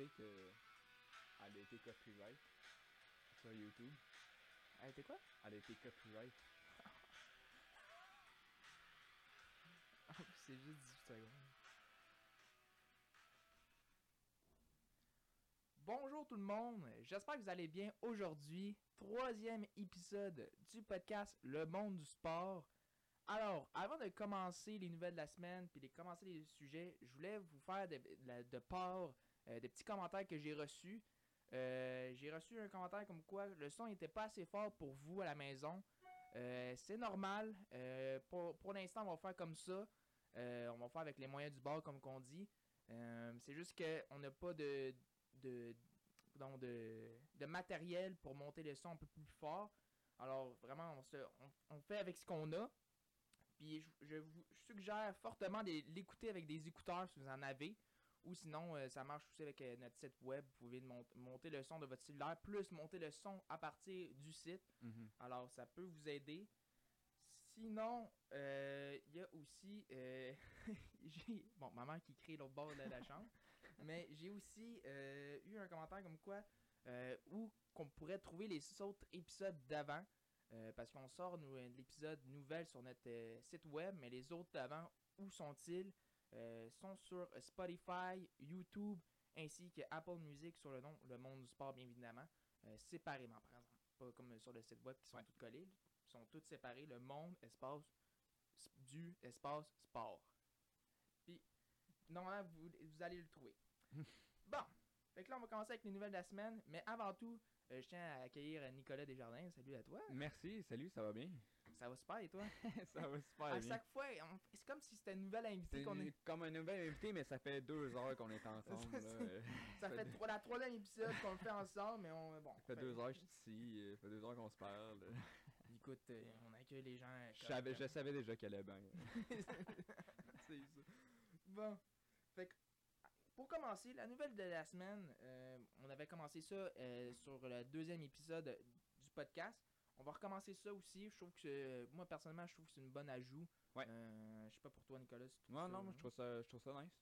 sais que elle a été copyright sur YouTube. Elle était quoi? Elle a été copyright. c'est juste 18 secondes. Bonjour tout le monde, j'espère que vous allez bien aujourd'hui. Troisième épisode du podcast Le Monde du Sport. Alors, avant de commencer les nouvelles de la semaine puis de commencer les sujets, je voulais vous faire de, de, de part des petits commentaires que j'ai reçus. Euh, j'ai reçu un commentaire comme quoi le son n'était pas assez fort pour vous à la maison. Euh, c'est normal. Euh, pour pour l'instant, on va faire comme ça. Euh, on va faire avec les moyens du bord, comme qu'on dit. Euh, c'est juste qu'on n'a pas de, de, donc de, de matériel pour monter le son un peu plus fort. Alors, vraiment, on, se, on fait avec ce qu'on a. Puis, je, je vous suggère fortement de l'écouter avec des écouteurs si vous en avez. Ou sinon, euh, ça marche aussi avec euh, notre site web. Vous pouvez mont- monter le son de votre cellulaire, plus monter le son à partir du site. Alors, ça peut vous aider. Sinon, euh, il y a aussi. j'ai. Bon, ma mère qui crie l'autre bord de la chambre. mais j'ai aussi eu un commentaire comme quoi. où qu'on pourrait trouver les autres épisodes d'avant. parce qu'on sort l'épisode nouvelle sur notre site web. Mais les autres d'avant, où sont-ils? Euh, Sont sur Spotify, YouTube, ainsi que Apple Music sur le nom Le Monde du Sport, bien évidemment. euh, séparément, par exemple. Pas comme sur le site web qui sont Ouais. toutes collées. Ils sont toutes séparées. Le monde, espace, du, espace, sport. Puis, normalement, vous, vous allez le trouver. bon. Fait que là, on va commencer avec les nouvelles de la semaine. Mais avant tout, euh, je tiens à accueillir Nicolas Desjardins. Salut à toi. Merci, salut, ça va bien? Ça va super et toi? ça va super à bien. chaque fois, on- c'est comme si c'était une nouvelle invitée C'est qu'on est. comme un nouvel invité, mais ça fait deux heures qu'on est ensemble. Ça, là. c'est- Ça ça fait la troisième épisode qu'on le fait ensemble, mais on. Bon. Ça fait fait- deux heures que je suis ici, euh, ça fait deux heures qu'on se parle. Écoute, euh, on accueille les gens. euh, Je savais, je savais déjà qu'elle allait bien. c'est ça. Bon. Fait que, pour commencer, la nouvelle de la semaine, euh, on avait commencé ça euh, sur le deuxième épisode du podcast. On va recommencer ça aussi. Je trouve que, moi personnellement, je trouve que c'est une bonne ajout. Ouais. Euh, je sais pas pour toi, Nicolas. si Non, ça, non, moi hein? je trouve ça, je trouve ça nice.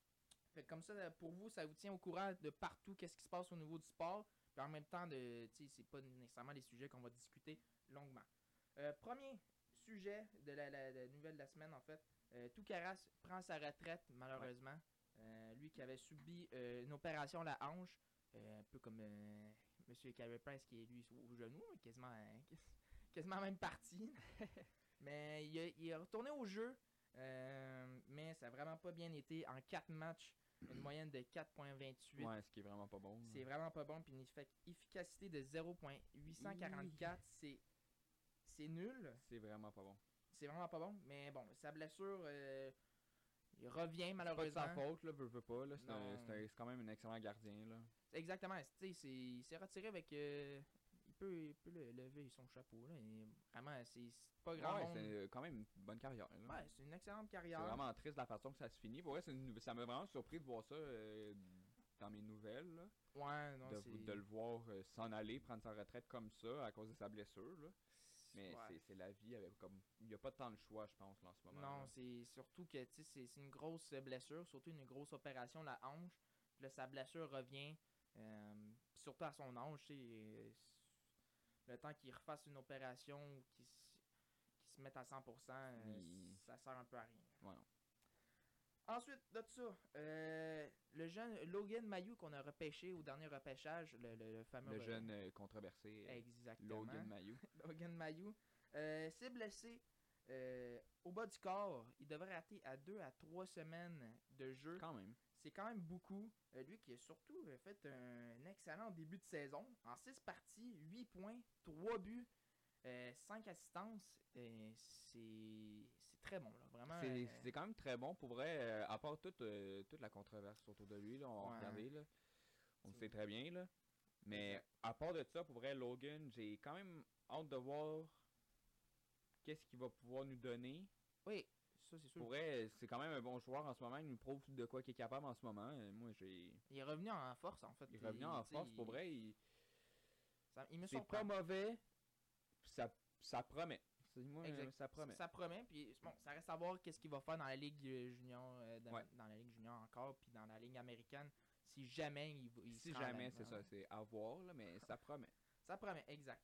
Fait comme ça, pour vous, ça vous tient au courant de partout, qu'est-ce qui se passe au niveau du sport. Puis en même temps, de, c'est pas nécessairement des sujets qu'on va discuter longuement. Euh, premier sujet de la, la- la nouvelle de la semaine, en fait. Euh, Toucaras prend sa retraite, malheureusement. Euh, lui qui avait subi euh, une opération à la hanche, euh, un peu comme euh, Monsieur Carey Price qui est lui au genou, mais quasiment, quasiment même parti. mais il, a- il est retourné au jeu, euh, mais ça a vraiment pas bien été. En 4 matchs, une moyenne de 4.28. Ouais, ce qui est vraiment pas bon. C'est vraiment pas bon. Puis une effic- efficacité de 0.844, c'est c'est nul. C'est vraiment pas bon. C'est vraiment pas bon. Mais bon, sa blessure, euh, il revient C'est pas de malheureusement. sa faute, là, veux pas. C'est quand même un excellent gardien, là. Exactement. Il s'est retiré avec. euh, peut, il peut le lever son chapeau. Là, et vraiment, c'est c'est pas grand Ouais, monde. c'est quand même une bonne carrière, là. Ouais, c'est une excellente C'est carrière. vraiment triste la façon que ça se finit. Pour vrai, c'est une- ça m'a vraiment surpris de voir ça euh, dans mes nouvelles, là. Ouais, non, de, c'est. de le voir euh, s'en aller, prendre sa retraite comme ça à cause de sa blessure. Là. Mais Ouais. c'est- c'est la vie. Avec, comme, il n'y a pas tant de choix, je pense, là, en ce moment. Non, c'est surtout que c'est c'est une grosse blessure, surtout une grosse opération, la hanche. Puis Là, sa blessure revient, euh, surtout à son âge, euh, le temps qu'il refasse une opération ou qu'il s- qu'il se mette à 100%, euh, Il- ça sert un peu à rien. Ouais. Ensuite de ça, euh, le jeune Logan Mayou qu'on a repêché au dernier repêchage, le, le- le fameux... Le jeune euh, controversé, euh, Exactement. Logan Mayou. Logan Mayou, s'est blessé au bas du corps. Il devrait rater à 2 à 3 semaines de jeu. Quand même. C'est quand même beaucoup. Euh, lui qui a surtout euh, fait un excellent début de saison. En 6 parties, 8 points, 3 buts, 5 assistances. Euh, c'est c'est très bon, là. Vraiment. C'est euh, quand même très bon. Pour vrai, euh, à part toute, euh, toute la controverse autour de lui, là, on Ouais. regarder, là. On le sait très bien. Là. Mais à part de ça, pour vrai, Logan, j'ai quand même hâte de voir qu'est-ce qu'il va pouvoir nous donner. oui, ça c'est sûr. Pour vrai, c'est quand même un bon joueur en ce moment. Il nous prouve de quoi il est capable en ce moment. Moi, j'ai. Il est revenu en force, en fait. Il est revenu en force. Pour vrai, il... ça- il me c'est pas mauvais. Ça, ça promet. C'est- Moi, Exact. ça promet. Ça promet, puis bon, ça reste à voir qu'est-ce qu'il va faire dans la ligue euh, junior, euh, dans, Ouais. dans la ligue junior encore, puis dans la ligue américaine. si jamais il, va- il Si jamais, c'est ça, c'est à voir, là, mais ça promet. Ça promet, exact.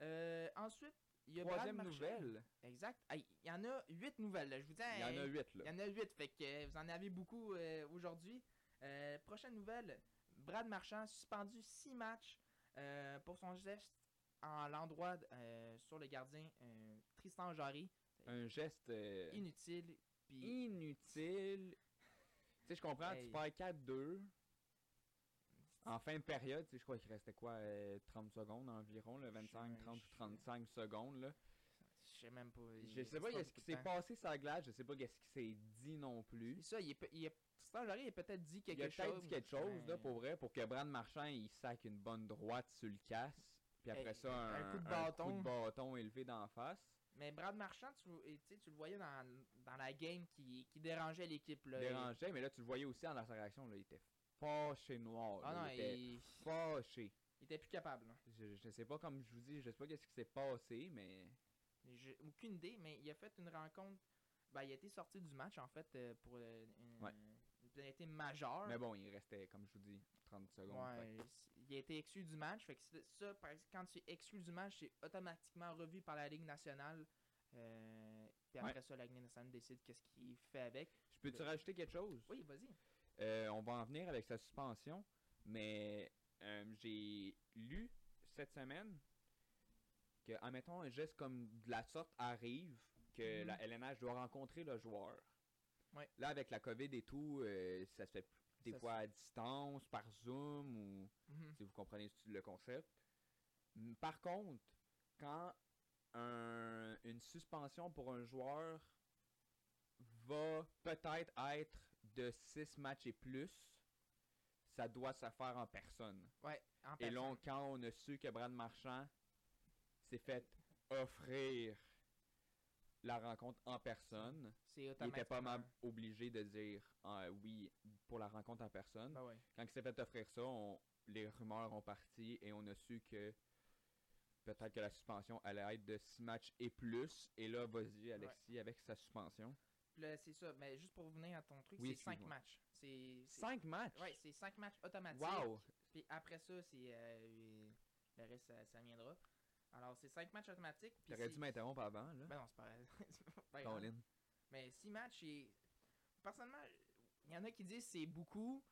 Euh, ensuite, il y a Brad Troisième nouvelle, Exact. Il y en a huit nouvelles. là. Je vous dis, il y en a huit, il y là. en a huit. Fait que euh, vous en avez beaucoup euh, aujourd'hui. Euh, prochaine nouvelle. Brad Marchand suspendu six matchs euh, pour son geste en l'endroit sur le gardien Tristan Jarry. Un geste euh, Inutile. Inutile. Tu sais, je comprends, Hey. tu perds 4-2. En fin de période, je crois qu'il restait quoi, euh, 30 secondes environ, là, 25, Je- 30 ou je- 35 secondes, là. je sais même pas. il Je sais pas qu'est-ce beaucoup qui s'est passé sur la glace, je sais pas qu'est-ce qui s'est dit non plus. C'est ça, il est, il est, Jarry a peut-être dit quelque Il a chose. peut-être dit quelque chose, là, pour vrai, pour que Brad Marchand, il sac une bonne droite sur le casse. Puis après Hey, ça, un un, coup de un bâton. de bâton élevé d'en face. Mais Brad Marchand, tu, tu le voyais dans, dans la game qui, qui dérangeait l'équipe. là. Dérangeait, mais là, tu le voyais aussi dans sa réaction, là, il était fâché noir. Ah là, non, il était il, fâché. il était plus capable. là. Je, je sais pas, comme je vous dis, je sais pas qu'est-ce qui s'est passé, mais J'ai aucune idée, mais il a fait une rencontre. Ben, il a été sorti du match en fait euh, pour euh, une, Ouais. une pénalité majeure. Mais bon, il restait, comme je vous dis, 30 secondes. Ouais, il a été exclu du match. Fait que c'est- ça, par exemple, quand tu es exclu du match, c'est automatiquement revu par la Ligue nationale. Euh, puis Ouais. après ça, la Ligue nationale décide qu'est-ce qu'il fait avec. Je peux-tu rajouter quelque chose? Oui, vas-y. Euh, on va en venir avec sa suspension, mais euh, j'ai lu cette semaine que, admettons, un geste comme de la sorte arrive, que Mhm. la LNH doit rencontrer le joueur. Ouais. Là, avec la COVID et tout, euh, ça se fait des Ça fois à distance, par Zoom, ou Mhm. si vous comprenez le concept. Par contre, quand un- une suspension pour un joueur va peut-être être de 6 matchs et plus, ça doit se faire en personne. Ouais, en Et là, quand on a su que Brad Marchand s'est fait offrir la rencontre en personne, il était pas mal obligé de dire ah, oui pour la rencontre en personne. Ben ouais. Quand il s'est fait offrir ça, on- les rumeurs ont parti et on a su que peut-être que la suspension allait être de 6 matchs et plus. Et là, vas-y, Alexis, avec sa suspension. C'est ça. Mais juste pour revenir à ton truc, Oui, c'est 5 excuse-moi. matchs. C'est. c'est- 5 matchs? Ouais, c'est 5 matchs automatiques. Wow! Puis après ça, c'est. euh, le reste, ça, ça viendra. Alors, c'est 5 matchs automatiques. T'aurais dû m'interrompre avant, là. Ben non, c'est pas. Colin. Mais 6 matchs, c'est. Personnellement, il y en a qui disent c'est beaucoup.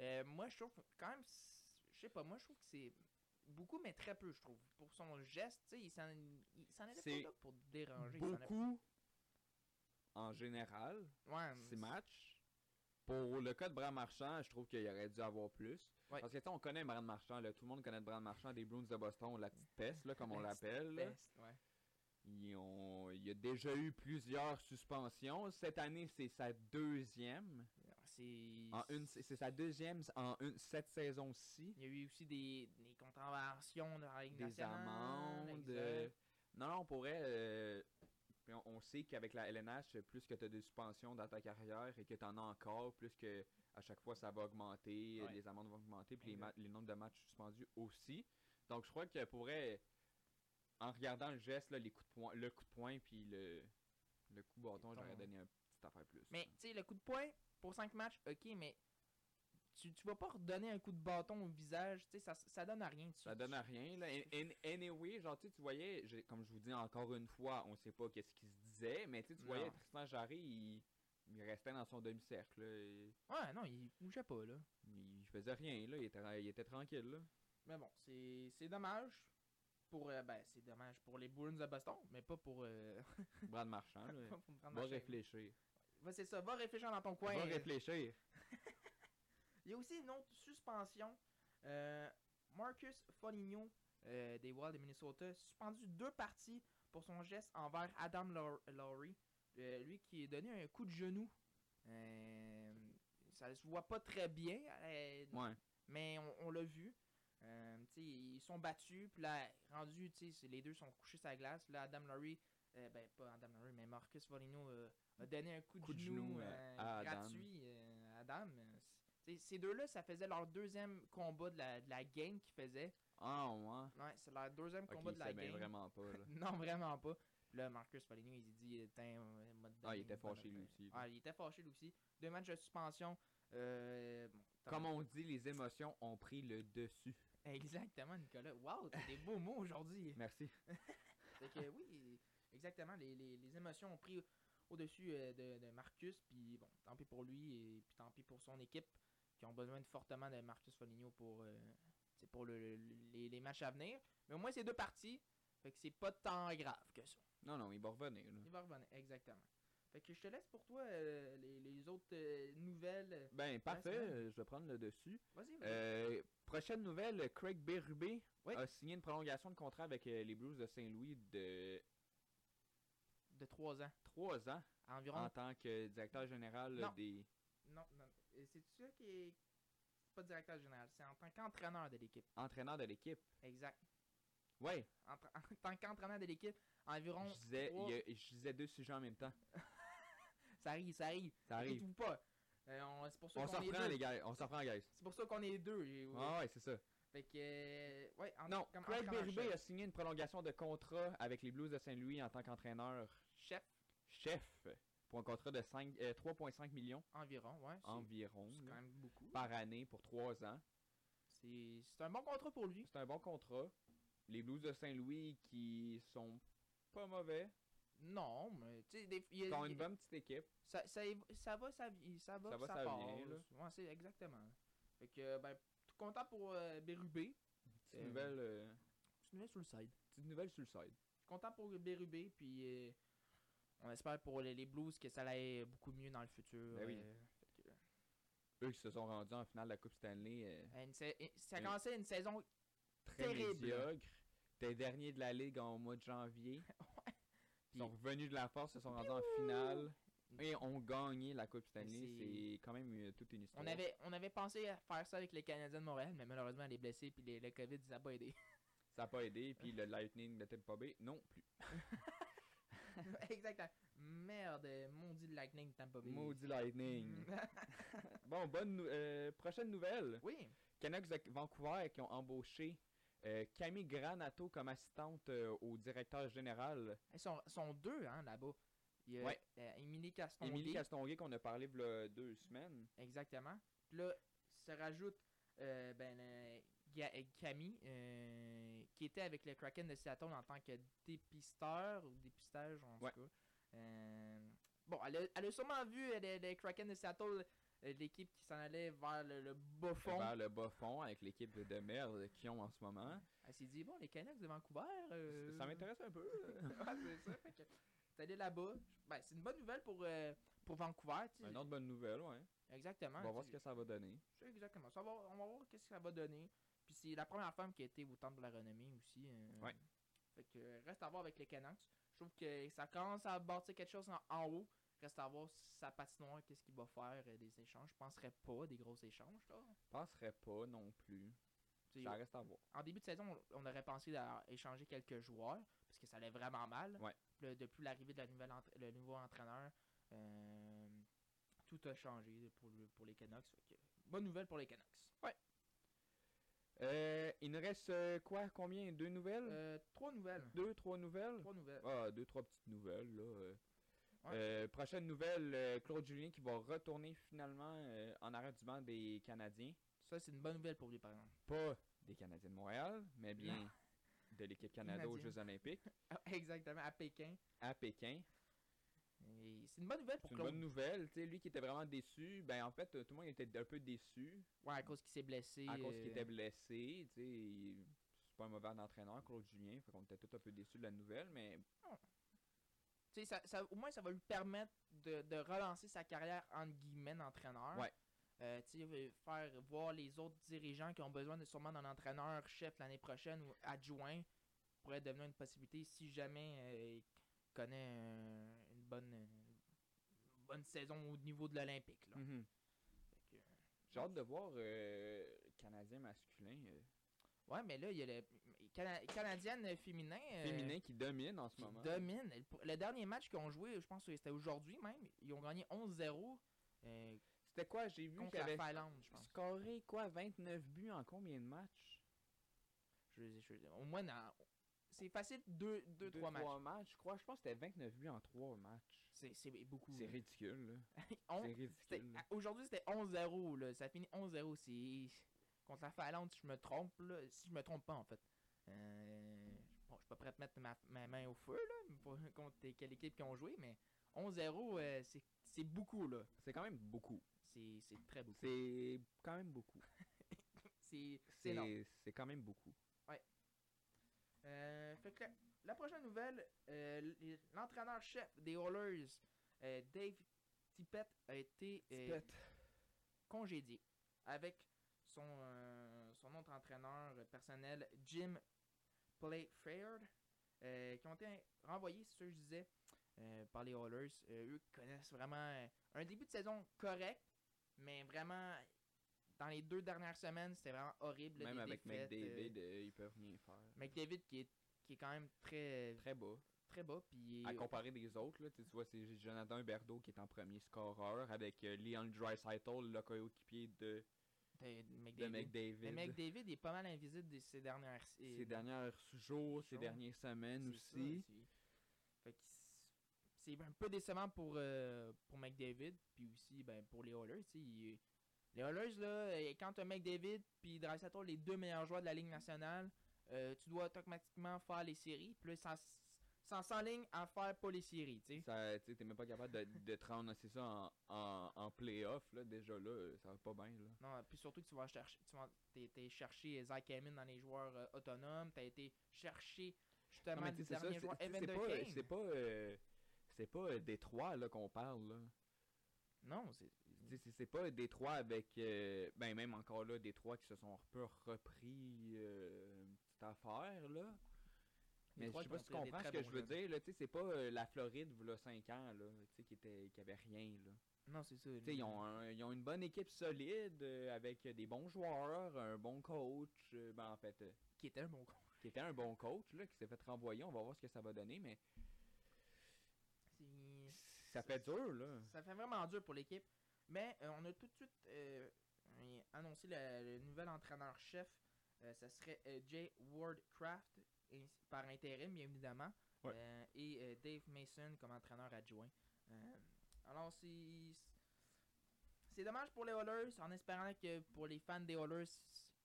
Euh, moi, je trouve quand même. Je sais pas, moi, je trouve que c'est beaucoup, mais très peu, je trouve. Pour son geste, tu sais, il s'en il s'en allait pas là pour déranger. Beaucoup, en général, Ouais, 6 matchs. Pour le cas de Brad Marchand, je trouve qu'il aurait dû avoir plus. Ouais. Parce que on connaît Brad Marchand, là, tout le monde connaît Brad Marchand des Bruins de Boston, la petite peste, là, comme on l'appelle. Ils ont- il y a déjà eu plusieurs suspensions. Cette année, c'est sa deuxième. C'est. En une, c'est sa deuxième en une, cette saison-ci. Il y a eu aussi des, des contraventions dans la Ligue Des nationale. amendes. euh, Non, non, on pourrait. euh, puis on, on sait qu'avec la LNH, plus que tu as de suspensions dans ta carrière et que tu en as encore, plus que à chaque fois ça va augmenter, Ouais. les amendes vont augmenter, puis les, les nombres de matchs suspendus aussi. Donc je crois que pourrait, en regardant le geste, là, les coups de poing, le coup de poing, puis le, le coup bâton, j'aurais Ton- donné un petit affaire plus. Mais, tu sais, le coup de poing, pour 5 matchs, ok, mais tu, tu vas pas redonner un coup de bâton au visage, tu sais, ça, ça donne à rien. Tu- Ça donne à rien. Là. Anyway, genre, tu voyais, comme je vous dis encore une fois, on sait pas qu'est-ce qui se disait, mais tu sais, tu voyais. Tristan Jarry, il, il restait dans son demi-cercle. et Ouais, non, il bougeait pas, là. Il faisait rien, là. Il était, il était tranquille, là. Mais bon, c'est c'est dommage. Pour, euh, ben, c'est dommage pour les Bruins de Boston, mais pas pour. Euh, Brad Marchand, là. pour Va réfléchir. C'est ça, va réfléchir dans ton coin. Va réfléchir. Il y a aussi une autre suspension. Euh, Marcus Foligno euh, des Wild de Minnesota, suspendu deux parties pour son geste envers Adam Lowry. Euh, lui qui a donné un coup de genou. Ça se voit pas très bien, Ouais. mais on, on l'a vu. Ils sont battus, puis là, rendu, les deux sont couchés sur la glace. Là, Adam Lowry, ben pas Adam Lowry, mais Marcus Foligno a donné un coup de, Coup de genou, genou, gratuit à Adam. Ces deux-là, ça faisait leur deuxième combat de la, de la game qu'ils faisaient. Ah, ouais. Ouais, c'est leur deuxième combat de la game. vraiment pas, là. non, vraiment pas. Puis là, Marcus Foligno, il dit, donné Ah, il était fâché, lui aussi. Ah, il était fâché lui aussi. Deux matchs de suspension. Euh, bon, Comme on dit, les émotions ont pris le dessus. Exactement, Nicolas. Wow, t'as des beaux mots aujourd'hui. Merci. Fait que oui, exactement, les, les, les émotions ont pris au-dessus euh, de, de Marcus, puis bon, tant pis pour lui, et puis tant pis pour son équipe, qui ont besoin de- fortement de Marcus Foligno pour, euh, pour le- le- les, les matchs à venir. Mais au moins, c'est deux parties, fait que c'est pas tant grave que ça. Non, non, il va revenir. là. Il va revenir, exactement. Fait que je te laisse pour toi euh, les, les autres euh, nouvelles. Ben, parfait, je vais prendre le dessus. Vas-y, vas-y. Euh, prochaine nouvelle, Craig Berube Oui. a signé une prolongation de contrat avec les Blues de Saint-Louis de de trois ans. 3 ans Environ. en tant que directeur général Non. des... Non, non. C'est ça qui est. Pas directeur général, c'est en tant qu'entraîneur de l'équipe. entraîneurs de l'équipe. Exact. Ouais, En, tant qu'entraîneur de l'équipe, environ. je disais, trois- a- je disais deux sujets en même temps. Ça arrive, ça arrive. Ça arrive. Inquiétez-vous pas. Euh, on- c'est pour ça On s'en deux. les gars. On s'en reprend, guys. C'est pour ça qu'on est deux. et- Ah ouais, c'est ça. Fait que. euh, ouais, en- Non, comme Craig Berube a signé une prolongation de contrat avec les Blues de Saint-Louis en tant qu'entraîneur Chef, chef pour un contrat de cinq- euh, 3,5 millions environ, ouais. environ C'est quand même beaucoup. par année pour 3 ans. C'est un bon contrat pour lui. C'est un bon contrat. Les Blues de Saint-Louis qui sont pas mauvais, Non, mais tu sais, des- il y a- qui ont y une bonne petite équipe. ça, ça, ça va, ça, ça va, Ça va, ça, ça vient, là. Ouais, c'est exactement. Fait que, ben, content pour euh, Bérubé. Petite Euh, nouvelle, euh, Petite nouvelle sur le side. petite nouvelle sur le side. Je suis content pour Bérubé, puis euh, on espère pour les, les Blues que ça aille beaucoup mieux dans le futur. Ben oui. euh, que, Eux qui se sont rendus en finale de la Coupe Stanley euh, euh, une ça a commencé une saison très Terrible. médiocre. T'es dernier de la ligue en mois de janvier. Ils sont revenus de la force, se sont rendus en finale et ont gagné la Coupe Stanley. c'est- quand même euh, toute une histoire. On avait, on avait pensé à faire ça avec les Canadiens de Montréal, mais malheureusement, elle est blessée, puis les- le COVID, ça n'a pas aidé. Ça n'a pas aidé. Puis le Lightning de Tampa Bay, non plus. Exactement. Merde, maudit Lightning Tampa Bay. Maudit Lightning. bon, bonne nou- euh, prochaine nouvelle. oui, Canucks de Vancouver qui ont embauché euh, Camille Granato comme assistante euh, au directeur général. ils sont, sont deux hein, là-bas. Il y a Ouais. euh, Émilie Castonguay. Émilie Castonguay qu'on a parlé il deux semaines. Exactement. Puis là, se rajoute euh, ben, euh, Camille, euh, qui était avec le Kraken de Seattle en tant que dépisteur ou dépistage en Ouais. tout cas. Euh, bon, elle a, elle a sûrement vu euh, le, le Kraken de Seattle, euh, l'équipe qui s'en allait vers le, le bas fond. Vers le bas fond avec l'équipe de, de merde qu'ils ont en ce moment. Elle s'est dit, bon, les Canucks de Vancouver. euh, Ça m'intéresse un peu. ouais, c'est ça. Fait que, t'es allé là-bas. Ben, c'est une bonne nouvelle pour, euh, pour Vancouver. Une autre bonne nouvelle, ouais. Exactement. On va voir ce que ça va donner. Exactement. Ça va, on va voir qu'est-ce que ça va donner. Puis c'est la première femme qui a été au Temple de la Renommée aussi. euh, Ouais. Fait que euh, reste à voir avec les Canucks. Je trouve que ça commence à bâtir quelque chose en, en haut. Reste à voir sa patinoire, qu'est-ce qu'il va faire, euh, des échanges. Je penserais pas des gros échanges. Là. Je penserais pas non plus. Ça reste à voir. en début de saison, on, on aurait pensé à échanger quelques joueurs parce que ça allait vraiment mal. Ouais. Depuis l'arrivée de la nouvelle entra- le nouveau entraîneur, euh, tout a changé pour, le- pour les Canucks. Fait que, bonne nouvelle pour les Canucks. Euh, il nous reste euh, quoi? Combien? Deux nouvelles? Euh, trois nouvelles. Deux, trois nouvelles? Trois nouvelles. Ah, deux, trois petites nouvelles, là. euh. Ouais. Prochaine nouvelle, Claude Julien qui va retourner finalement en arrière du banc des Canadiens. Ça, c'est une bonne nouvelle pour lui, par exemple. Pas des Canadiens de Montréal, mais bien de l'équipe Canada aux. Jeux Olympiques Ah, Exactement, à Pékin. à Pékin. C'est une bonne nouvelle pour C'est une Claude. bonne nouvelle. tu sais, lui qui était vraiment déçu, ben en fait, tout le monde était un peu déçu Ouais, à cause qu'il s'est blessé. à cause qu'il euh, était blessé. tu sais, il- C'est pas un mauvais entraîneur, Claude Julien. Fait qu'on était tout un peu déçus de la nouvelle, mais tu sais, ça, ça- au moins, ça va lui permettre de, de relancer sa carrière, entre guillemets, d'entraîneur. Ouais. Euh, tu sais, euh, faire voir les autres dirigeants qui ont besoin de, sûrement d'un entraîneur-chef l'année prochaine ou adjoint pourrait devenir une possibilité si jamais euh, il connaît une bonne une bonne saison au niveau de l'Olympique. là. Mhm. Que, j'ai hâte de voir euh, le Canadien masculin. euh, Ouais, mais là, il y a le Cana- Canadienne féminin. euh, féminin qui domine en ce qui moment. domine. Le, le dernier match qu'ils ont joué, je pense que c'était aujourd'hui même, ils ont gagné 11-0 euh, C'était quoi? J'ai vu contre qu'il la avait Finlande, je pense. scoré quoi? 29 buts en combien de matchs? Je- je- au moins, dans- c'est facile 2 2 Deux, 3 matchs. trois matchs, je crois. Je pense que c'était 29 buts en 3 matchs. C'est beaucoup. C'est ridicule, là. C'est ridicule. Aujourd'hui, c'était 11-0. là. Ça finit 11-0. C'est contre la Finlande, si je me trompe. Là. Si je me trompe pas, en fait. Euh, Bon, je suis pas prêt à mettre ma, ma main au feu là, pour, contre quelle équipe qui ont joué, mais 11-0, euh, c'est- c'est beaucoup. là. C'est quand même beaucoup. C'est très beaucoup. C'est quand même beaucoup. C'est c'est quand même beaucoup. Euh, fait que la, la prochaine nouvelle, euh, l'entraîneur-chef des Oilers, euh, Dave Tippett, a été congédié avec son, son autre entraîneur personnel, Jim Playfair, qui ont été renvoyés, c'est ça que je disais, par les Oilers. Eux connaissent vraiment un début de saison correct, mais vraiment, dans les deux dernières semaines, c'était vraiment horrible. Même avec défaites, euh, McDavid, euh, ils peuvent rien faire. McDavid qui est, qui est quand même très, Très bas. très bas. Puis À comparer des autres, là, tu vois, c'est Jonathan Huberdeau qui est en premier scoreur avec euh, Leon Draisaitl, le coéquipier de, de de McDavid. McDavid. Mais McDavid est pas mal invisible de ces dernières Ces derniers jours, ces dernières semaines aussi. c'est- un peu décevant pour, euh, pour McDavid, puis aussi ben, pour les Oilers. tu sais, ils- Les Oilers, là, euh, quand tu as McDavid puis Draisaitl, les deux meilleurs joueurs de la Ligue nationale, euh, tu dois automatiquement faire les séries. Puis là, ils s'en- s'en s'enlignent à faire pas les séries. tu sais. Tu même pas capable de, de te rendre, c'est ça, en, en, en playoff, là, déjà là, ça va pas bien, là. Non, puis surtout que tu vas chercher, tu vas chercher Zach Hammond dans les joueurs euh, autonomes, t'as été chercher justement Non, mais le tu sais, c'est ça, dernier c'est- joueur tu sais, Evander c'est pas, c'est pas, euh, c'est pas euh, Détroit, là, qu'on parle, là. Non, c'est c'est- c'est pas Détroit avec, euh, ben même encore là, Détroit qui se sont un peu repris euh, une petite affaire, là. Mais je sais pas si tu comprends ce que je veux dire, là, tu sais, c'est pas euh, la Floride, v'là 5 ans, là, tu sais, qui était, qui avait rien, là. Non, c'est ça. Tu sais, ils ont, un- ils ont une bonne équipe solide, avec des bons joueurs, un bon coach, euh, ben en fait, qui était un bon con. qui était un bon coach, là, qui s'est fait renvoyer, on va voir ce que ça va donner, mais ça fait dur, là. Ça fait vraiment dur pour l'équipe. Mais euh, on a tout de suite euh, annoncé le, le nouvel entraîneur-chef. Euh, ça serait Jay Wardcraft, et- par intérim, bien évidemment. Ouais. Euh, et euh, Dave Mason comme entraîneur adjoint. Euh, alors, c'est. C'est dommage pour les Oilers, en espérant que pour les fans des Oilers,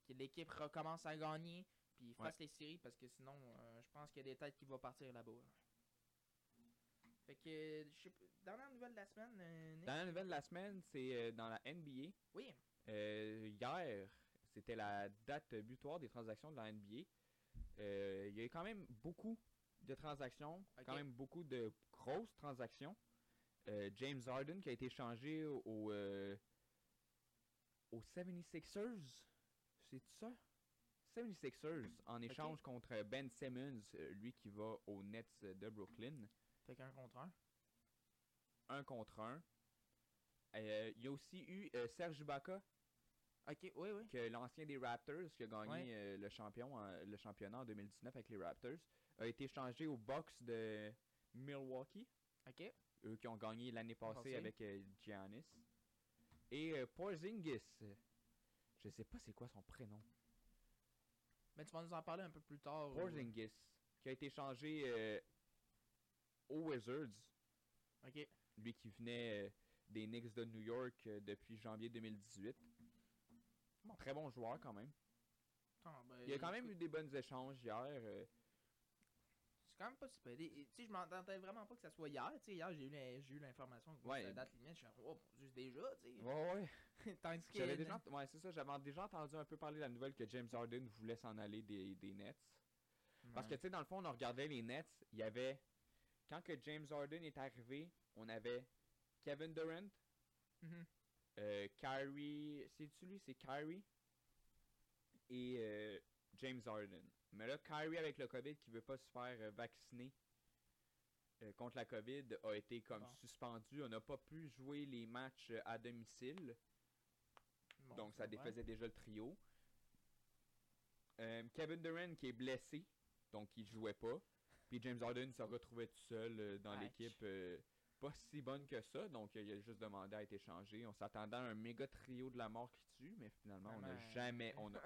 que l'équipe recommence à gagner, puis fasse les séries, parce que sinon, je pense qu'il y a des têtes qui vont partir là-bas. là. Fait que, je sais pas, dernière nouvelle de la semaine, euh, Nick? Dans la nouvelle de la semaine, c'est euh, dans la NBA. Oui. Euh, hier, c'était la date butoir des transactions de la NBA. Il y a eu quand même beaucoup de transactions, quand même beaucoup de grosses transactions. James Harden qui a été changé au, au, aux 76ers. C'est ça? 76ers en échange contre Ben Simmons, lui qui va aux Nets de Brooklyn. Fait qu'un contre un. Un contre un. Euh, il y a aussi eu euh, Serge Ibaka Ok, oui, oui. que l'ancien des Raptors qui a gagné Ouais. euh, le champion en- le championnat en 2019 avec les Raptors a été changé aux Bucks de Milwaukee Ok. eux qui ont gagné l'année passée Passé. avec Giannis et euh, Porzingis je sais pas c'est quoi son prénom Mais tu vas nous en parler un peu plus tard. ou- Porzingis qui a été changé euh, aux Wizards Ok. lui qui venait euh, des Knicks de New York euh, depuis janvier 2018 Bon. très bon joueur quand même Ah, ben, il y a quand même écoute, eu des bonnes échanges hier euh, C'est quand même pas super. Tu sais, je m'entendais vraiment pas que ça soit hier. Tu sais, hier, j'ai eu l'information que Ouais. la date limite. Je suis oh mon dieu, déjà, tu sais. ouais ouais Tandis que. J'avais déjà, ouais, c'est ça, j'avais déjà entendu un peu parler de la nouvelle que James Harden voulait s'en aller des, des Nets. Parce que, tu sais, dans le fond, on regardait les Nets, il y avait. Quand que James Harden est arrivé, on avait Kevin Durant, Mhm. euh, Kyrie. C'est-tu lui C'est Kyrie? Et euh, James Harden. Mais là, Kyrie avec le COVID qui veut pas se faire euh, vacciner contre la COVID a été comme Bon. suspendu. On n'a pas pu jouer les matchs à domicile. Bon, donc ça défaisait déjà le trio. Kevin Durant qui est blessé, donc il jouait pas. Puis James Harden se retrouvait tout seul euh, dans Aïe. l'équipe euh, pas si bonne que ça, donc il a juste demandé à être échangé. On s'attendait à un méga trio de la mort qui tue, mais finalement on n'a Vraiment, jamais, on, a-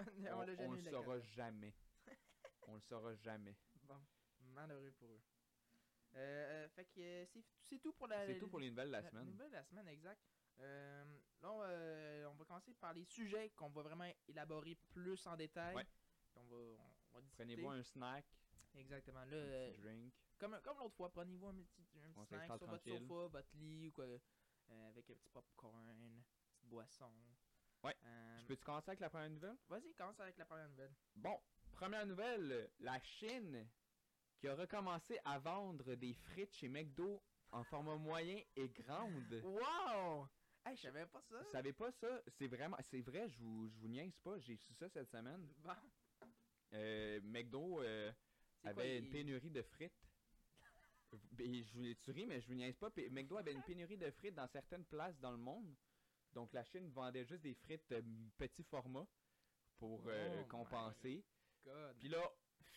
on le saura jamais. on le saura jamais. Bon. Malheureux pour eux. Euh, fait que c'est c'est tout pour la. C'est tout pour les nouvelles de la la semaine. de la semaine, exact. Euh, là, on va, on va commencer par les sujets qu'on va vraiment élaborer plus en détail. Ouais. Puis On va, on, va discuter. Prenez-vous un snack, Exactement. Là, un euh, petit drink. comme, comme l'autre fois, prenez-vous un petit, un petit snack sur votre sofa, votre lit ou quoi, euh, avec un petit popcorn, une petite boisson. Ouais. Euh, Je peux-tu commencer avec la première nouvelle? Vas-y, commence avec la première nouvelle. Bon, première nouvelle, la Chine qui a recommencé à vendre des frites chez McDo en format moyen et grande. Wow! Hey, je savais pas ça. Vous savez pas ça? C'est vraiment, c'est vrai, je vous, je vous niaise pas, j'ai su ça cette semaine. Bon, Euh, McDo euh, avait une pénurie de frites. Et je vous les tuerie, mais je vous niaise pas. McDo avait une pénurie de frites dans certaines places dans le monde. Donc la Chine vendait juste des frites euh, petit format pour euh, Oh compenser. Puis là,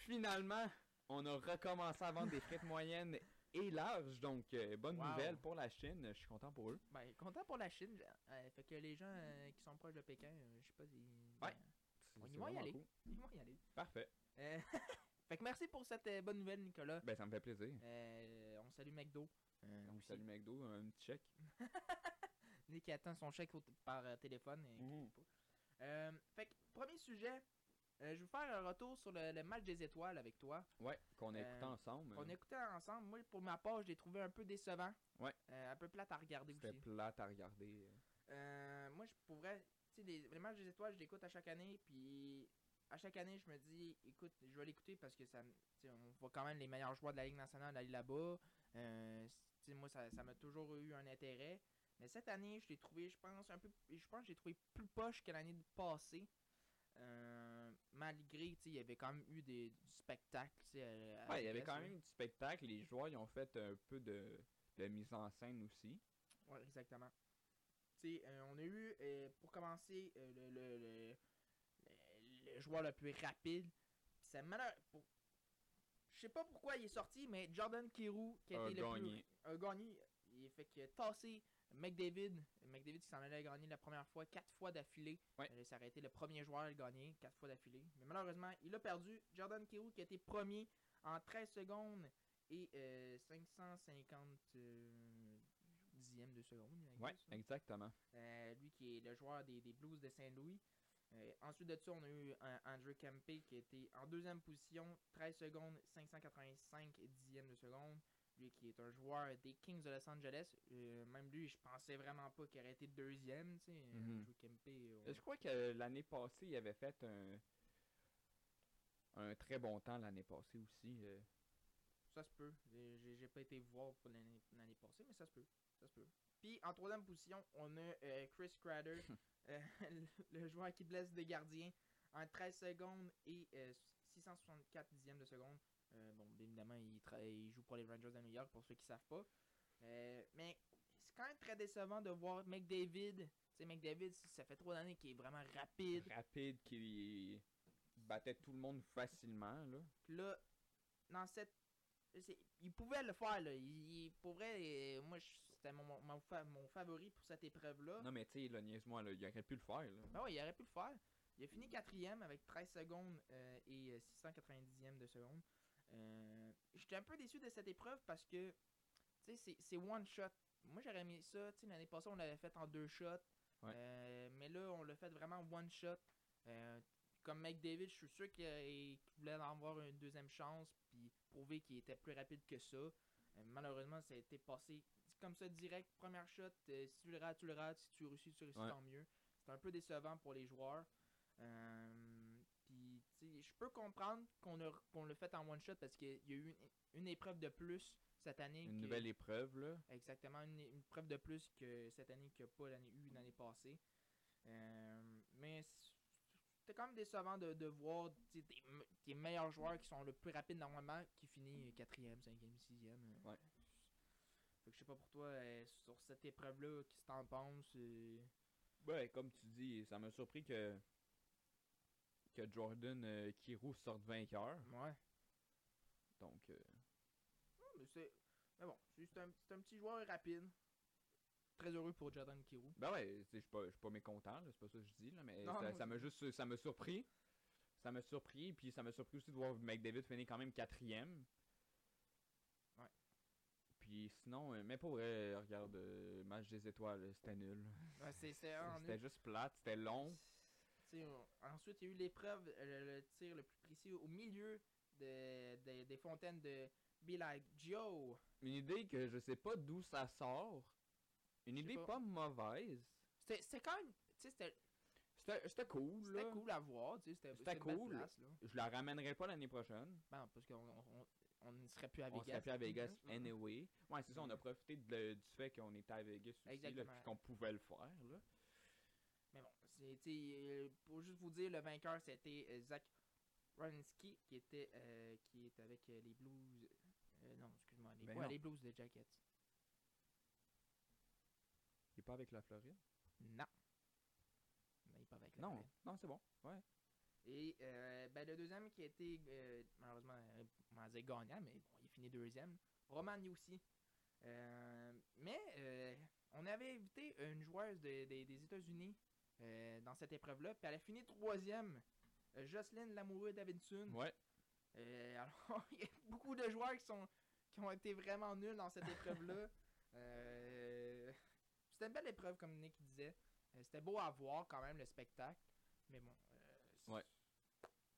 finalement, on a recommencé à vendre des frites moyennes et larges. Donc, euh, bonne Wow. nouvelle pour la Chine. Je suis content pour eux. Ben, content pour la Chine. euh, fait que les gens euh, qui sont proches de Pékin, je sais pas si. Ouais. ben, Ils vont y aller. cool. ils vont y aller. Parfait. Fait que merci pour cette euh, bonne nouvelle, Nicolas. Ben, ça me fait plaisir. Euh, on salue McDo. Euh, On aussi. salue McDo, un petit chèque. Nick qui attend son chèque au- par téléphone. et pas. Fait que, premier sujet, je vais vous faire un retour sur le, le match des étoiles avec toi. Ouais, qu'on a écouté ensemble. On écoutait ensemble. Moi, pour ma part, je l'ai trouvé un peu décevant. Ouais. Un peu plate à regarder C'était aussi. plate à regarder. Euh, moi, je pourrais. Tu sais, les, les matchs des étoiles, je l'écoute à chaque année. Puis, à chaque année, je me dis, écoute, je vais l'écouter parce que ça, on voit quand même les meilleurs joueurs de la Ligue nationale aller là-bas. Euh, moi, ça ça m'a toujours eu un intérêt. Mais cette année, je l'ai trouvé, je pense, un peu. Je pense que je l'ai trouvé plus poche que l'année passée. Euh, malgré, il y avait quand même eu des, du spectacle, Ouais, il y avait quand même du spectacle. Les joueurs, ils ont fait un peu de, de mise en scène aussi. Ouais, exactement. Tu sais, euh, on a eu, euh, pour commencer, euh, le, le, le, le- joueur le plus rapide. C'est malheur. Pour... Je sais pas pourquoi il est sorti, mais Jordan Kirou, qui a été le plus a gagné. Il fait que tassé McDavid. McDavid qui s'en allait gagner la première fois, quatre fois d'affilée. Ouais. Euh, ça aurait été le premier joueur à le gagner, quatre fois d'affilée. Mais malheureusement, il a perdu. Jordan Kirou qui a été premier en 13 secondes et euh, 550 euh, dixièmes de seconde. Ouais, exactement. Euh, lui qui est le joueur des, des Blues de Saint-Louis. Euh, ensuite de ça, on a eu un Andrew Kempe qui était en deuxième position, 13 secondes, 585 dixièmes de seconde. Lui qui est un joueur des Kings de Los Angeles. Euh, même lui, je pensais vraiment pas qu'il aurait été deuxième. tu sais. Andrew Kempe. on- Je crois que l'année passée, il avait fait un, un très bon temps l'année passée aussi. euh. Ça se peut. J'ai- pas été voir pour l'année passée, mais ça se peut. Ça se peut. Puis en troisième position, on a euh, Chris Kreider, euh, le, le joueur qui blesse des gardiens, en 13 secondes et euh, 664 dixièmes de seconde. Euh, bon, évidemment, il, il joue pour les Rangers de New York, pour ceux qui savent pas. Mais c'est quand même très décevant de voir McDavid. Tu sais, McDavid, ça fait trop d'années qu'il est vraiment rapide. Rapide, qui battait tout le monde facilement. Là. Là, dans cette. Il pouvait le faire, là. Il, il- pour vrai, euh, moi, c'était mon, mon, mon fa- mon favori pour cette épreuve-là. Non, mais tu sais, là, là, il aurait pu le faire. Là. Ben ouais, il aurait pu le faire. Il a fini quatrième avec 13 secondes euh, et euh, 690e de seconde. Euh, J'étais un peu déçu de cette épreuve parce que, tu sais, c'est- one shot. Moi, j'aurais aimé ça. Tu sais, l'année passée, on l'avait fait en deux shots. Ouais. Euh, mais là, on l'a fait vraiment one shot. Comme McDavid, je suis sûr qu'il voulait en avoir une deuxième chance puis prouver qu'il était plus rapide que ça. Euh, malheureusement, ça a été passé comme ça direct. Première shot, euh, si tu le rates, tu le rates. Si tu réussis, tu réussis, Ouais. tant mieux. C'est un peu décevant pour les joueurs. Euh, puis, je peux comprendre qu'on qu'on l'a fait en one shot parce qu'il y a eu une, une épreuve de plus cette année. Une que- nouvelle épreuve, là. Exactement, une, une preuve de plus que cette année qu'il n'y a pas eu l'année passée. Mais c'était quand même décevant de, de voir des meilleurs joueurs qui sont le plus rapides normalement qui finit quatrième, cinquième, sixième. euh. Ouais. Fait que je sais pas pour toi, euh, sur cette épreuve-là, qu'est-ce que t'en penses? euh? Ouais, comme tu dis, ça m'a surpris que que Jordan euh, Kirou sorte vainqueur. Ouais. Donc, euh, Non, mais c'est. Mais bon, c'est un, c'est un petit joueur rapide. Très heureux pour Jordan Kirou. ben ouais, je suis pas, pas mécontent, c'est pas ça que je dis, là, mais Non, ça- ça m'a juste, ça m'a surpris. Ça m'a surpris, puis ça m'a surpris aussi de voir McDavid finir quand même quatrième. puis sinon, euh, mais pour vrai, regarde, euh, match des étoiles, c'était nul. Ouais, C'était nul. juste plate, c'était long. On- ensuite, il y a eu l'épreuve, euh, le, le tir le plus précis au milieu de, de- des fontaines de Bellagio. Une idée que je sais pas d'où ça sort. Une idée pas. pas. mauvaise. C'était c'était quand même. C'était C'était c'était cool, là. c'était cool à voir. C'était C'était c'était une belle cool. place, là. Je la ramènerai pas l'année prochaine. Ben, parce qu'on on, on ne serait plus à On Vegas. serait plus à Vegas Mhm. anyway. Ouais, c'est ça, on a profité de- du fait qu'on était à Vegas aussi, là, puis qu'on pouvait le faire, là. Mais bon, sais, euh, pour juste vous dire, le vainqueur, c'était euh, Zach Roninsky, qui était, euh, qui est avec les Blues. euh, non, excuse-moi, les, Ben ouais, les Blues de Jackets. Il est pas avec la Floride? Non. Mais pas avec la Non, Floride. non, c'est bon. Ouais. Et euh, ben, le deuxième qui a été, euh, malheureusement, euh, on dire gagnant, mais bon, il finit deuxième. Roman Yossi. Euh, mais on avait invité une joueuse de- de- des États-Unis dans cette épreuve-là, puis elle a fini troisième. Euh, Jocelyn Lamoureux Davidson. Ouais. Alors, il y a beaucoup de joueurs qui, sont, qui ont été vraiment nuls dans cette épreuve-là. C'était une belle épreuve, comme Nick disait. Euh, c'était beau à voir quand même, le spectacle. Mais bon, euh, c'est- Ouais.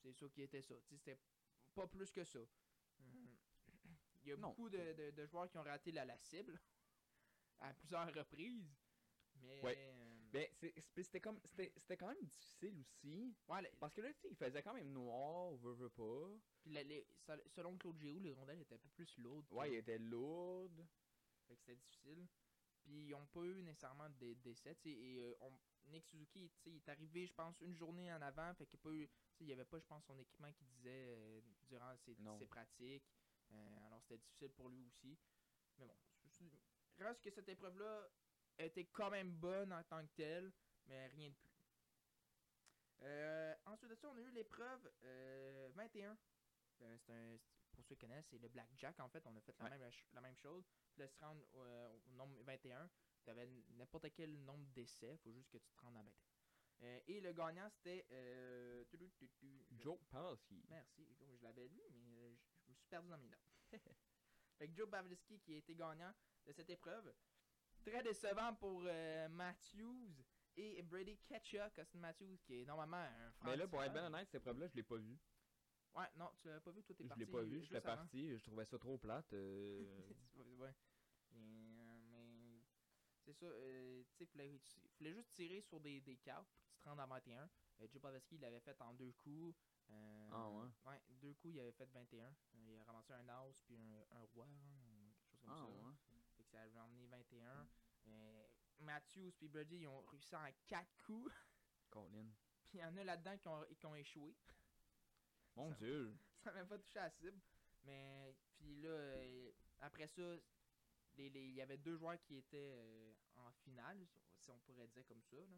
c'est ça qui était ça. C'était pas plus que ça. Euh, Il y a Non. beaucoup de, de- de joueurs qui ont raté la, la cible à plusieurs reprises. Mais. Ouais. euh, Ben, c'était comme c'était quand même difficile aussi. ouais, Parce que là, tu sais, il faisait quand même noir, veut, veut pas. puis la- les- sel- selon Claude Giroux, les rondelles étaient un peu plus lourdes. Ouais, il était lourd. Fait que c'était difficile. Puis ils ont pas eu nécessairement de décès. Et euh, on- Nick Suzuki, il est arrivé, je pense, une journée en avant. Fait qu'il y a pas eu- tu sais, il y avait pas, je pense, son équipement qui disait euh, durant ses, pratiques. Euh, alors c'était difficile pour lui aussi. Mais bon, reste que cette épreuve-là était quand même bonne en tant que telle, mais rien de plus. Euh, ensuite de ça, on a eu l'épreuve euh, 21. Euh, c'est un, pour ceux qui connaissent, c'est le Blackjack en fait. On a fait la, Ouais. même, la même chose. Puis là, se rendre euh, au nombre 21, tu avais n'importe quel nombre d'essais. faut juste que tu te rendes à 21. Euh, et le gagnant, c'était. Euh, je- Joe Pavelski. Merci. Je l'avais lu, mais euh, je, me suis perdu dans mes notes. fait Joe Pavelski qui a été gagnant de cette épreuve. Très décevant pour euh, Matthews et Brady Ketchuk, Austin Matthews, qui est normalement un Mais là, pour être bien honnête, cette épreuve-là, je l'ai pas vue. Ouais, non, tu l'avais pas vu, toi t'es Je parti. l'ai pas juste j'étais parti, je trouvais ça trop plate. euh, ouais. Euh, mais c'est ça, euh, tu sais, fallait, fallait juste tirer sur des, des cartes pour que tu te rendes à 21. Euh, Joe Pavelski, il l'avait fait en deux coups. Ah ouais? Ouais, deux coups, il avait fait 21. Euh, il a ramassé un as puis un, un roi, hein, quelque chose comme Ah, ça. ouais. Fait que ça avait emmené 21. Euh, Matthews puis Brady, ils ont réussi en 4 coups. Colin. Puis il y en a là-dedans qui ont, qui ont échoué. Mon Ça- dieu. ça n'a même pas touché à la cible. Mais puis là, euh, après ça, il y avait deux joueurs qui étaient euh, en finale, si on pourrait dire comme ça. là.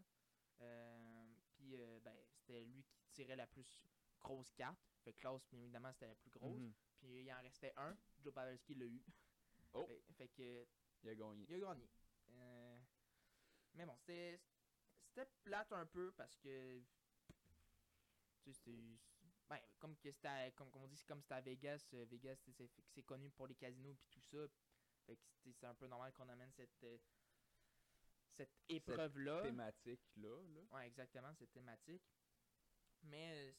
Euh, puis euh, ben, c'était lui qui tirait la plus grosse carte. Fait que Klaus, bien évidemment, c'était la plus grosse. Mhm. Puis il en restait un. Joe Pavelski l'a eu. Oh. Fait, fait que Il a gagné. il a gagné. Mais bon, c'était c'était plate un peu parce que tu sais c'était ben, comme que c'était comme, comme on dit c'est comme c'était à Vegas, euh, Vegas c'est connu pour les casinos puis tout ça. Fait que c'est un peu normal qu'on amène cette euh, cette épreuve là. Thématique là, là. Ouais, exactement, c'est thématique. Mais, euh,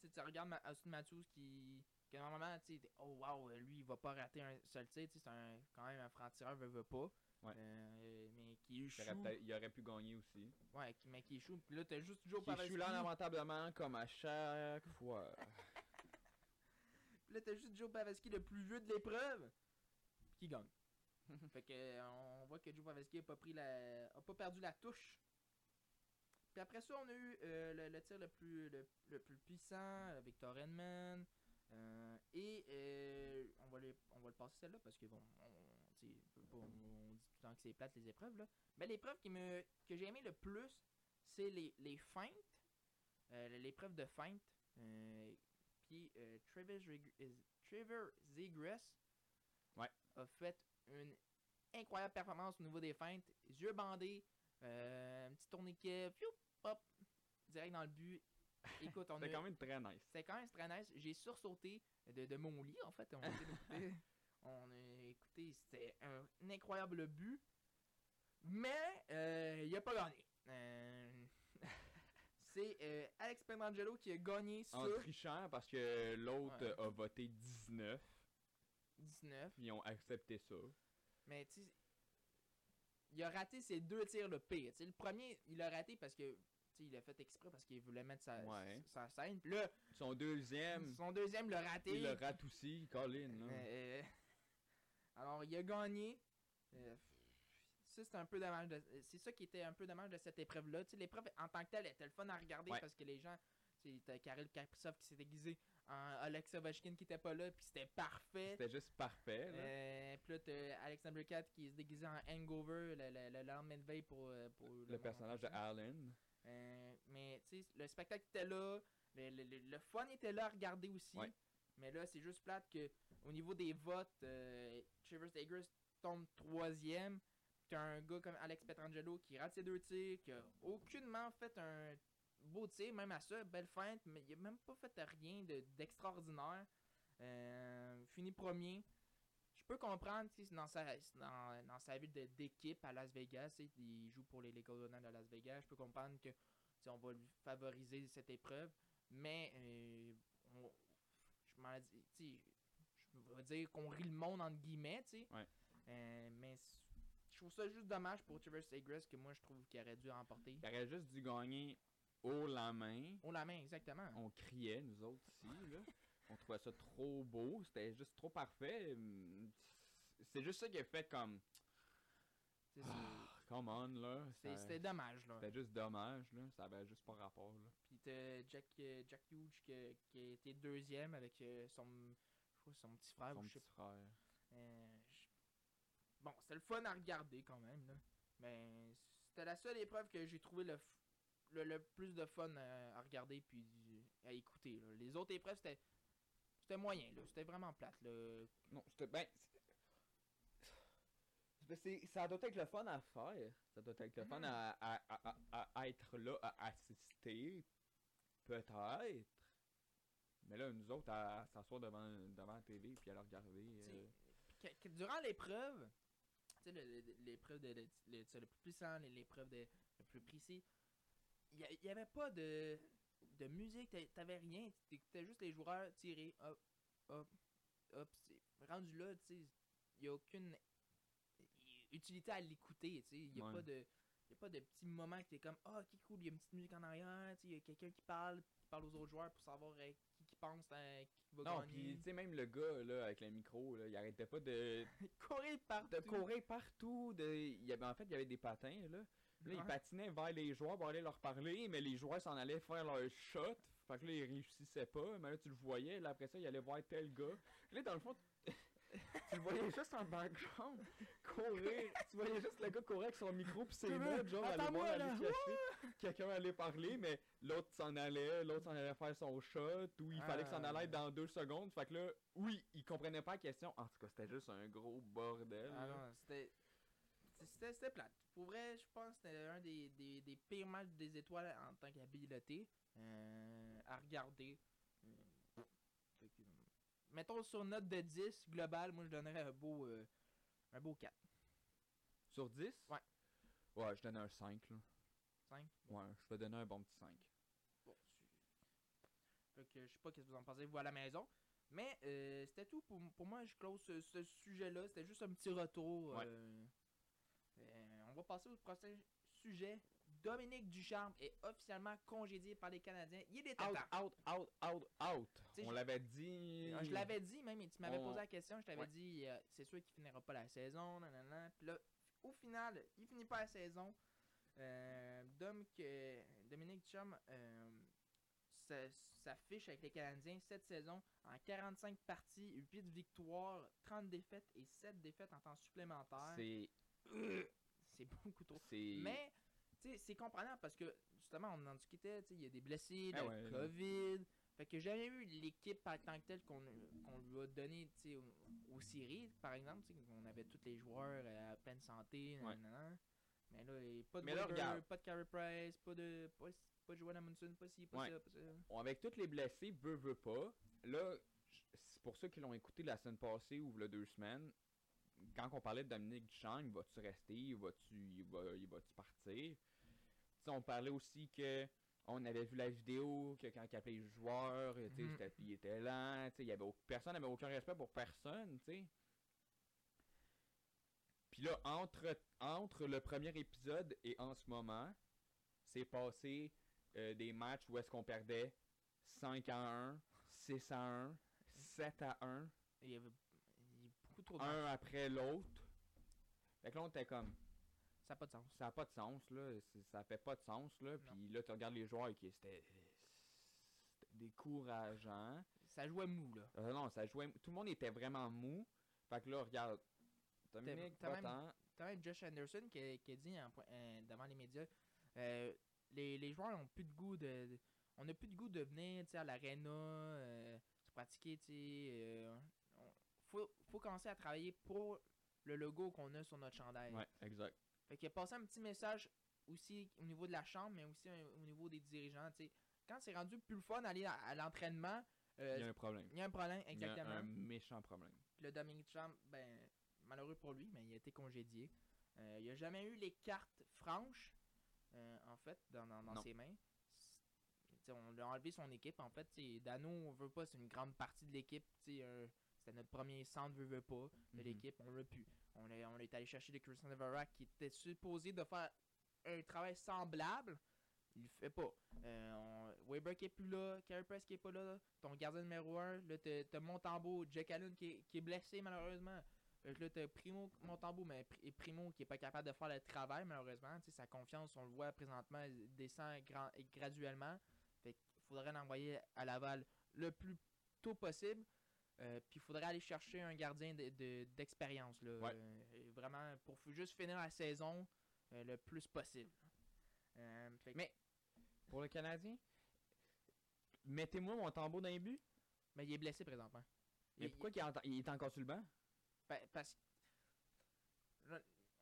tu regardes Austin Matthews qui, qui normalement, tu sais, oh wow, lui, il va pas rater un seul tir, tu sais, c'est un, quand même un franc-tireur, veut, veut pas. Ouais. Euh, mais qui échoue. il aurait pu gagner aussi. Ouais, qui, mais qui échoue. Puis là, t'as juste Joe Qui échoue là lamentablement comme à chaque fois. Puis là, t'as juste Joe Pavelski, le plus vieux de l'épreuve, qui gagne. fait que, on voit que Joe Pavelski a pas pris la, a pas perdu la touche. Puis après ça, on a eu euh, le, le tir le plus, le, le plus puissant, Victor Edman. Euh, et euh, on, va les, on va le passer celle-là parce que bon, on, dit tout le temps que c'est plate les épreuves là. Mais l'épreuve qui me, que j'ai aimé le plus, c'est les, les feintes. Euh, l'épreuve de feinte. Puis euh, Trevor Ouais. a fait une incroyable performance au niveau des feintes. Yeux bandés, un petit tourniquet, fiou, hop, direct dans le but. Écoute, on a, C'était quand même très nice. c'était quand même très nice. J'ai sursauté de, de mon lit, en fait. On, était- On a écouté, c'était un, incroyable but. Mais euh, il a pas gagné. Euh, c'est euh, Alex Petrangelo qui a gagné En sur trichant parce que l'autre Ouais. a voté 19. 19. Puis ils ont accepté ça. Mais tu sais, il a raté ses deux tirs le pire. Tu sais, le premier, il a raté parce que tu sais, il a fait exprès parce qu'il voulait mettre sa, Ouais. sa scène. Puis là, Son deuxième, son deuxième l'a raté. il le rate aussi, Colin. là. Euh, alors, il a gagné. Euh, ça, c'est un peu dommage. de- C'est ça qui était un peu dommage de cette épreuve-là. L'épreuve en tant que telle était le fun à regarder Ouais. parce que les gens. T'as Karel Kaprizov qui s'est déguisé en Alexa Ovechkin qui était pas là, puis c'était parfait. C'était juste parfait. Là. Euh, puis là, t'as Alexander Cat qui se déguisait en Hangover le, le, le lendemain de veille pour, euh, pour le monde personnage de. Allen. Euh, mais tu sais, le spectacle était là, le, le, le- le fun était là à regarder aussi. Ouais. Mais là, c'est juste plate que au niveau des votes, euh, Zegers tombe troisième. T'as un gars comme Alex Petrangelo qui rate ses deux tirs, qui a aucunement fait un beau tir, même à ça, belle feinte, mais il a même pas fait rien de- d'extraordinaire. Euh, fini premier. Je peux comprendre, sais, dans sa, dans, dans sa de- d'équipe à Las Vegas, il joue pour les, les Golden de Las Vegas. Je peux comprendre que on va lui favoriser cette épreuve, mais euh, on- je m'en dis, je vais dire qu'on rit le monde entre guillemets, tu sais. Ouais. Euh, mais je trouve ça juste dommage pour Trevor Segres que moi je trouve qu'il aurait dû remporter. Il aurait juste dû gagner haut la main. On la main, exactement. On criait, nous autres, ici. Là. On trouvait ça trop beau. C'était juste trop parfait. C'est juste ça qui a fait comme. Ah, come on, là. C'était dommage, là. C'était juste dommage, là. Ça avait juste pas rapport, là. Puis t'as Jack, euh, Jack Hughes qui, qui a été deuxième avec euh, son, je crois son petit frère. Son ou je sais petit frère. Euh, je- Bon, c'était le fun à regarder quand même, là. Mais c'était la seule épreuve que j'ai trouvé le, f- le, le plus de fun à, à regarder puis à écouter. là. Les autres épreuves, c'était c'était moyen, là. C'était vraiment plate, là. Non, c'était. Ben. Ça doit être le fun à faire. Ça doit être le fun Mhm. à, à, à, être là, à assister. Peut-être. Mais là, nous autres, à s'asseoir devant, devant la télé puis à la regarder. euh, Que- que durant l'épreuve, tu sais, l'épreuve de, le plus puissant, l'épreuve de, le plus précis, il n'y avait pas de, de musique, t'a- t'avais rien, t'écoutais juste les joueurs tirer, hop, hop, hop. c'est- Rendu là, tu sais, n'y a aucune utilité à l'écouter, tu sais, a Ouais. pas de... Y a pas de petits moments que t'es comme Ah, ok, cool, il y a une petite musique en arrière, tu sais, il y a quelqu'un qui parle, qui parle aux autres joueurs pour savoir euh, qui, qui pense qui va Non, gagner. puis tu sais, même le gars, là, avec le micro, là, il arrêtait pas de, courir partout. de courir partout. De... Il y avait, en fait, il y avait des patins, là. Là, il Ouais. patinait vers les joueurs pour aller leur parler, mais les joueurs s'en allaient faire leur shot. Fait que là, ils réussissaient pas. Mais là, tu le voyais. Là, après ça, il allait voir tel gars. Là, dans le fond, tu le voyais juste en background courir. tu voyais juste le gars courir avec son micro pis ses notes, genre, aller voir, aller cacher. Quelqu'un allait parler, mais l'autre s'en allait. L'autre s'en allait faire son shot. Ou il fallait que s'en Ah. allait dans deux secondes. Fait que là, oui, il comprenait pas la question. En tout cas, c'était juste un gros bordel. Ah c'était. C'était plate. Pour vrai, je pense que c'était un des, des, des pires matchs des étoiles en tant qu'habileté euh, à regarder. Mettons sur note de 10 global, moi je donnerais un beau, euh, un beau 4. Sur 10? Ouais. Ouais, je donne un 5, là. 5. Ouais, je vais donner un bon petit 5. Bon, fait que je sais pas ce que vous en pensez, vous à la maison. Mais euh, c'était tout pour, pour moi. Je close ce, ce sujet-là. C'était juste un petit retour. Ouais. euh, on va passer au prochain sujet. Dominique Ducharme est officiellement congédié par les Canadiens. Il est Out, out, out, out, out. T'sais, On je- l'avait dit. Je l'avais dit même, et tu m'avais On- posé la question, je t'avais Ouais. dit euh, c'est sûr qu'il finira pas la saison, nanana. Puis là, au final, il finit pas la saison. Euh, Dom que- Dominique Ducharme euh, sa- s'affiche avec les Canadiens cette saison en 45 parties, 8 victoires, 30 défaites et 7 défaites en temps supplémentaire. C'est. C'est beaucoup trop. Mais, c'est comprenable parce que, justement, on en discutait, il y a des blessés, Ah le ouais. COVID. Fait que j'ai jamais eu l'équipe en tant que telle qu'on lui a donné, tu sais, aux, aux séries, par exemple, on avait tous les joueurs euh, à pleine santé, Ouais. Mais là, il pas de Mais là, Weber, pas de Carey Price, pas de, pas, pas de Joanna Amundsen, pas ci, pas Ouais. ça, pas ça. Bon, avec tous les blessés, veut, veut pas. Là, c'est pour ceux qui l'ont écouté la semaine passée ou le deux semaines, quand on parlait de Dominique Duchamp, va-tu rester, va-tu il va, il va-tu partir? T'sais, on parlait aussi que on avait vu la vidéo, que quand il appelait les joueurs, tu sais, Mhm. c'était- il était lent, tu il y avait personne n'avait aucun respect pour personne, tu sais. Puis là, entre, entre le premier épisode et en ce moment, c'est passé euh, des matchs où est-ce qu'on perdait 5 à 1, 6 à 1, 7 à 1, Il y avait un après l'autre. Fait que là, on était comme, Ça n'a pas de sens. ça n'a pas de sens, là. Ça fait pas de sens, là. Puis là, tu regardes les joueurs qui c'était décourageant. Ça jouait mou, là. Euh, non, ça jouait. Tout le monde était vraiment mou. Fait que là, regarde. Dominique, t'as même- même Josh Anderson qui, a- qui a dit en euh, devant les médias euh, les, les joueurs ont plus de goût de. de- on n'a plus de goût de venir à l'aréna, se pratiquer. tu faut, faut commencer à travailler pour le logo qu'on a sur notre chandail. Ouais, exact. Fait qu'il a passé un petit message aussi au niveau de la chambre, mais aussi au niveau des dirigeants. tu sais. Quand c'est rendu plus le fun d'aller à, à l'entraînement, euh, Il y a un problème. il y a un problème, Il y a exactement. un méchant problème. Puis le Dominique Champ, ben, malheureux pour lui, mais il a été congédié. Euh, il a jamais eu les cartes franches, euh, en fait, dans, dans, ses mains. T'sais, on lui a enlevé son équipe, en fait. t'sais, Dano, on veut pas, c'est une grande partie de l'équipe. Euh, C'était notre premier centre, veut, veut pas, de Mhm. l'équipe. On l'a pu. On, l'a- on est allé chercher de Christian Navarra qui était supposé de faire un travail semblable. Il le fait pas. Euh, on- Weber qui est plus là, Carey Price qui est pas là, ton gardien numéro 1, là t'as Montembeau, Jack Allen qui est, qui est blessé malheureusement. Que là t'as Primo Montembeau, mais Primo qui est pas capable de faire le travail malheureusement. Sa confiance, on le voit présentement, elle descend grand, graduellement. Fait qu'il faudrait l'envoyer à Laval le plus tôt possible. Euh, Puis il faudrait aller chercher un gardien de- de- d'expérience. là Ouais. Euh, vraiment, pour juste finir la saison euh, le plus possible. Euh, Mais- Pour le Canadien, mettez-moi mon tambour dans les buts. mais il est blessé présentement. Mais Il- pourquoi il, est en- il est encore sur le banc? Ben, parce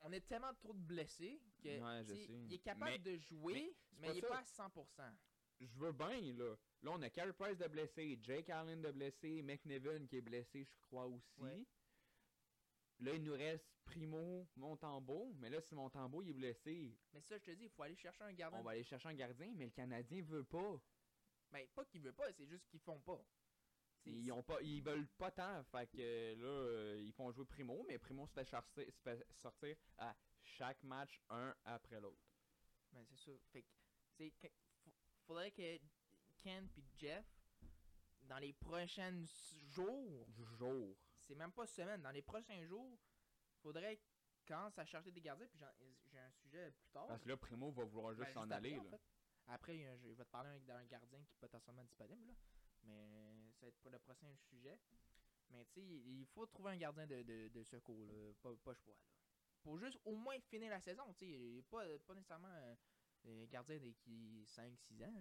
on est tellement trop de blessés que Ouais, il est capable Mais- de jouer, mais mais, il est pas à 100%. Je veux bien, là. Là, on a Carey Price de blessé, Jake Allen de blessé, McNevin qui est blessé, je crois aussi. Ouais. Là, il nous reste Primo, Montembeau. Mais là, si Montembeau il est blessé, Mais ça, je te dis, il faut aller chercher un gardien. on va aller chercher un gardien, mais le Canadien veut pas. Ben, pas qu'il veut pas, c'est juste qu'ils font pas. Ils ont pas, ils veulent pas tant. Fait que là, euh, ils font jouer Primo, mais Primo se fait, charcer- se fait sortir à chaque match un après l'autre. Ben, c'est ça. Fait que, tu sais, que- faut- faudrait que Ken puis Jeff, dans les prochains jours, Jour. c'est même pas semaines, dans les prochains jours, faudrait commencer à chercher des gardiens. Puis j'ai un sujet plus tard. Parce que là, Primo va vouloir Ben, juste s'en après, aller. en là. fait. Après, il y a un- je vais te parler d'un- gardien qui est potentiellement disponible, là. mais ça va être pour le prochain sujet. Mais tu sais, il faut trouver un gardien de, de, de secours, là. Pas, pas choix. Là. Pour juste au moins finir la saison, tu sais, pas, pas nécessairement euh, un gardien de qui 5-6 ans. Là.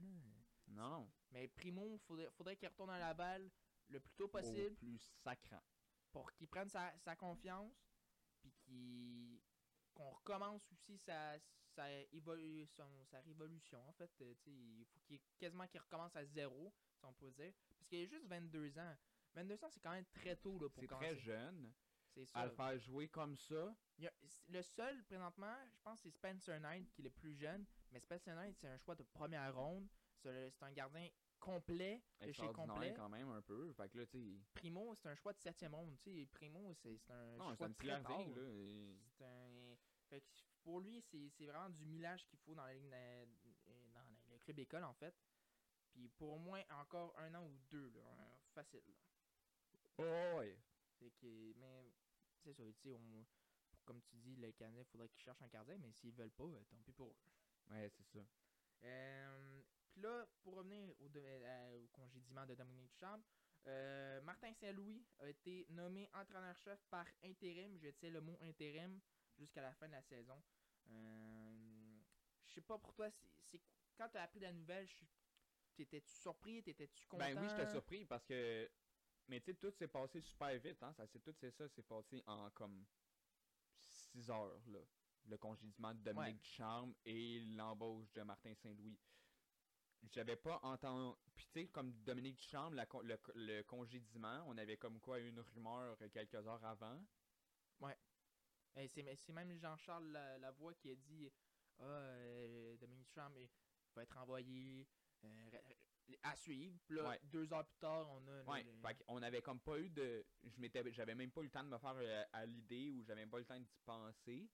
Non. Mais Primo, faudrait, faudrait qu'il retourne à la balle le plus tôt Au possible plus sacrant. pour qu'il prenne sa, sa confiance, puis qu'il qu'on recommence aussi sa, sa, évolu- son- sa révolution, en fait. Euh, tu sais, il faut qu'il quasiment qu'il recommence à zéro, si on peut dire. Parce qu'il a juste 22 ans. 22 ans, c'est quand même très tôt là, pour C'est très jeune. C'est ça. À le faire jouer comme ça. A- le seul, présentement, je pense c'est Spencer Knight qui est le plus jeune. Mais Spencer Knight, c'est un choix de première ronde. C'est c'est un gardien complet de chez complet. quand même un peu. Fait que là. Primo, c'est un choix de septième ronde. Tu sais, Primo, c'est c'est un Non, c'est choix un de petit très gardien, tard. là. et- C'est un. Fait que pour lui, c'est c'est vraiment du millage qu'il faut dans la ligne euh, dans le club école en fait. Puis pour au moins encore un an ou deux, là, facile. Là. Oh, ouais. Fait que, mais c'est ça, tu sais, on- comme tu dis, le Canadien, faudrait qu'ils cherchent un gardien, mais s'ils veulent pas, euh, tant pis pour eux. Ouais, c'est ça. Euh, Puis là, pour revenir au, de- euh, au congédiement de Dominique Duchamp, euh, Martin Saint-Louis a été nommé entraîneur-chef par intérim, je tiens le mot intérim, jusqu'à la fin de la saison. Euh, je sais pas pour toi, c'est quand tu as appris la nouvelle, t'étais-tu surpris, t'étais-tu content? Ben oui, j'étais surpris parce que. Mais tu sais, tout s'est passé super vite, hein. Ça, c'est tout, c'est ça, c'est passé en comme 6 heures, là. Le congédiement de Dominique Ouais. Ducharme et l'embauche de Martin Saint-Louis. j'avais pas entendu. Puis tu sais, comme Dominique la con- le, le congédiement, on avait comme quoi une rumeur quelques heures avant. Et c'est c'est même Jean-Charles La- Lavoie qui a dit Ah, euh, Dominique Trump va être envoyé euh, à suivre. Là, Ouais. deux heures plus tard, on a. Ouais, le- fait qu'on avait comme pas eu de. Je m'étais. J'avais même pas eu le temps de me faire euh, à l'idée ou j'avais même pas eu le temps d'y penser.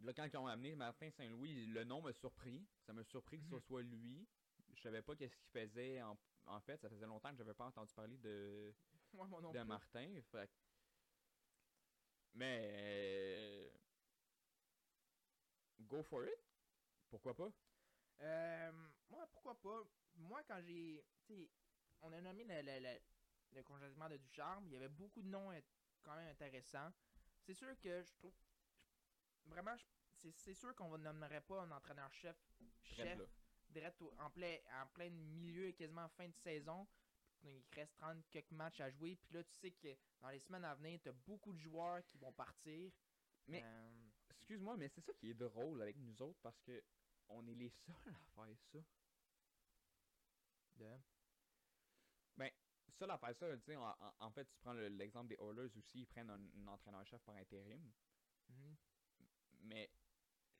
Là, quand ils ont amené Martin Saint-Louis, le nom m'a surpris. Ça m'a surpris que ce Mhm. soit lui. Je savais pas qu'est-ce qu'il faisait. En, en fait, ça faisait longtemps que j'avais pas entendu parler de, Ouais, moi non de plus. Martin. Fait Mais. euh, Go for it. Pourquoi pas? Euh, moi, pourquoi pas? Moi, quand j'ai. On a nommé le, le, le, le congédiement de Ducharme. Il y avait beaucoup de noms quand même intéressants. C'est sûr que je trouve. Vraiment, c'est sûr qu'on ne nommerait pas un entraîneur-chef chef là. direct au- en, plein, en plein milieu, quasiment fin de saison. Il reste 30 quelques matchs à jouer. Puis là, tu sais que dans les semaines à venir, tu as beaucoup de joueurs qui vont partir. Mais- Euh, Excuse-moi, mais c'est ça qui est drôle avec nous autres parce que on est les seuls à faire ça. de- Seul à faire ça, tu sais, en, en- fait, tu prends le- l'exemple des Oilers aussi, ils prennent un, un entraîneur-chef par intérim, Mhm. Mais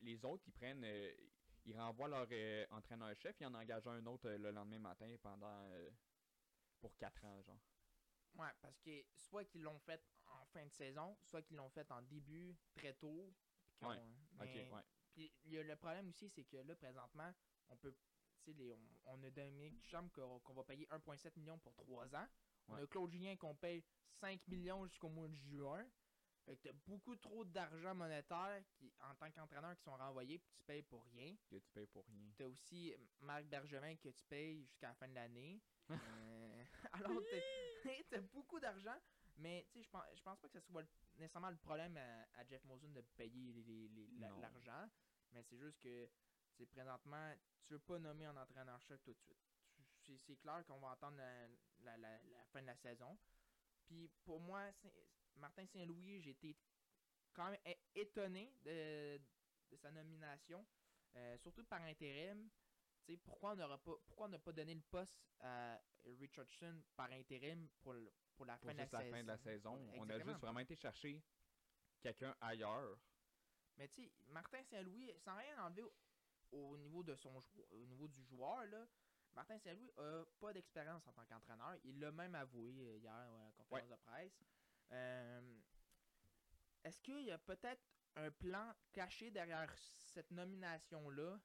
les autres, ils prennent, euh, ils renvoient leur euh, entraîneur-chef, ils en engagent un autre euh, le lendemain matin pendant, pour 4 ans, genre. Ouais, parce que soit qu'ils l'ont fait en fin de saison, soit qu'ils l'ont fait en début, très tôt. puis Ouais, a le problème aussi, c'est que là, présentement, on peut. Les- on, on a Dominique Duchamp qu'on va payer 1,7 million pour 3 ans. On a Claude Julien qu'on paye 5 millions jusqu'au mois de juin. Fait que t'as beaucoup trop d'argent monétaire qui, en tant qu'entraîneur qui sont renvoyés puis tu payes pour rien. Que tu payes pour rien. T'as aussi Marc Bergevin que tu payes jusqu'à la fin de l'année. Euh, alors, t'as- beaucoup d'argent, mais tu sais, je pense, je pense pas que ce soit nécessairement le problème à, à Jeff Molson de payer l'argent. Mais c'est juste que, tu présentement, tu veux pas nommer un entraîneur-chef tout de suite. C'est c'est clair qu'on va attendre la, la- la- la fin de la saison. Puis pour moi, Saint- Martin Saint-Louis, j'ai été quand même étonné de, de sa nomination, euh, surtout par intérim. Pourquoi on n'aura pas pourquoi on n'a pas donné le poste à Richardson par intérim pour, le- pour la Pour fin de la juste la fin de la saison? on a juste vraiment été chercher quelqu'un ailleurs. Mais tu sais, Martin Saint-Louis, sans rien enlever au, au niveau de son au niveau du joueur là, Martin Saint-Louis a pas d'expérience en tant qu'entraîneur. Il l'a même avoué euh, hier à la conférence de presse. Euh, Est-ce qu'il y a peut-être un plan caché derrière cette nomination-là?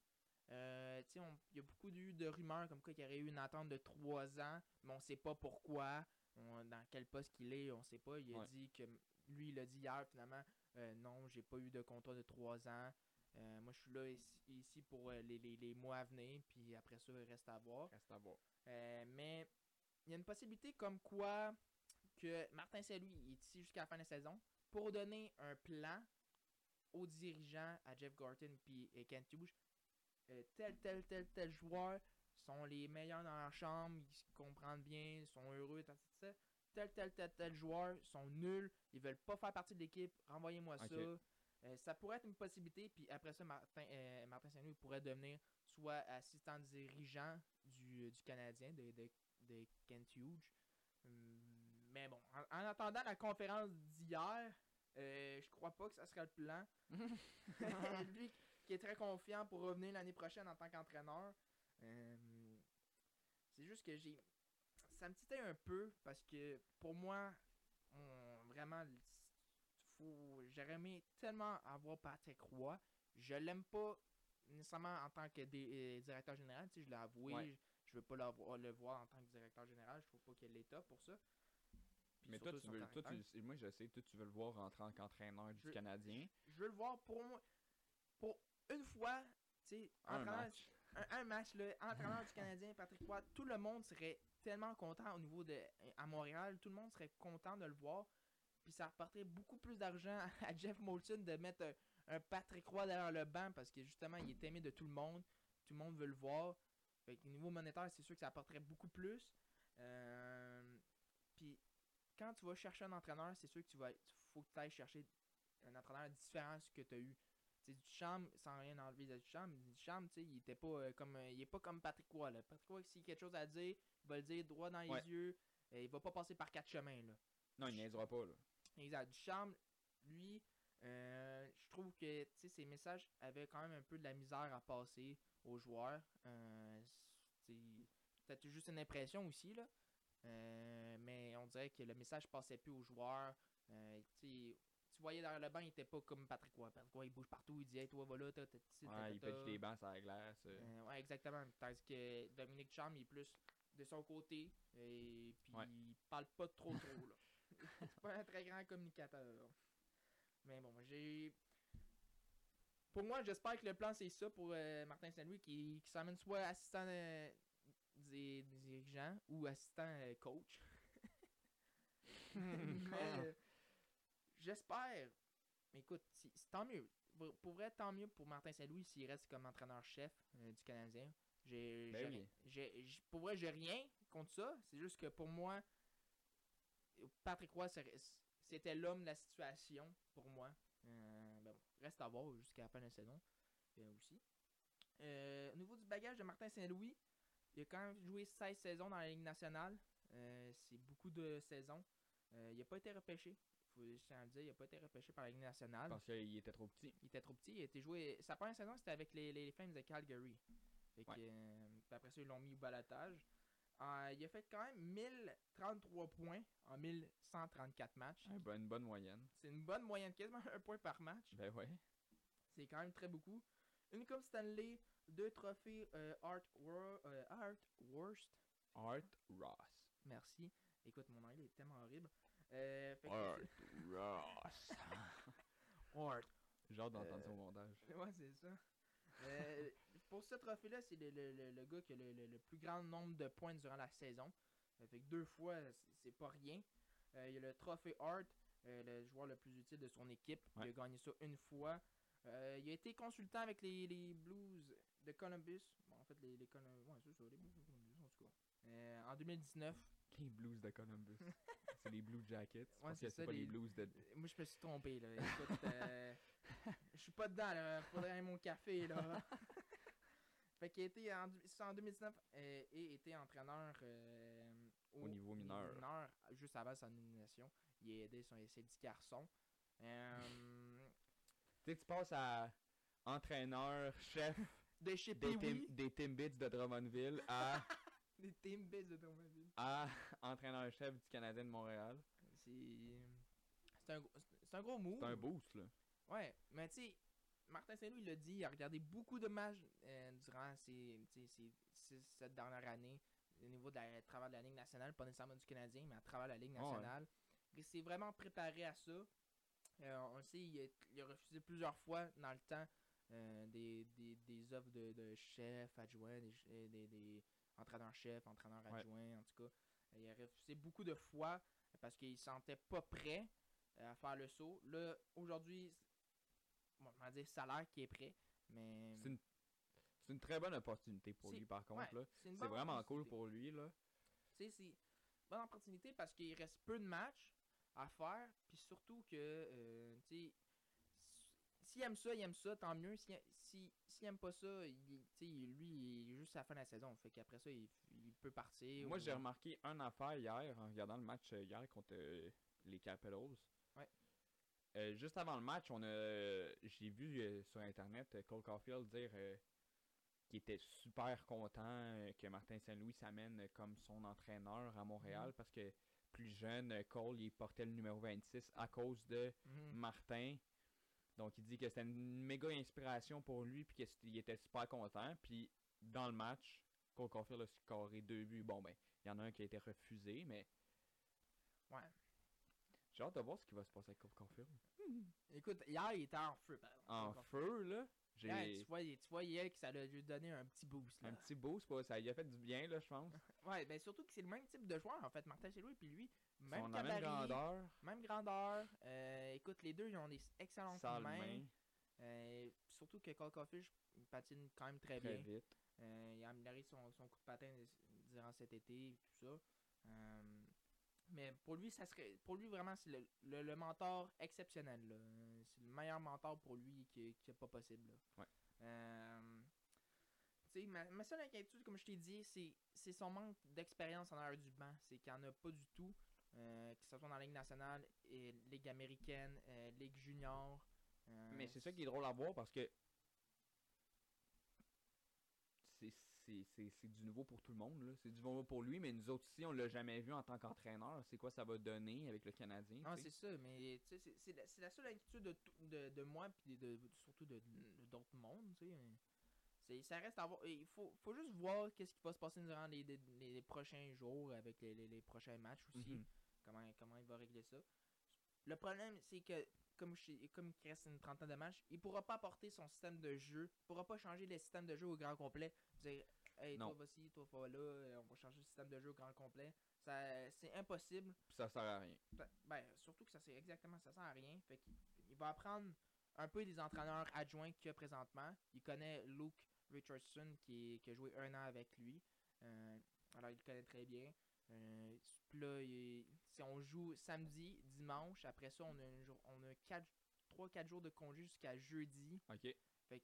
Euh, il y a beaucoup eu de rumeurs comme quoi il y aurait eu une attente de trois ans, mais on sait pas pourquoi, on- dans quel poste qu'il est, on sait pas. Il a dit que lui, il a dit hier finalement, euh, non, j'ai pas eu de contrat de trois ans. Euh, moi, je suis là ici, pour les, les- les mois à venir, puis après ça, il reste à voir. Reste à voir. Mais il y a une possibilité comme quoi que Martin Saint-Louis est ici jusqu'à la fin de la saison pour donner un plan aux dirigeants, à Jeff Gorton puis et Kent Hughes. Euh, tel, tel, tel, tel joueur sont les meilleurs dans la chambre, ils comprennent bien, sont heureux, ça. Tel, tel, tel, tel joueur sont nuls, ils veulent pas faire partie de l'équipe, renvoyez-moi ça. Euh, ça pourrait être une possibilité, puis après ça, Martin, euh, Martin Saint-Louis pourrait devenir soit assistant dirigeant du, du Canadien, de, de, de Kent Hughes. Mais bon, en, en attendant la conférence d'hier, euh, je crois pas que ça serait le plan. Lui qui est très confiant pour revenir l'année prochaine en tant qu'entraîneur. euh, c'est juste que j'ai. Ça me titait un peu parce que pour moi, on- vraiment, faut, j'aurais aimé tellement avoir Patrick Roy. Je l'aime pas nécessairement en tant que dé- euh, directeur général. Je l'ai avoué. Ouais. Je, je veux pas le voir en tant que directeur général. Je trouve pas qu'il y ait l'état pour ça. Mais toi, tu veux, toi, tu, moi, je sais, toi, tu veux le voir en tant qu'entraîneur du Je- Canadien. je veux le voir pour moi. Pour une fois, tu sais, Un match. un, un match, là, entraîneur du Canadien, Patrick Roy, tout le monde serait tellement content au niveau de. À Montréal, tout le monde serait content de le voir. Puis ça repartirait beaucoup plus d'argent à Jeff Molson de mettre un, un Patrick Roy derrière le banc parce que justement, il est aimé de tout le monde. Tout le monde veut le voir. Fait que, au niveau monétaire, c'est sûr que ça apporterait beaucoup plus. Euh, quand tu vas chercher un entraîneur, c'est sûr que tu vas faut que tu ailles chercher un entraîneur différent de ce que tu as eu. tu sais, Duchamp, sans rien enlever à Duchamp, Duchamp, tu sais, il était pas euh, comme euh, il est pas comme Patrick Roy là. Patrick Roy, s'il a quelque chose à dire, il va le dire droit dans les Ouais. yeux, et il va pas passer par quatre chemins là. Non, il niaisera pas, là. Exact. Duchamp, lui, euh, je trouve que tu sais, ses messages avaient quand même un peu de la misère à passer aux joueurs. Euh, peut-être juste une impression aussi, là. Euh, mais on dirait que le message passait plus aux joueurs. Euh, tu voyais derrière le banc, il était pas comme Patrick Roy. Patrick Roy, il bouge partout, il dit Hey, toi, voilà, t'as, Ouais, il pète des bancs sur la glace. euh. Ouais, exactement. Tandis que Dominique Charme, il est plus de son côté. Et puis, Ouais. il parle pas trop trop, là. c'est pas un très grand communicateur. Mais bon, j'ai. Pour moi, j'espère que le plan, c'est ça pour Martin Saint-Louis qui, qui s'amène soit assistant des, des dirigeants ou assistant euh, coach. Mais euh, j'espère. Écoute, si- tant mieux. Pour- Pour vrai, tant mieux pour Martin Saint-Louis s'il reste comme entraîneur-chef euh, du Canadien. J'ai, Ben j'ai- oui. j'ai- j'- pour vrai, j'ai rien contre ça. C'est juste que pour moi, Patrick Roy, c'était l'homme de la situation pour moi. Euh, ben bon, reste à voir jusqu'à la fin de la saison euh, aussi. Au niveau du bagage de Martin Saint-Louis, il a quand même joué 16 saisons dans la Ligue nationale. Euh, c'est beaucoup de saisons. Euh, il n'a pas été repêché. Faut je tiens à le dire, il n'a pas été repêché par la Ligue nationale. Parce qu'il était trop petit. Il était trop petit. Il a été joué. Sa première saison, c'était avec les, les Flames de Calgary. Fait que, Ouais. euh, après ça, ils l'ont mis au balatage. Euh, il a fait quand même 1033 points en 1134 matchs. Une bonne moyenne. C'est une bonne moyenne, quasiment un point par match. Ben ouais. C'est quand même très beaucoup. Une Coupe Stanley, deux trophées euh, Art, euh, Art Worst. Art Ross. Merci. Écoute, mon anglais est tellement horrible. Euh, fait que- Art Ross. Art. J'ai hâte d'entendre au montage. Ouais, c'est ça. Pour ce trophée-là, c'est le, le- le- le gars qui a le, le- le plus grand nombre de points durant la saison. Fait que deux fois, c'est- pas rien. Il y a le trophée euh, le joueur le plus utile de son équipe. Ouais. Il a gagné ça une fois. Euh, il a été consultant avec les, les Blues de Columbus. Bon, en fait, les, les Colum- ouais, c'est ça, les Blues de Columbus, en tout cas. Euh, en 2019. Les Blues de Columbus. c'est les Blue Jackets. Ouais, c'est ça, pas les les- Blues de. Moi, je me suis trompé, là. Écoute, euh, je suis pas dedans, là. Faudrait mon café, là. fait qu'il a été en, c'est en 2019 euh, et était entraîneur Au niveau mineur. juste avant sa nomination. Il a aidé son, ses 10 garçons. Tu sais, tu passes à entraîneur, chef de chez des, tim, Pee-Wee, des Timbits de Drummondville à, des Timbits de Drummondville. à entraîneur-chef du Canadien de Montréal. C'est c'est un, gros- c'est un gros move. C'est un boost, là. Ouais, mais tu sais, Martin Saint-Louis l'a dit, il a regardé beaucoup de matchs euh, durant ces, ces cette dernière année au niveau de la à travers de la Ligue nationale, pas nécessairement du Canadien, mais à travers la Ligue Ah ouais. nationale. Il s'est vraiment préparé à ça. Euh, on le sait, il a, il a refusé plusieurs fois dans le temps euh, des, des, des offres de, de chef, adjoint, des, euh, des, des entraîneurs-chefs, entraîneurs Ouais. adjoints, en tout cas. Il a refusé beaucoup de fois parce qu'il se sentait pas prêt à faire le saut. Là, aujourd'hui, bon, on va dire salaire qui est prêt, mais C'est une, c'est une très bonne opportunité pour lui, par contre. ouais, c'est vraiment cool pour lui. là. C'est une bonne opportunité parce qu'il reste peu de matchs à faire, puis surtout que, euh, tu sais, s'il aime ça, il aime ça, tant mieux. S'il si, s'il aime pas ça, il, lui, il est juste à la fin de la saison. Fait qu'après ça, il, il peut partir. Moi, ou- j'ai remarqué un affaire hier en regardant le match euh, hier contre euh, les Capitals. Ouais. Euh, juste avant le match, on a, j'ai vu sur internet Cole Caulfield dire qu'il était super content que Martin Saint-Louis s'amène comme son entraîneur à Montréal Mhm. parce que plus jeune, euh, Cole il portait le numéro 26 à cause de Mhm. Martin. Donc il dit que c'était une méga inspiration pour lui puis qu'il était super content. Puis dans le match, Cole Caulfield a scoré deux buts. Bon ben, il y en a un qui a été refusé, mais Ouais. j'ai hâte de voir ce qui va se passer avec Cole Caulfield. Écoute, hier, il était en feu, par. En feu là? Ouais, tu, vois, il- tu hier que ça lui a donné un petit boost. Là. un petit boost, pas, ça lui a fait du bien là, je pense. Ouais, ben surtout que c'est le même type de joueur, en fait, Martin Saint-Louis, puis lui, même même grandeur, même grandeur. Euh, écoute, les deux, ils ont des excellentes sale mains. main, Euh, surtout que il patine quand même très, très bien. vite. Euh, il a amélioré son, son coup de patin durant cet été et tout ça. Mais pour lui, ça serait pour lui vraiment c'est le, le, le mentor exceptionnel. là. Euh, c'est le meilleur mentor pour lui qui qui est pas possible. là. Ouais. Euh, ma, ma seule inquiétude, comme je t'ai dit, c'est c'est son manque d'expérience en arrière du banc. C'est qu'il n'y en a pas du tout. euh, que ce soit dans la Ligue nationale, et Ligue américaine, euh, Ligue junior. euh, Mais c'est ça qui est drôle à voir parce que c'est du nouveau pour tout le monde. C'est du nouveau pour lui, mais nous autres ici, on l'a jamais vu en tant qu'entraîneur. C'est quoi ça va donner avec le Canadien? Non, c'est ça, mais tu sais, c'est- la, la seule inquiétude de, de, de moi, puis de, surtout de d'autres mondes, Ça reste à voir. Il faut, faut juste voir qu'est-ce qui va se passer durant les, les, les prochains jours avec les, les, prochains matchs aussi. Mhm. comment, comment il va régler ça. Le problème, c'est que, comme, je- comme il reste une trentaine de matchs, il pourra pas apporter son système de jeu, il pourra pas changer le système de jeu au grand complet. Dire, hey, Non. toi, vas-y, toi, va là, euh, on va changer le système de jeu au grand complet. Ça, c'est impossible. Puis ça sert à rien. Ben, surtout que ça c'est exactement ça sert à rien. Fait qu'il il va apprendre un peu des entraîneurs adjoints qu'il y a présentement. Il connaît Luke Richardson qui, a joué un an avec lui. Euh, alors il le connaît très bien. Euh, là, il- si on joue samedi, dimanche, après ça, on a, un jour- on a 3-4 jours de congé jusqu'à jeudi. OK. Fait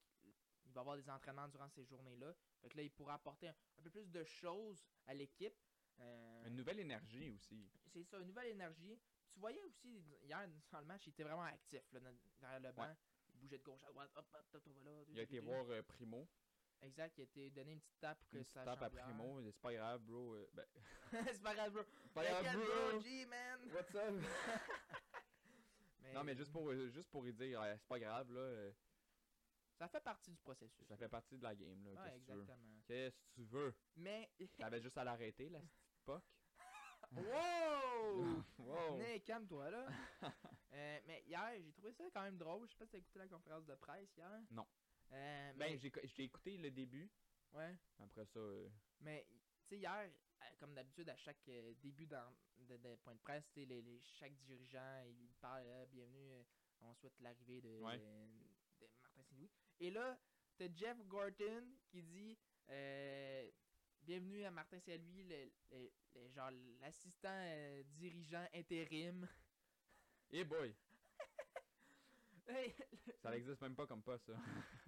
va avoir des entraînements durant ces journées-là. Fait que là, il pourra apporter un, un peu plus de choses à l'équipe. Euh, Une nouvelle énergie aussi. c'est ça, une nouvelle énergie. Tu voyais aussi, hier, dans le match, il était vraiment actif là, derrière le banc. Il bougeait de gauche à droite, hop, hop, hop, hop, là. Il a été voir euh, Primo. Exact, il a été donné une petite tape pour que Une ça tape à Primo. C'est pas grave, bro. euh, ben, c'est pas grave, bro. c'est pas grave, bro. G, man. What's up? Non, mais juste pour, euh, juste pour lui dire, euh, c'est pas grave, là. Ça fait partie du processus. Ça fait partie de la game, là. Ouais, Qu'est-ce que tu veux? Qu'est-ce que tu veux? Mais. T'avais juste à l'arrêter, la petite poque? wow! wow! Mais calme-toi là. Euh, mais hier, j'ai trouvé ça quand même drôle. Je sais pas si t'as écouté la conférence de presse hier. Non. Euh, Ben, mais, j'ai j'ai écouté le début. ouais. Après ça, euh, Mais, tu sais, hier, comme d'habitude, à chaque début dans, de, de point de presse, les, les- chaque dirigeant, il parle, bienvenue, on souhaite l'arrivée de, Ouais. de, Et là, t'as Jeff Gorton qui dit, euh, bienvenue à Martin Saint-Louis, le, le- le- genre l'assistant euh, dirigeant intérim. hey boy! Ça n'existe même pas comme pas, ça.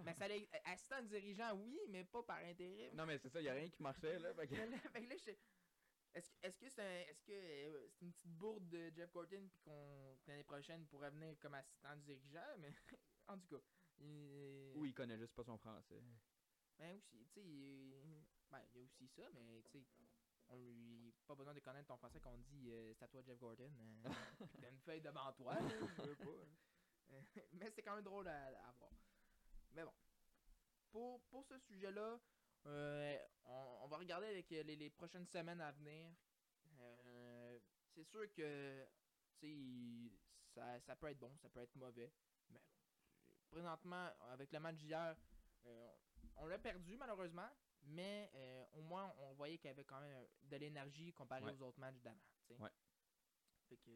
mais ça l'est- assistant dirigeant, oui, mais pas par intérim. non, mais c'est ça, y a rien qui marchait, là. fait que- Mais là, fait que là, je- Est-ce que c'est un- que euh, c'est une petite bourde de Jeff Gorton puis qu'on l'année prochaine il pourrait venir comme assistant dirigeant mais en tout cas Ou il connaît juste pas son français. ben aussi tu sais il- ben il y a aussi ça mais tu sais on lui pas besoin de connaître ton français qu'on dit euh, c'est à toi Jeff Gordon euh, puis t'as une feuille devant toi je veux pas Euh, mais c'est quand même drôle à, à voir. Mais bon. Pour, pour ce sujet là on, on va regarder avec euh, les, les prochaines semaines à venir. Euh, c'est sûr que ça, ça peut être bon ça peut être mauvais présentement avec le match d'hier euh, on l'a perdu malheureusement, mais euh, au moins on voyait qu'il y avait quand même de l'énergie comparé Ouais. aux autres matchs d'avant. tu sais. Ouais. Fait que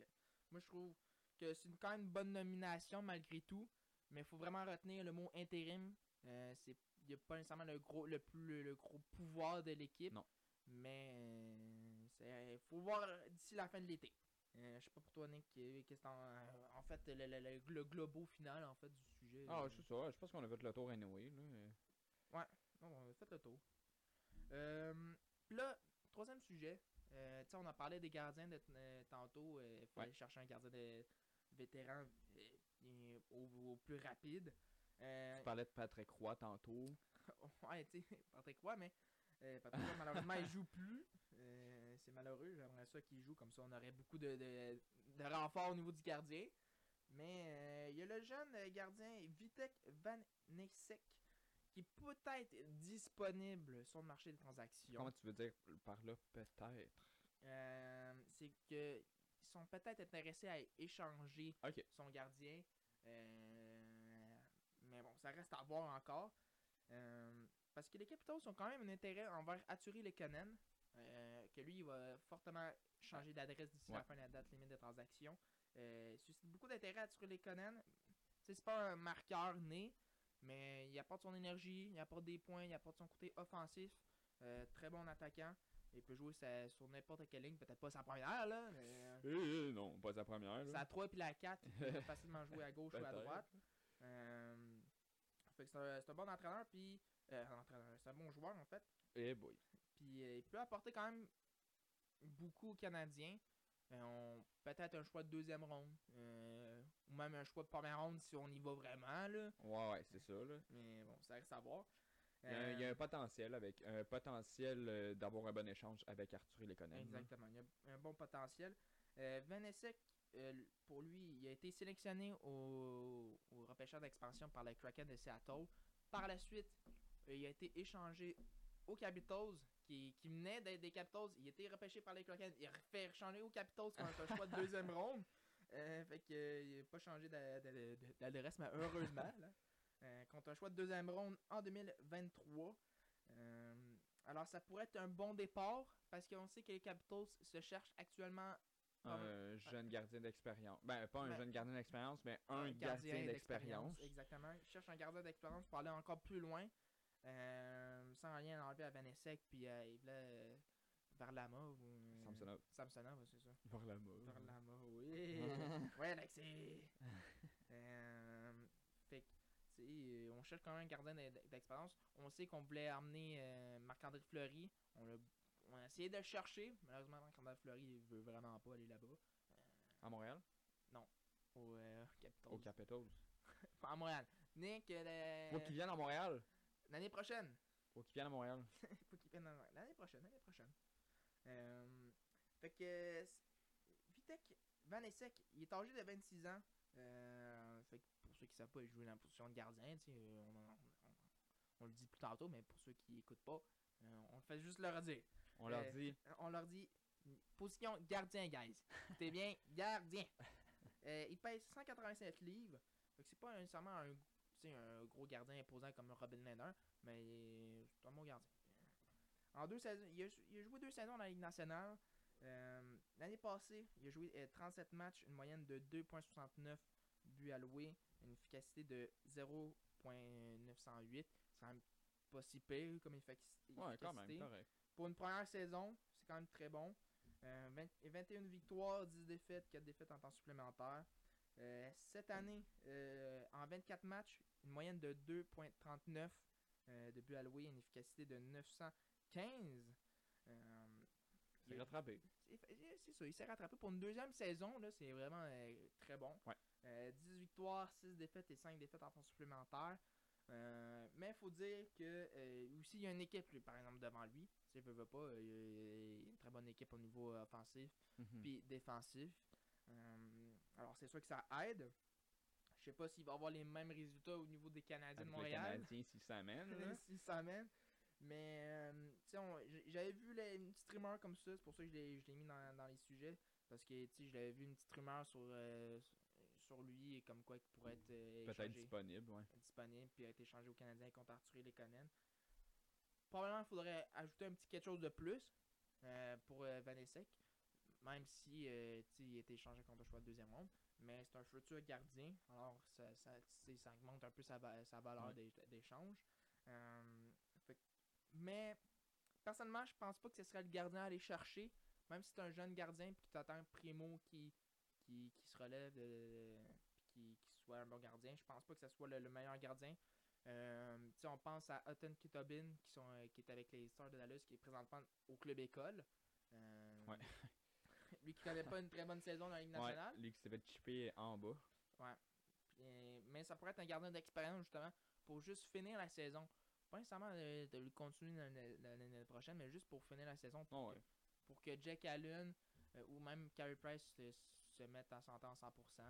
moi je trouve que c'est quand même une bonne nomination malgré tout, mais il faut vraiment retenir le mot intérim. Euh, c'est il n'y a pas nécessairement le gros le plus le, le gros pouvoir de l'équipe. Non. Mais c'est faut voir d'ici la fin de l'été. Je sais pas pour toi Nick, qu'est-ce en fait le, le, le, le globo final en fait du sujet. Ah, euh, c'est ça. Je pense qu'on a fait le tour anyway, là. non, on a fait le tour. Euh, là, troisième sujet. Euh, on a parlé des gardiens de, euh, tantôt. Il faut Ouais. aller chercher un gardien de vétéran au, au plus rapide. Tu parlais de Patrick Roy tantôt. ouais, tu sais, Patrick Roy, mais Patrick Roy, malheureusement, il joue plus. C'est malheureux. J'aimerais ça qu'il joue. Comme ça, on aurait beaucoup de, de, de renforts au niveau du gardien. Mais euh, il y a le jeune euh, gardien Vitek Van Nesek qui est peut-être disponible sur le marché des transactions. Comment tu veux dire par là, peut-être? Euh, c'est que ils sont peut-être intéressés à échanger son gardien. Euh, mais bon, ça reste à voir encore. Euh, parce que les Capitals ont quand même un intérêt envers Aturi Lekonen. Euh, que lui, il va fortement changer d'adresse d'ici la fin de la date limite de transaction. Euh, il suscite beaucoup d'intérêt à. Tu sais, C'est pas un marqueur né, mais il apporte son énergie, il apporte des points, il apporte son côté offensif. Euh, très bon attaquant. Il peut jouer sa- sur n'importe quelle ligne, peut-être pas sa première, là, mais Eh, eh, non, pas sa première. là. sa 3 puis la 4, il peut facilement jouer à gauche ou à droite. Euh, c'est un, bon entraîneur, puis. euh, c'est un bon joueur, en fait. Eh boy. Puis euh, il peut apporter quand même beaucoup aux Canadiens. Euh, on- Peut-être un choix de deuxième ronde. euh, ou même un choix de première ronde si on y va vraiment. Là. Ouais, ouais, c'est ça, là. Mais bon, ça reste à voir. Il y, a, un- il y a un potentiel avec un potentiel d'avoir un bon échange avec Arthur et Lekonen. là. Exactement. Il y a un bon potentiel. Euh, Vanessek, euh, pour lui, il a été sélectionné au, au repêchage d'expansion par les Kraken de Seattle. Par la suite, il a été échangé aux Capitals, qui, qui venait d'être des Capitals. Il été repêché par les Kraken. Il fait échanger aux Capitals contre un choix de deuxième ronde. Euh, fait que, euh, il n'a pas changé d'a- d'a- d'a- d'adresse, mais heureusement. là. Euh, contre un choix de deuxième ronde en 2023. Euh, alors, ça pourrait être un bon départ parce qu'on sait que les Capitals se cherchent actuellement Un jeune gardien d'expérience. Ben, pas un Ben, jeune gardien d'expérience, mais un, gardien, d'expérience. Exactement. Ils cherchent un gardien d'expérience pour aller encore plus loin. Euh, sans rien enlever à Vanessek puis à Evla euh, Varlamov ou. Samsonov. Samsonov, ouais, c'est ça. Varlamov. Varlamov, oui. ouais, Alexis. Euh, fait que, tu sais, euh, on cherche quand même un gardien d'e- d'expérience. On sait qu'on voulait amener euh, Marc-André Fleury. On, l'a- on a essayé de le chercher. Malheureusement, Marc-André Fleury il veut vraiment pas aller là-bas. À Montréal? Au euh, Capitals. Au Capitals. Pas à Montréal. Nick, euh, Faut qu'il vienne à Montréal. l'année prochaine. Faut qu'il vienne à Montréal. Faut qu'il vienne en- l'année prochaine, l'année prochaine. Euh, fait que Vitek Vanessek, il est âgé de 26 ans. Euh, fait que pour ceux qui savent pas, il joue dans la position de gardien. euh, On, on- on le dit plus tantôt, mais pour ceux qui écoutent pas, euh, on fait juste leur dire. On leur dit. On leur dit position gardien, guys. C'était bien, gardien. Il pèse 187 livres. Fait que c'est pas nécessairement un, un gros gardien imposant comme Robin Lehner, mais c'est un bon gardien. En deux saisons, il a, il a joué deux saisons dans la Ligue nationale. Euh, L'année passée, il a joué euh, 37 matchs, une moyenne de 2.69 buts alloués, une efficacité de 0.908. C'est quand même pas si pire comme effic- Ouais, quand même, efficacité. correct. Pour une première saison, c'est quand même très bon. Euh, 20 21 victoires, 10 défaites, 4 défaites en temps supplémentaire. Euh, cette année, euh, en 24 matchs, une moyenne de 2.39 euh, de buts alloués, une efficacité de 915. Euh, C'est il- rattrapé. c'est ça, il s'est rattrapé pour une deuxième saison, c'est vraiment euh, très bon. Ouais. Euh, 10 victoires, 6 défaites et 5 défaites en temps supplémentaire. Euh, mais il faut dire que aussi il y a une équipe lui, par exemple devant lui. Tu sais, veut, pas, il y a une très bonne équipe au niveau offensif Mhm. puis défensif. Euh, alors c'est sûr que ça aide. Je sais pas s'il va avoir les mêmes résultats au niveau des Canadiens Avec de Montréal. Canadien, s'il s'amène. là. S'il s'amène. Mais, euh, tu sais, j'avais vu les, une petite rumeur comme ça, c'est pour ça que je l'ai je l'ai mis dans, dans les sujets. Parce que, tu sais, je l'avais vu une petite rumeur sur, euh, sur lui, et comme quoi il pourrait être euh, Peut-être disponible, ouais. disponible, puis a été échangé au Canadien contre Arthur Lekonen. Probablement, il faudrait ajouter un petit quelque chose de plus euh, pour euh, Vanessek. Même si, euh, il a été échangé contre le choix de deuxième ronde. Mais c'est un futur gardien, alors ça, ça, ça augmente un peu sa, sa valeur d'échange. Euh, mais personnellement, je pense pas que ce serait le gardien à aller chercher. Même si c'est un jeune gardien et que tu attends un primo qui, qui, qui se relève euh, puis qui, qui soit un bon gardien, je pense pas que ce soit le, le meilleur gardien. Euh, on pense à Hutton Kitobin qui, sont, euh, qui est avec les Stars de Dallas, qui est présentement au club école. Euh, Ouais. lui qui connaît pas une très bonne saison dans la Ligue Ouais, nationale. lui qui s'est fait chipper en bas. Puis, euh, mais ça pourrait être un gardien d'expérience justement pour juste finir la saison. Pas nécessairement de, de le continuer l'année prochaine, mais juste pour finir la saison. Pour, Oh, ouais. que, pour que Jack Allen euh, ou même Carey Price se, se mettent à s'entendre 100%.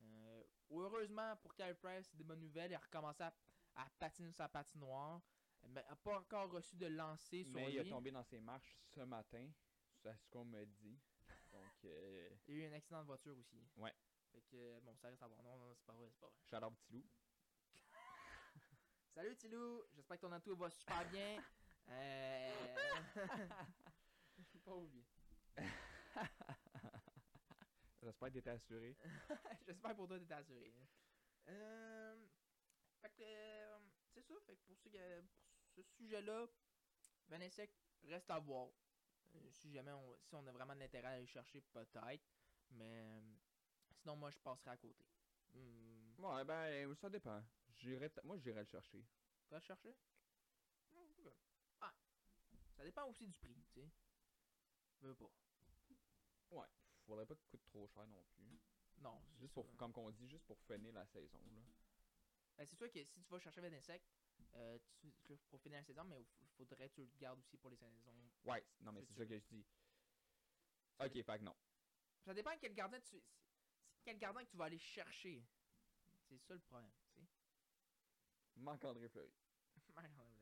Euh, heureusement pour Carey Price, c'est des bonnes nouvelles. Il a recommencé à, à patiner sa patinoire. Mais n'a pas encore reçu de lancer sur Mais lui. il a tombé dans ses marches ce matin. C'est ce qu'on me dit. Euh, Il y a eu un accident de voiture aussi. Ouais. Fait que, bon, ça reste à voir. Non, non, c'est pas vrai, c'est pas vrai. shout out petit loup. Salut Tilou, j'espère que ton auto va super bien. Euh... Pas oublier. J'espère que t'étais assuré. J'espère pour toi t'es assuré. Euh... Fait que euh, c'est ça, fait que pour ce, pour ce sujet-là, Vanessek reste à voir. Euh, Si jamais on, si on a vraiment de l'intérêt à aller chercher, peut-être. Mais euh, sinon, moi, je passerai à côté. Hmm, Ouais, ben, ça dépend. J'irais t- Moi, j'irais le chercher. tu vas le chercher? Hmm, ok. Ah, ça dépend aussi du prix, tu sais. Veux pas. Ouais. Faudrait pas qu'il coûte trop cher non plus. Non, Juste pour, comme qu'on dit, juste pour finir la saison, là. Ben, c'est sûr que si tu vas chercher avec insectes, euh, tu, pour finir la saison, mais il faudrait que tu le gardes aussi pour les saisons. Ouais, non, mais c'est ça que je dis. Ok, fait que non. Ça dépend quel gardien tu. Quel gardien que tu vas aller chercher. C'est ça le problème, tu sais. Marc-André Fleury. Merde.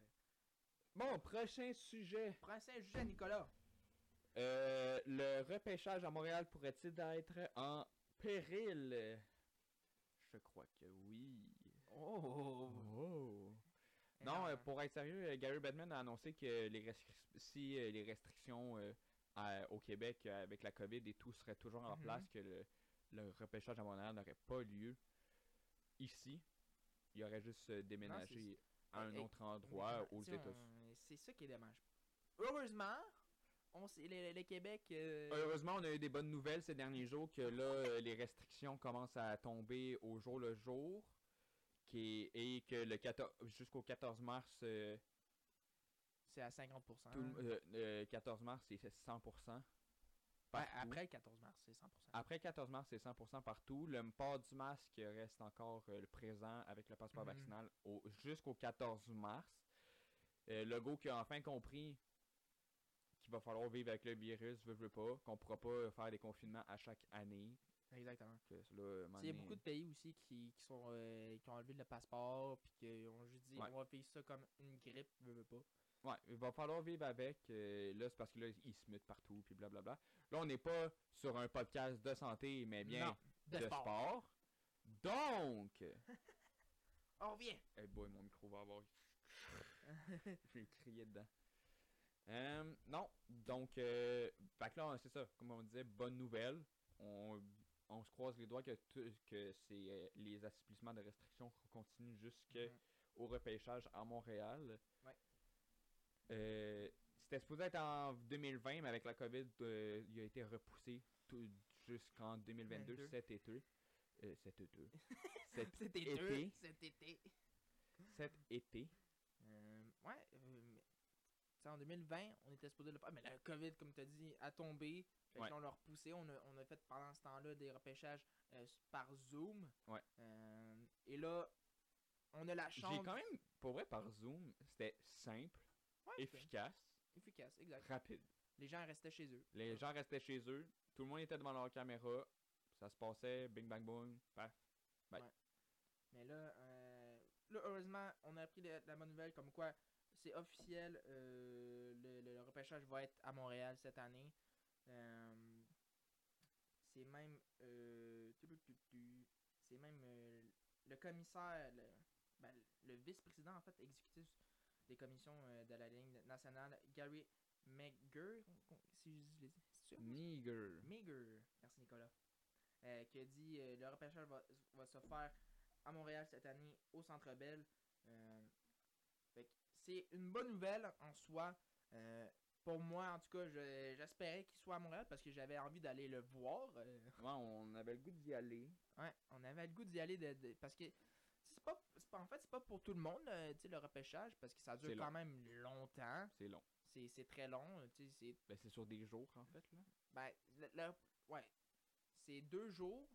Bon, prochain sujet. Prince Saint-Just, Nicolas. Euh, le repêchage à Montréal pourrait-il être en péril? Je crois que oui. Oh! Oh. Non, euh, pour être sérieux, euh, Gary Bettman a annoncé que les si euh, les restrictions euh, à- au Québec euh, avec la COVID et tout seraient toujours en Mhm. place, que le, le repêchage à Montréal n'aurait pas lieu ici. Il aurait juste euh, déménagé à un Et- autre endroit aux États-Unis. C'est ça qui est dommage. Heureusement, on le, le Québec. euh, Heureusement, on a eu des bonnes nouvelles ces derniers jours que là, euh, les restrictions commencent à tomber au jour le jour. Qui et que le 14 jusqu'au 14 mars, euh, c'est à 50%. tout le- euh, euh, 14 mars, c'est 100%. Ouais, partout. après le 14 mars, c'est 100%. Après 14 mars, c'est 100% partout. Le port du masque reste encore euh, le présent avec le passeport Mhm. vaccinal au- jusqu'au 14 mars. Euh, Legault qui a enfin compris qu'il va falloir vivre avec le virus, veut, veut pas, qu'on pourra pas faire des confinements à chaque année. Exactement. Moment Il y a beaucoup de pays aussi qui, qui sont euh, qui ont enlevé le passeport puis qui ont juste dit Ouais. on va vivre ça comme une grippe, veux pas. Ouais, il va falloir vivre avec. euh, là, c'est parce que là, ils se mutent partout, puis blablabla. Là, on n'est pas sur un podcast de santé, mais bien Non, de, de, sport. sport. Donc, On revient. hey boy, mon micro va avoir. Je vais crier dedans. Euh, non, donc, euh, fait que là, c'est ça, comme on disait, bonne nouvelle. On, on se croise les doigts que, que c'est, euh, les assouplissements de restrictions continuent jusqu'au Mhm. repêchage à Montréal. Ouais. Euh, c'était supposé être en 2020, mais avec la COVID, euh, il a été repoussé jusqu'en 2022, 22. cet été. Euh, cet été. cet C'était été. cet été. Cet été. Ouais, en 2020, on était supposé le faire, mais la COVID, comme tu as dit, a tombé. Fait que Ouais. là, on l'a repoussé. On a, on a fait pendant ce temps-là des repêchages euh, par Zoom. Ouais. Euh, et là, on a la J'ai chance. quand même, pour vrai, par Zoom, c'était simple, Ouais, efficace, efficace, exact. rapide. Les gens restaient chez eux. Les gens restaient chez eux, tout le monde était devant leur caméra, ça se passait, bing bang boom, paf. Bye. Mais là, euh, là, heureusement, on a appris la, la bonne nouvelle comme quoi c'est officiel. euh, le, repêchage va être à Montréal cette année. Euh, c'est même. euh, c'est même le commissaire, le, ben, le vice-président en fait exécutif des commissions de la ligne nationale, Gary McGurr, si je dis les. c'est sûr? Nigger. Meager, merci Nicolas, qui a dit le repêchage va, va se faire à Montréal cette année au Centre Bell. Fait c'est une bonne nouvelle en soi. Euh, pour moi, en tout cas, je- j'espérais qu'il soit à Montréal parce que j'avais envie d'aller le voir. euh, Ouais, on avait le goût d'y aller. ouais, on avait le goût d'y aller de, de- parce que c'est pas, pas- en fait c'est pas pour tout le monde euh, le repêchage parce que ça dure quand long. même longtemps. C'est long. C'est très long. c'est Ben, c'est sur des jours, en fait, là. Ben, le, le- ouais. C'est deux jours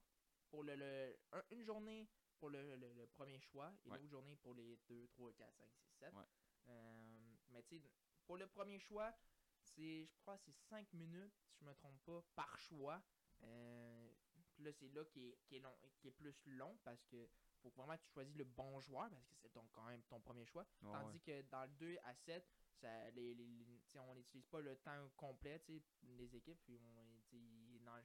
pour le, le- un- une journée pour le, le- le premier choix et Ouais. l'autre journée pour les 2, 3, 4, 5, 6, 7. Ouais. Euh, mais tu sais, pour le premier choix, c'est, je crois, c'est 5 minutes, si je me trompe pas, par choix. Euh, là, c'est là qui est, qui, est long, qui est plus long parce que faut vraiment que tu choisis le bon joueur parce que c'est ton, quand même ton premier choix. Tandis ouais. que dans le 2 à 7, ça, les, on n'utilise pas le temps complet, les équipes. Puis on, dans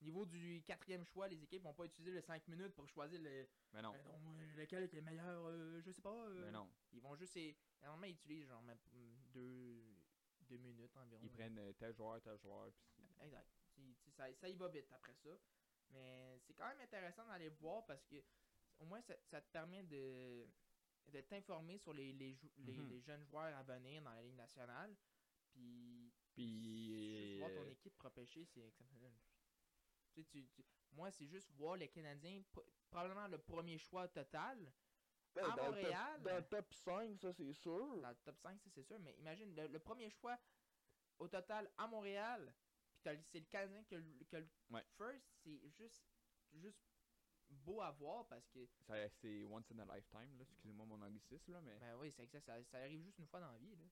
au niveau du quatrième choix, les équipes vont pas utiliser les 5 minutes pour choisir le, Mais non. euh, donc, euh, lequel est le meilleur, euh, je sais pas. euh. Mais non. Ils vont juste. Normalement, ils utilisent genre même deux, deux minutes environ. Ils prennent euh, tel joueur, tel joueur, puis Exact. Tu- tu- ça, ça y va vite après ça. Mais c'est quand même intéressant d'aller voir parce que au moins ça, ça te permet de, de t'informer sur les, les, jou- les, Mhm. les jeunes joueurs à venir dans la Ligue nationale. Puis, Puis. juste voir ton équipe repêcher, c'est exceptionnel. Tu sais, tu- moi, c'est juste voir les Canadiens, pr- probablement le premier choix total. Ben, à dans, Montréal. Le top, dans le top 5, ça c'est sûr. Dans le top 5, ça, c'est sûr. Mais imagine, le, le premier choix au total à Montréal, puis t'as le- c'est le Canadien qui a le, Ouais. first, c'est juste, juste beau à voir parce que, ça- C'est once in a lifetime, là. Excusez-moi mon anglicisme, là, mais. ben oui, c'est exact, ça, ça arrive juste une fois dans la vie, là.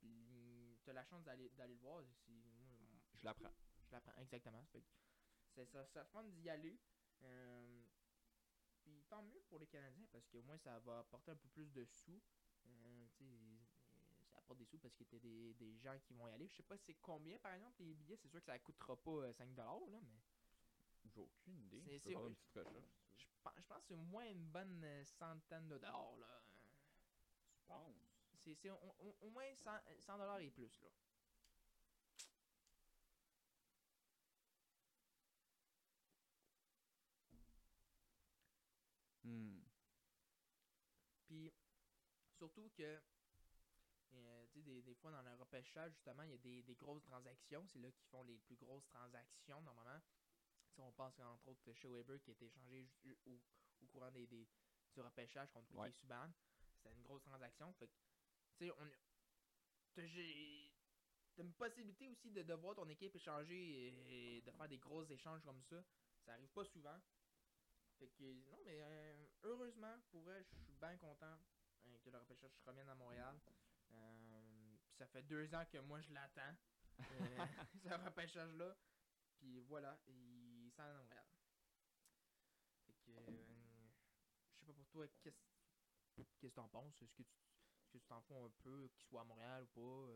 Puis t'as la chance d'aller d'aller le voir. Je l'apprends. Je l'apprends exactement. Fait que ça, ça fun d'y aller. Euh, puis tant mieux pour les Canadiens parce qu'au moins ça va apporter un peu plus de sous. Euh, euh, ça apporte des sous parce qu'il y a des, des gens qui vont y aller. Je sais pas c'est combien par exemple les billets. C'est sûr que ça coûtera pas euh, 5$ là, mais J'ai aucune idée. C'est- Je peux c'est- faire une petite recherche. si tu veux. je pense, je pense que c'est au moins une bonne euh, centaine de dollars là. Tu penses? C'est c'est au, au- au moins 100 100 dollars et plus là. Hmm. Puis, surtout que, euh, des, des fois dans le repêchage, justement, il y a des, des grosses transactions. C'est là qu'ils font les plus grosses transactions, normalement. Tu sais, on pense entre autres chez Weber qui a été échangé au, au courant des, des- du repêchage contre Piquet Ouais. Subban. C'était une grosse transaction. Fait que, tu sais, on. t'as- une possibilité aussi de, de voir ton équipe échanger et de faire des gros échanges comme ça. Ça arrive pas souvent. Fait que, non, mais euh, heureusement, pour vrai, je suis bien content que le repêchage se revienne à Montréal. Euh, ça fait deux ans que moi je l'attends, euh, ce repêchage-là. Puis voilà, il s'en va à Montréal. Fait que, euh, je sais pas pour toi, qu'est-ce que t'en penses? Est-ce que tu est-ce que tu t'en fous un peu qu'il soit à Montréal ou pas?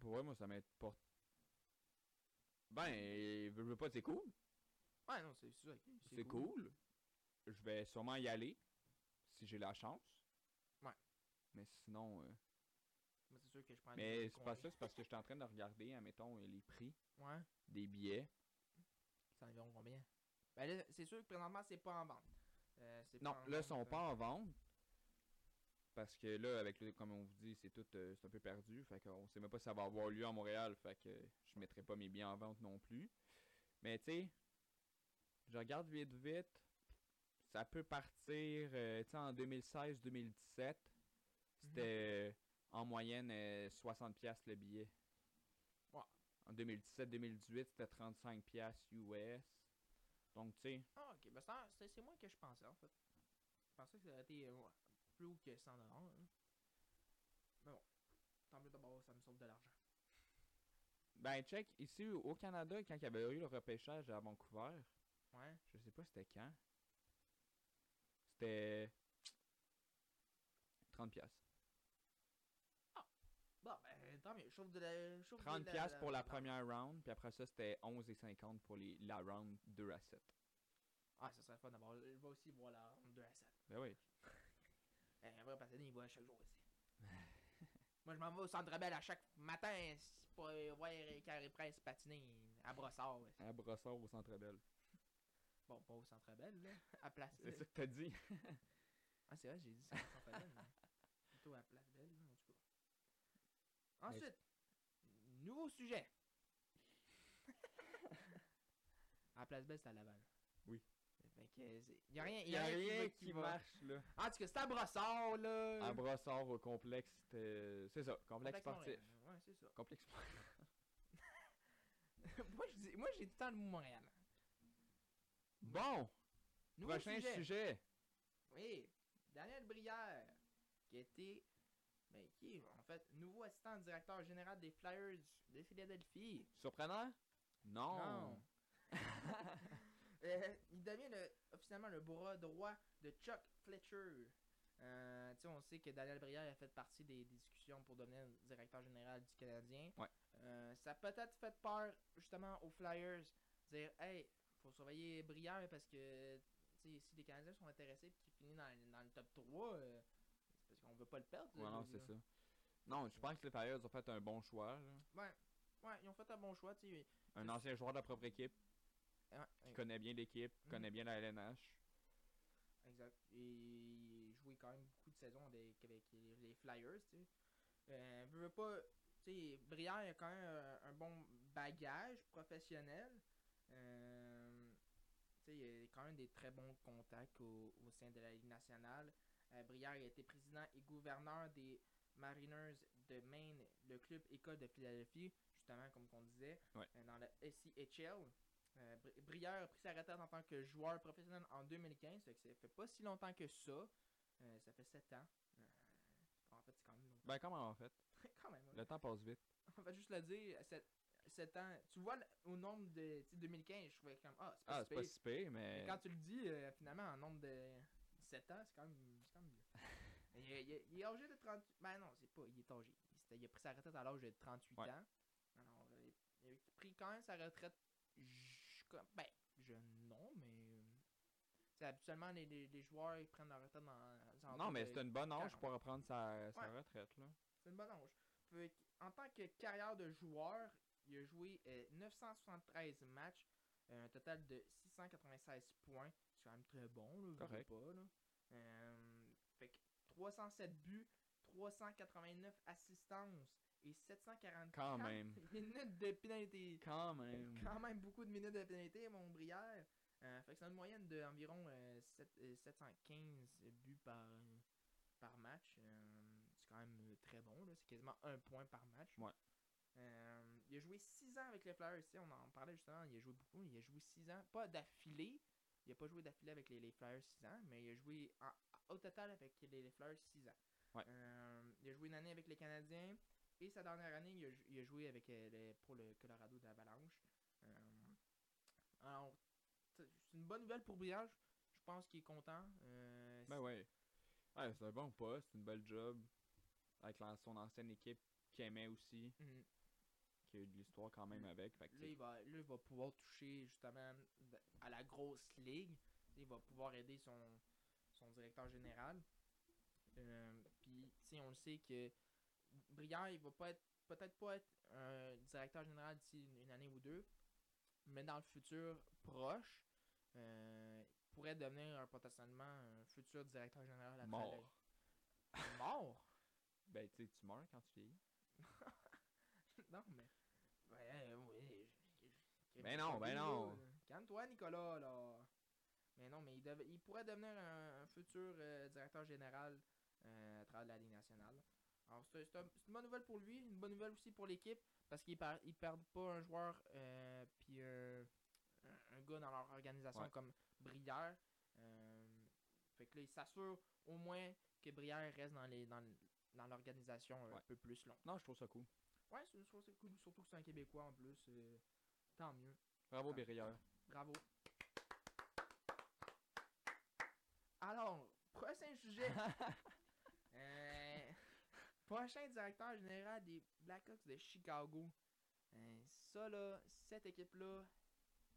Pour moi, ça m'importe. Ben, veux, veux pas, c'est cool. Ouais, non, c'est C'est cool. Je vais sûrement y aller. Si j'ai la chance. Mais sinon. euh, Moi, c'est sûr que je prends Mais c'est pas ça, c'est parce que je suis en train de regarder, admettons, euh, les prix Ouais. des billets. C'est environ combien? Ben là, c'est sûr que présentement, c'est pas en vente. Euh, Non, pas en là, ils sont euh, pas en vente. Parce que là, avec le, comme on vous dit, c'est tout euh, c'est un peu perdu. Fait qu'on sait même pas si ça va avoir lieu à Montréal. Fait que je mettrai pas mes billets en vente non plus. Mais tu sais, je regarde vite vite. Ça peut partir, euh, tu sais, en 2016-2017. C'était en moyenne euh, 60$ piastres le billet. Ouais. En 2017-2018, c'était 35$ piastres US. Donc, tu sais, Ah, ok. Ben, c'est moins que je pensais, en fait. Je pensais que ça aurait été euh, ouais, plus haut que 100 dollars. hein. Mais bon, tant mieux d'abord, ça me sauve de l'argent. Ben, check, ici au Canada, quand il y avait eu le repêchage à Vancouver, Ouais. je sais pas c'était quand. C'était 30 piastres. Bon, ben, tant mieux. Je chauffe de la. je chauffe de 30 la- piastres pour la la- première round, puis après ça c'était 11,50 pour les, la round 2 à 7. Ah, ça serait fun d'abord. Je vais aussi voir la ronde 2 à 7. Ben oui. Un vrai passionné, il va chaque jour ici. Moi, je m'en vais au centre belle à chaque matin pour voir Carré Presse patiner à Brossard. ouais. À Brossard au Centre Belle. Bon, pas au centre belle, là. À Place C'est ça que t'as dit. Ah, c'est vrai, j'ai dit ça au centre belle. mais Plutôt à Place Belle, là, en tout cas. Ensuite, nouveau sujet. à Place Belle, c'est à Laval. Oui. Fait que, y a rien, Il y a rien qui marche là. En tout cas, c'est à Brossard, là. À Brossard au complexe, c'était- c'est ça, complexe Complexe sportif. Montréal. Ouais, c'est ça. Complexe sportif. moi, je dis- moi, j'ai tout le temps le mot Montréal. Bon, Nouveau prochain sujet. sujet. Oui, Daniel Brière, qui a été, ben, qui est en fait nouveau assistant directeur général des Flyers de Philadelphie. Surprenant? Non. Non. Euh, il devient le- officiellement le bras droit de Chuck Fletcher. Euh, tu sais, on sait que Daniel Brière a fait partie des discussions pour devenir directeur général du Canadien. Ouais. Euh, ça a peut-être fait peur justement aux Flyers. Dire, hey, faut surveiller Brière parce que si les Canadiens sont intéressés et qu'il finit dans, dans le top 3, euh, qu'on veut pas le perdre. Ouais, non, c'est ça. Non, je pense que les Flyers ont fait un bon choix. là. Ouais, ouais, ils ont fait un bon choix. tu sais. Un ancien joueur de la propre équipe Ouais, qui connaît bien l'équipe, Mhm. connaît bien la LNH. Exact. Et il jouait quand même beaucoup de saisons avec, avec les Flyers, tu sais. Euh, veux pas, tu sais, Brière a quand même un, un bon bagage professionnel. Euh, tu sais, il a quand même des très bons contacts au, au sein de la Ligue nationale. Euh, Brière a été président et gouverneur des Mariners de Maine, le club école de Philadelphie, justement, comme on disait, Ouais. euh, dans la SCHL. Euh, Bri- Brière a pris sa retraite en tant que joueur professionnel en 2015, fait que ça fait pas si longtemps que ça. Euh, ça fait 7 ans. Euh, en fait, c'est quand même longtemps. Ben, comment en fait? Quand même. ouais. Le temps passe vite. On va juste le dire, 7, ans. Tu vois, au nombre de tu sais, 2015, je trouvais comme, ah, c'est pas Ah, si c'est pas pire. si pire, Mais mais. quand tu le dis, finalement, en nombre de 7 ans, c'est quand même, c'est quand même mieux. Il, est- il est- il est âgé de 30. Ben non, c'est pas, il est âgé. Il a pris sa retraite à l'âge de 38 Ouais. ans. Alors, euh, il a pris quand même sa retraite. j- comme- Ben, jeune, non, mais. euh, C'est habituellement les, les, les joueurs ils prennent leur retraite dans. Non, mais c'est une bonne âge 40. pour reprendre sa, sa retraite, là. C'est une bonne âge. En tant que carrière de joueur, il a joué euh, 973 matchs, euh, un total de 696 points. C'est quand même très bon, là, je Correct. pas, là. Euh, fait que 307 buts, 389 assistances et 744 Quand même. minutes de pénalité. Quand même. Quand même beaucoup de minutes de pénalité, mon Brière. Euh, fait que c'est une moyenne d'environ 715 buts par, par match. Euh, c'est quand même euh, très bon, là. c'est quasiment un point par match. Ouais. Euh, il a joué 6 ans avec les Flyers, on en parlait justement, il a joué beaucoup, il a joué 6 ans, pas d'affilée, il a pas joué d'affilée avec les, les Flyers 6 ans, mais il a joué en- au total avec les, les Flyers 6 ans. Ouais. Euh, il a joué une année avec les Canadiens, et sa dernière année, il a, il a joué avec euh, les- pour le Colorado d'Avalanche. Euh, alors, c'est une bonne nouvelle pour Briage. Je pense qu'il est content. Euh, Ben ouais. Ouais, c'est un bon poste, c'est une belle job. Avec la- son ancienne équipe qui aimait aussi, Mhm. qui a eu de l'histoire quand même avec. Fait que, Là, il va, là, il va pouvoir toucher justement à la grosse ligue. Il va pouvoir aider son, son directeur général. Euh, Puis, tu sais, on le sait que Briand, il va pas être peut-être pas être un directeur général d'ici une, année ou deux, mais dans le futur proche, euh, il pourrait devenir un- potentiellement un futur directeur général à Mort. Mort? ben tu tu meurs quand tu vieillis. non, mais. Ouais, oui. Ben non, ben non. Calme-toi, Nicolas, là. Mais non, mais il, dev- il pourrait devenir un, un futur euh, directeur général euh, à travers la Ligue nationale. Alors, c'est c'est un- c'est une bonne nouvelle pour lui, une bonne nouvelle aussi pour l'équipe, parce qu'ils ils perdent pas un joueur euh, puis un, un gars dans leur organisation Ouais. comme Brière. Euh, fait que là, ils s'assurent au moins que Brière reste dans les dans, dans l'organisation un peu plus long. Non, je trouve ça cool. Ouais, je trouve c'est cool, surtout que c'est un Québécois en plus. tant mieux. Bravo. Berrière. Bravo. Alors, prochain sujet. Euh, prochain directeur général des Blackhawks de Chicago. Euh, ça là, cette équipe-là,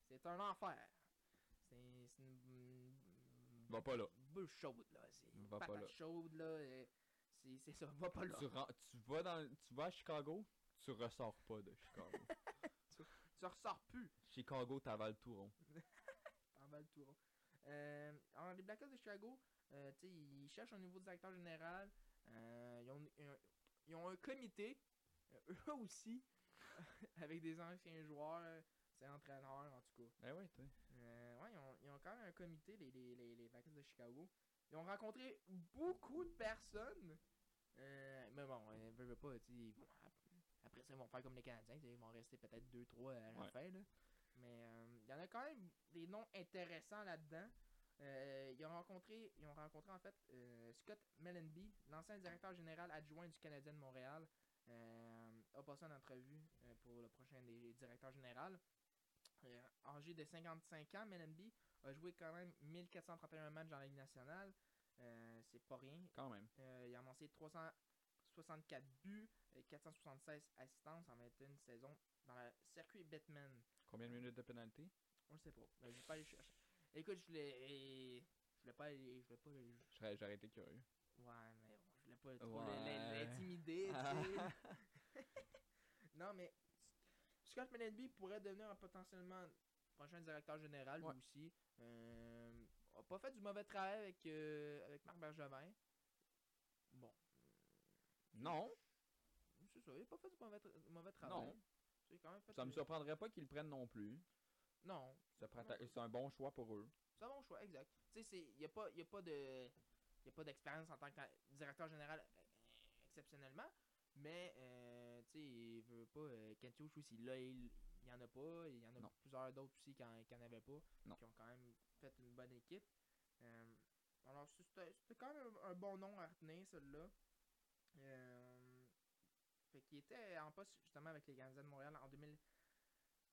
c'est un enfer. C'est une, Va pas là. boule chaude là. C'est une Va pas là. chaude là. euh, C'est ça, va pas là. Tu, tu vas dans, tu vas à Chicago, tu ressors pas de Chicago. Tu ressors plus. Chicago, t'avales tout rond. le tour. Euh, alors, les Blackhawks de Chicago, euh, ils cherchent un nouveau directeur général. Euh, ils, ont, un- ils ont un comité, euh, eux aussi, avec des anciens joueurs, c'est entraîneurs en tout cas. Ben toi. Euh, ouais, ils ont, ils ont quand même un comité, les, les, les, de Chicago. Ils ont rencontré beaucoup de personnes. Euh, mais bon, euh, veux, veux pas, ils vont- après ça, ils vont faire comme les Canadiens, ils vont rester peut-être 2-3 à la Ouais. fin. Là. Mais euh, il y en a quand même des noms intéressants là-dedans. Euh, ils ont rencontré, ils ont rencontré en fait euh, Scott Mellenby, l'ancien directeur général adjoint du Canadien de Montréal, a passé en entrevue pour le prochain des directeurs général. Âgé de 55 ans, Mellenby a joué quand même 1431 matchs dans la Ligue nationale. Euh, c'est pas rien. Quand même. Euh, il a amassé 364 buts, et 476 assistances en 21 saisons dans le circuit Batman. Combien de minutes de pénalité? On le sait pas. mais je vais pas aller chercher. Écoute, je voulais. Je voulais pas aller. Je voulais pas. aller- J'aurais été curieux. Ouais, mais bon, je voulais pas trop Ouais. l'in- l'intimider, tu sais. non, mais. Scott Mellenby pourrait devenir un potentiellement prochain directeur général lui Ouais. aussi. Euh, a pas fait du mauvais travail avec, euh, avec Marc Bergevin. Non. C'est ça, il a pas fait du mauvais, tra- mauvais travail. Non. Quand même fait Ça me surprendrait pas qu'ils le prennent non plus. Non, C'est un bon choix pour eux. c'est un bon choix, exact. Tu sais, il n'y a pas, y a pas de. Y a pas d'expérience en tant que directeur général euh, exceptionnellement. Mais, euh, tu sais, il veut pas. Euh, Kent Hughes aussi, là, il il y en a pas. Il y en a Non. plusieurs d'autres aussi qui en, qui en avaient pas. Non. Qui ont quand même fait une bonne équipe. Euh, alors, c'était quand même un, un bon nom à retenir, celui-là. Euh, fait qu'il était en poste justement avec les Canadiens de Montréal en 2000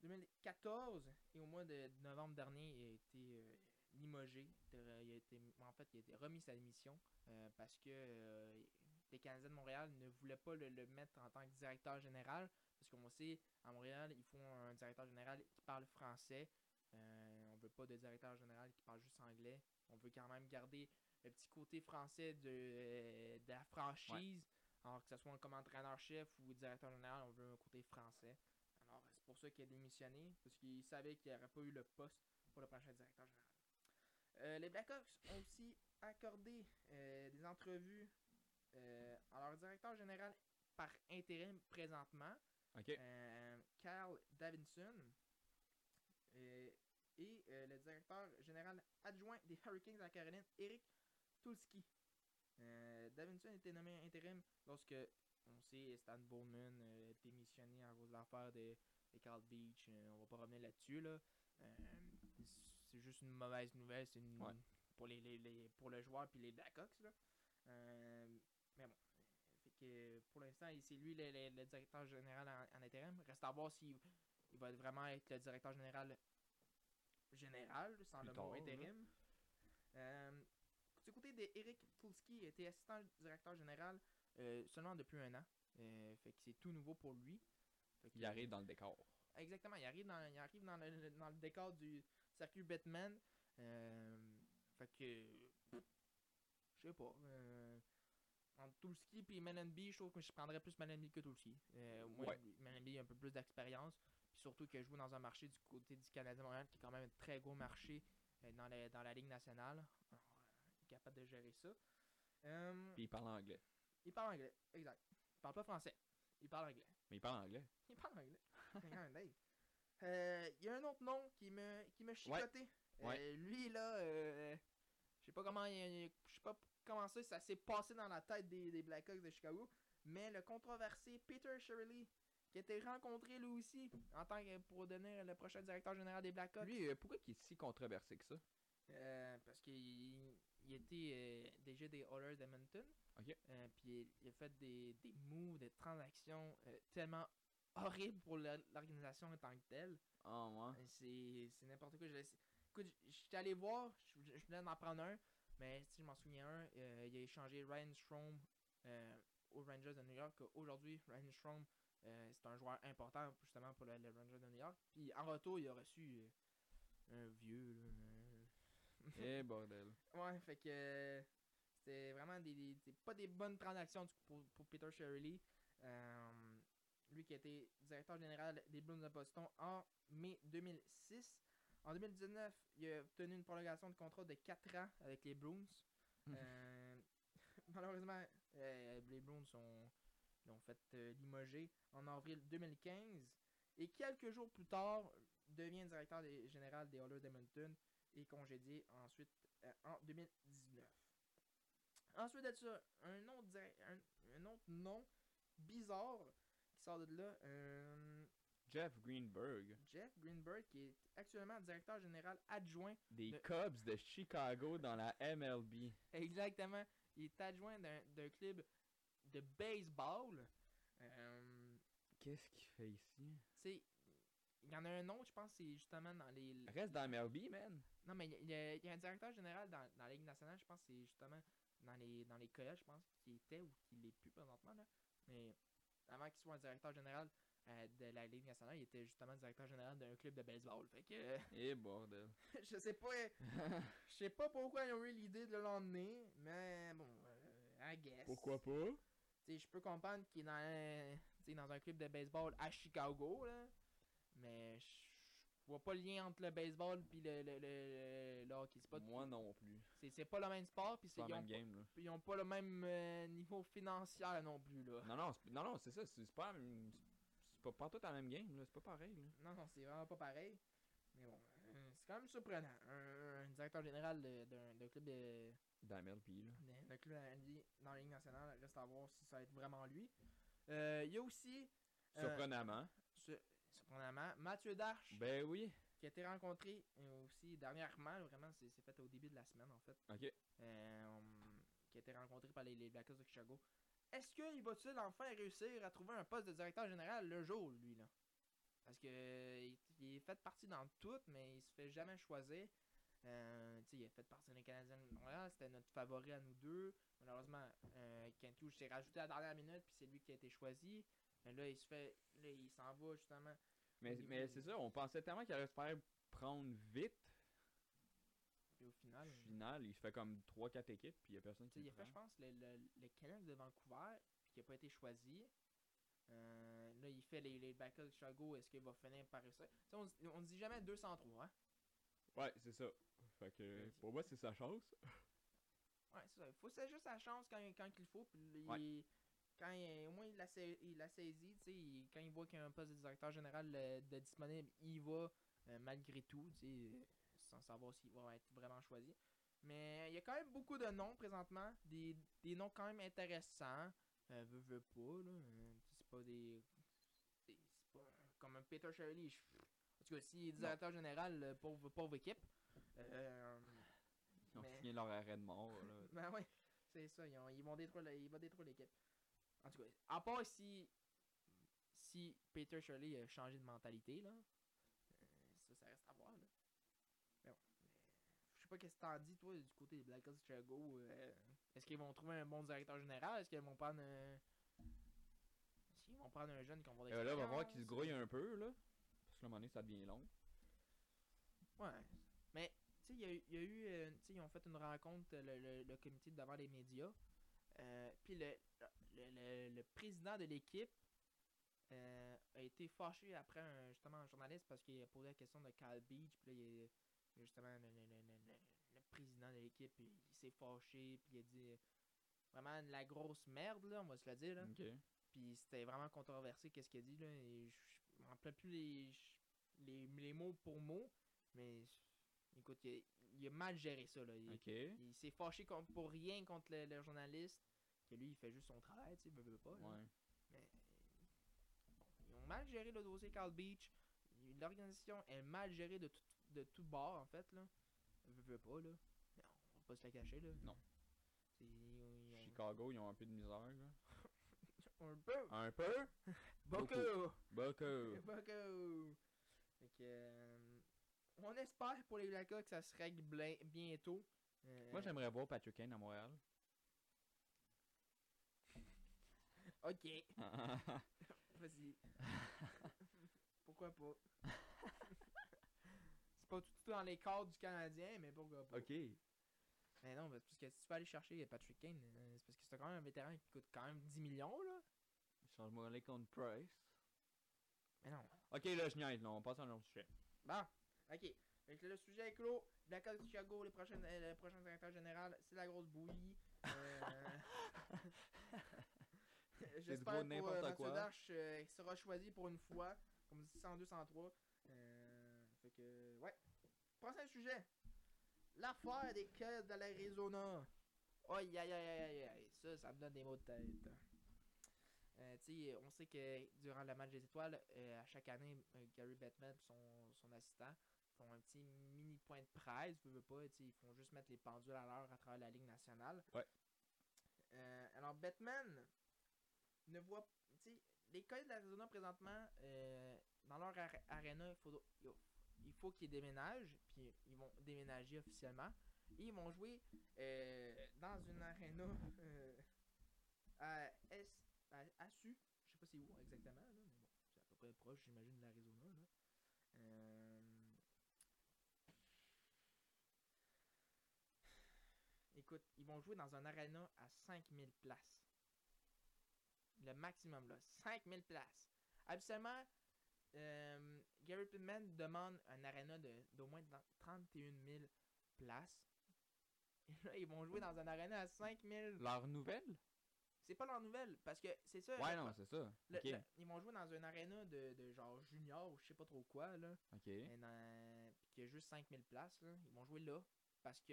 2014 et au mois de novembre dernier, il a été euh, limogé. Il a été- en fait, il a été remis sa démission euh, parce que les Canadiens de Montréal ne voulaient pas le, le mettre en tant que directeur général. Parce qu'on sait, à Montréal, il faut un directeur général qui parle français. Euh, on veut pas de directeur général qui parle juste anglais. On veut quand même garder le petit côté français de, euh, de la franchise. Alors que ce soit comme entraîneur-chef ou directeur général, on veut un côté français. Alors, c'est pour ça qu'il a démissionné, parce qu'il savait qu'il n'aurait pas eu le poste pour le prochain directeur général. Euh, les Blackhawks ont aussi accordé euh, des entrevues à leur directeur général par intérim présentement, Ok. euh, Carl Davidson, et le directeur général adjoint des Hurricanes de la Caroline, Eric Tulski. Euh, Davidson a été nommé intérim lorsque, on sait, Stan Bowman euh, démissionné à cause de l'affaire de, de Carl Beach. Euh, on va pas revenir là-dessus. Là. Euh, c'est juste une mauvaise nouvelle. C'est une, Ouais. pour, les, les- les- pour le joueur puis les Blackhawks. Là. Euh, mais bon. Fait que pour l'instant, c'est lui le, le- le directeur général en, en intérim. Reste à voir s'il il va vraiment être le directeur général général, sans Plus le mot intérim. Euh, du côté d'Eric Tulski, il était assistant directeur général euh, seulement depuis un an. Euh, fait que c'est tout nouveau pour lui. Fait que- Il arrive dans le décor. Exactement, il arrive dans, il arrive dans, le, dans le décor du circuit Batman. Euh, fait que. Je sais pas. Euh, entre Tulski et Menenby, je trouve que je prendrais plus Menenby que. Euh, moi, Ouais. A un peu plus d'expérience. Puis surtout qu'il joue dans un marché du côté du Canadien Montréal qui est quand même un très gros marché dans, dans la Ligue nationale. Alors, euh, il est capable de gérer ça. Euh, Puis il parle anglais. il parle anglais, exact. Il parle pas français. Il parle anglais. Mais il parle anglais. Il parle anglais. Euh, Il y a un autre nom qui me, qui me. Ouais. Euh, lui, là, euh, je sais pas comment je sais pas comment ça, ça s'est passé dans la tête des, des Blackhawks de Chicago, mais le controversé Peter Shirley, qui été rencontré lui aussi en tant que pour devenir le prochain directeur général des Blackhawks. Lui, euh, pourquoi il est si controversé que ça? Euh, parce qu'il il était euh, déjà des Oilers d'Edmonton. Ok. Euh, puis il a fait des, des moves, des transactions euh, tellement horribles pour l'organisation en tant que telle. Ah, ouais. Euh, C'est c'est n'importe quoi. Je Écoute, j- j'étais allé voir, je je venais d'en prendre un, mais si je m'en souviens un, euh, il a échangé Ryan Strom aux Rangers de New York. Aujourd'hui, Ryan Strom, c'est un joueur important justement pour le, le Rangers de New York. Puis en retour, il a reçu un vieux. là, Eh, bordel. Ouais, fait que euh, c'était vraiment des, pas des bonnes transactions du coup, pour, pour Peter Shirley. Euh, lui qui été directeur général des Blues de Boston en mai 2006. En 2019, il a obtenu une prolongation de contrat de 4 ans avec les Bruins. Euh, malheureusement, euh, les Bruins sont, l'ont fait euh, limoger en avril 2015. Et quelques jours plus tard, devient directeur des- général des Oilers d'Edmonton et congédié ensuite euh, en 2019. Ensuite de ça, un autre, un, un autre nom bizarre qui sort de là, euh, Jeff Greenberg, Jeff Greenberg, qui est actuellement directeur général adjoint. des Cubs de Chicago dans la MLB. Exactement, il est adjoint d'un d'un club de baseball. Euh, Qu'est-ce qu'il fait ici? c'est- il y en a un autre, je pense, c'est justement dans les. Reste dans MLB, man. Non, mais il y, a- il y un directeur général dans, dans la Ligue nationale, je pense que c'est justement dans les, dans les collèges, je pense, qui était ou qui l'est plus présentement. Là. Mais avant qu'il soit un directeur général euh, de la Ligue nationale, il était justement directeur général d'un club de baseball. Fait que euh, Eh, bordel. je sais pas je sais pas pourquoi ils ont eu l'idée de l'emmener, mais bon, euh, I guess. Pourquoi pas? Tu sais, je peux comprendre qu'il est dans un, dans un club de baseball à Chicago, là. Mais je vois pas le lien entre le baseball puis le, le, le, le hockey. Pas, Moi non plus. c'est, pas le même sport, puis C'est ils, ont même game, là. pas, ils ont pas le même euh, niveau financier non plus, là. Non, non, c'est- non, non, c'est ça. C'est pas, c'est pas, pas tout la même game, là. C'est pas pareil, là. Non, non, c'est vraiment pas pareil. Mais bon, euh, c'est quand même surprenant. Un, un directeur général d'un, club de, Dans MLB, là. d'un- club dans la Ligue nationale, reste à voir si ça va être vraiment lui. Euh, Il y a aussi, Surprenamment. ce- surprenamment, Mathieu Darche. Ben oui. qui a été rencontré euh, aussi dernièrement, vraiment, c'est fait au début de la semaine en fait, Ok. euh, qui a été rencontré par les, les Blackhawks de Chicago. Est-ce qu'il va-t-il enfin réussir à trouver un poste de directeur général le jour, lui, là? Parce que il, il est fait partie dans tout, mais il se fait jamais choisir. Euh, tu sais, il a fait partie des Canadiens de Montréal, c'était notre favori à nous deux. Malheureusement, euh, Kent s'est rajouté à la dernière minute, puis c'est lui qui a été choisi. Mais là, il se fait, là, il s'en va justement. Mais, mais c'est ça, on pensait tellement qu'il allait se faire prendre vite. Puis au final, Au final, il se fait comme 3-4 équipes, puis il y a personne qui il a fait, je pense, le, le, le Canucks de Vancouver, puis qui n'a pas été choisi. Euh, là, il fait les, les Blackhawks de Chicago. Est-ce qu'il va finir par réussir? On, on dit jamais 203, hein? Ouais, c'est ça. Fait que pour moi, c'est sa chance. Ouais, c'est ça. Il faut c'est juste sa chance quand, quand il faut. Puis il-. Quand il- au moins il l'a saisi, tu sais, il- quand il voit qu'il y a un poste de directeur général euh, de disponible, il va euh, malgré tout, tu sais, euh, sans savoir s'il va être vraiment choisi. Mais il y a quand même beaucoup de noms présentement, des, des noms quand même intéressants. Euh, veux, veux pas, là. euh, c'est pas des. C'est pas comme un Peter Shirley. je- En tout cas, s'il est directeur général, euh, pauvre, pauvre équipe. Euh, Ils ont Mais- signé leur arrêt de mort, là. ben ouais, c'est ça, ils, ont- ils vont détruire ils vont détruire l'équipe. En tout cas, à part si si Peter Shirley a changé de mentalité là, euh, ça ça reste à voir là. Mais bon, je sais pas qu'est-ce que t'en dis toi du côté des Blackhawks de Chicago. euh, Est-ce qu'ils vont trouver un bon directeur général? Est-ce qu'ils vont prendre un qu'ils vont prendre un jeune qui va Euh, là, on va voir qu'il se grouille un peu, là. Parce que un moment donné, ça devient long. Ouais. Mais, tu sais, y il y, a eu. euh, tu sais, ils ont fait une rencontre, le, le, le comité devant les médias. Euh, Puis le, le, le, le président de l'équipe euh, a été fâché après un, justement un journaliste parce qu'il a posé la question de Kyle Beach. Puis là, il justement le, président de l'équipe, il, il s'est fâché. Puis il a dit vraiment de la grosse merde, là, on va se le dire. Là. Puis c'était vraiment controversé qu'est-ce qu'il a dit là. Et je me rappelle plus les, les, les mots pour mots. Mais écoute, il il a mal géré ça là. Il, s'est fâché pour rien contre le, le journaliste. Que lui, il fait juste son travail, tu sais, veut, veut pas. Ouais. Mais bon, ils ont mal géré le dossier Carl Beach. L'organisation est mal gérée de tout, de tout bord en fait là. Veut, veut pas là. On va pas se la cacher là. Non. C'est- ils ont- Chicago, ils ont un peu de misère, là. Un peu. Un peu? Beaucoup. Beaucoup. Beaucoup. Fait que, on espère pour les Blackhawks que ça se règle bientôt. Euh, Moi, j'aimerais voir Patrick Kane à Montréal. Ok, vas-y. pourquoi pas? c'est pas tout dans les cadres du Canadien, mais pourquoi pas? ok. Mais non, parce que si tu veux aller chercher Patrick Kane, euh, c'est parce que c'est quand même un vétéran qui coûte quand même 10 millions, là. Change-moi les contre Price. Mais non. Ok, là, je niaise, là. On passe à un autre sujet. Bon, ok. Que le sujet est clos. Blackhawks de Chicago, les prochaines, euh, le prochain directeur général, c'est la grosse bouillie. Euh, J'espère gros euh. Darche euh, sera choisi pour une fois, comme 102, 103. Euh, fait que, ouais. Prochain sujet. L'affaire des Cubs de l'Arizona. Aïe, aïe, aïe, aïe, aïe. Ça, ça me donne des mots de tête. Euh, on sait que durant le match des étoiles, euh, à chaque année, euh, Gary Bettman et son, son assistant font un petit mini point de presse, veux, veux pas, ils font juste mettre les pendules à l'heure à travers la Ligue nationale. Ouais. Alors, Bettman ne voit. Les Coyotes de l'Arizona présentement, dans leur ar- arena, il faut, il faut qu'ils déménagent, puis ils vont déménager officiellement. Et ils vont jouer dans une arena à, S, à, Su. Je sais pas c'est où exactement, là, mais bon, c'est à peu près proche, j'imagine, de l'Arizona. Euh, Écoute, ils vont jouer dans un arena à 5000 places. Le maximum, là. 5000 places. Habituellement, euh, Gary Pittman demande un arena d'au moins dans 31 000 places. Et là, ils vont jouer dans un arena à 5 000. Leur nouvelle? C'est pas leur nouvelle, parce que c'est ça. Ouais, non, c'est ça. le- ok. le- ils vont jouer dans un arena de, de genre junior ou je sais pas trop quoi, là. Ok. Dans- y a juste 5000 places, là. Ils vont jouer là. Parce que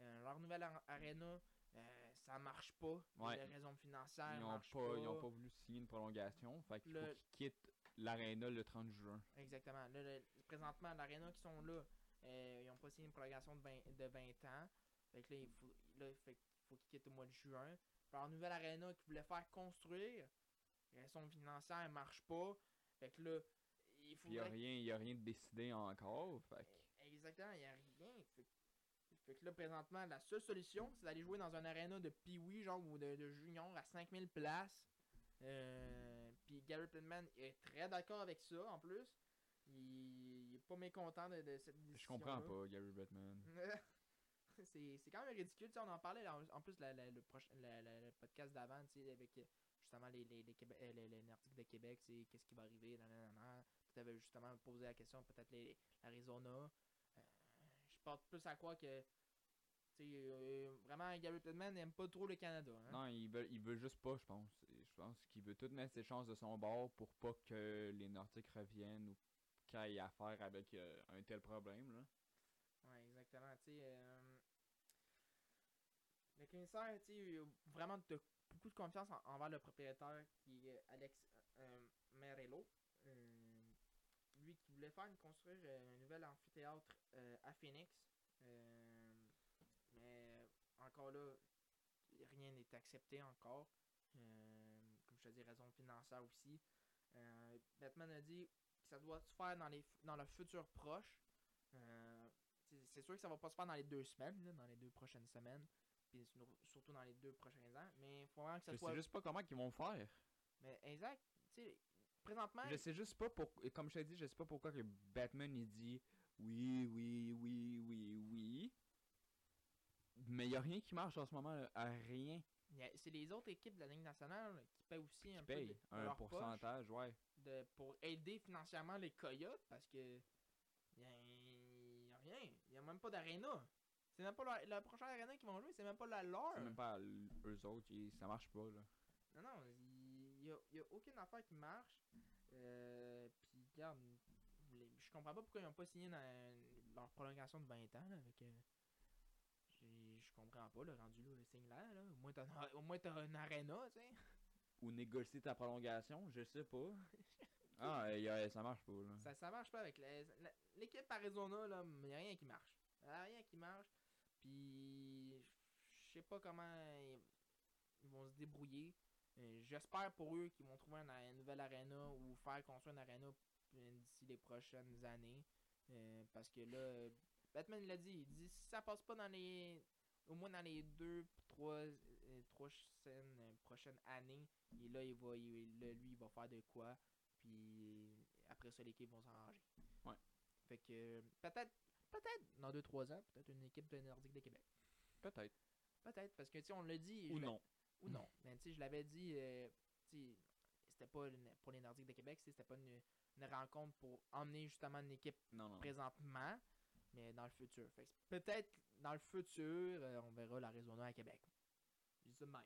euh, leur nouvelle ar- arena, euh, ça marche pas. pour Ouais. des raisons financières. Ils ont pas, ils ont pas voulu signer une prolongation. Fait qu'il faut Le- qu'ils quittent l'aréna le 30 juin. Exactement. Là, le- présentement, l'arena qui sont là, euh, ils ont pas signé une prolongation de 20, de 20 ans. Fait que là, il faut, là, fait faut qu'ils quittent au mois de juin. Leur nouvelle arena qu'ils voulaient faire construire, les raisons financières marchent pas. Fait que là, il Puis il y a rien, a rien de décidé encore. Fait que- Exactement, il n'y a rien. Fait, que- fait que là, présentement, la seule solution, c'est d'aller jouer dans un arena de pee genre, ou de, de junior à 5000 places. Euh, Puis Gary Pittman est très d'accord avec ça, en plus. Il, il est pas mécontent de, de cette décision je comprends pas, Gary Bettman. c'est quand même ridicule, tu sais, on en parlait en, en plus la- la- le, prochain, la- le podcast d'avant, tu sais, avec justement les, les, les, Québé- euh, les, les Nordiques de Québec, qu'est-ce qui va arriver. Tu avais justement posé la question, peut-être l'Arizona. Euh, je porte plus à quoi que, tu sais, euh, vraiment, Gary Pittman n'aime pas trop le Canada. Hein? Non, il veut, il veut juste pas, je pense. Je pense qu'il veut tout mettre ses chances de son bord pour pas que les Nordiques reviennent ou qu'il ait affaire avec euh, un tel problème. Là. Ouais, exactement. Tu sais, euh, le commissaire, tu sais, vraiment beaucoup de confiance en- envers le propriétaire qui est Alex euh, Merello. Euh, lui qui voulait faire construire euh, un nouvel amphithéâtre euh, à Phoenix. Euh, mais encore là, rien n'est accepté encore. Euh, comme je te dis, raison financière aussi. Euh, Batman a dit que ça doit se faire dans, les, dans le futur proche. Euh, c'est sûr que ça va pas se faire dans les deux semaines, dans les deux prochaines semaines, puis surtout dans les deux prochains ans, mais il faut vraiment que ça Je soit. sais juste pas comment ils vont faire. Mais exact, tu sais, présentement, Je sais juste pas pour comme je t'ai dit, je sais pas pourquoi que Batman il dit oui, oui, oui, oui, oui. Mais y a rien qui marche en ce moment, là, à rien il c'est les autres équipes de la Ligue nationale qui paient aussi qui un peu paye de, de un leur pourcentage, ouais. de, pour aider financièrement les Coyotes parce que il y a, rien, il y a même pas d'aréna. C'est même pas la, la prochaine aréna qu'ils vont jouer, c'est même pas la leur. C'est même pas eux autres, ils- ça marche pas là. Non, non, il n'y a, y a aucune affaire qui marche. Euh, Puis, regarde, les- je comprends pas pourquoi ils n'ont pas signé dans leur prolongation de 20 ans. Là, avec, euh, je comprends pas, le rendu là, signe là, là. Au moins, t'as un- au moins, t'as un arena, tu sais. Ou négocier ta prolongation, je sais pas. ah, y ça marche pas là. Ça, ça marche pas avec l'équipe Arizona, là, il n'y a rien qui marche. Y a rien qui marche. Puis, je sais pas comment ils, vont se débrouiller. Euh, J'espère pour eux qu'ils vont trouver un, un nouvel arena ou faire construire un arena euh, d'ici les prochaines années. Euh, parce que là, Batman l'a dit, il dit si ça passe pas dans les. Au moins dans les deux, trois, trois scènes, prochaines années, et là, il va, il- là, lui, il va faire de quoi. Puis après ça, l'équipe va s'arranger. Ouais. Fait que peut-être, peut-être dans 2-3 ans, peut-être une équipe de Nordique de Québec. Peut-être. Peut-être, parce que tu sais, on l'a dit. Ou non. Ou non. Mais tu sais, je l'avais dit, euh, tu sais, c'était pas une- pour les Nordiques de Québec, tu sais, c'était pas une, une rencontre pour emmener justement une équipe Non, non. présentement, mais dans le futur. Peut-être dans le futur, euh, on verra l'Arizona à Québec. Je dis ça de même.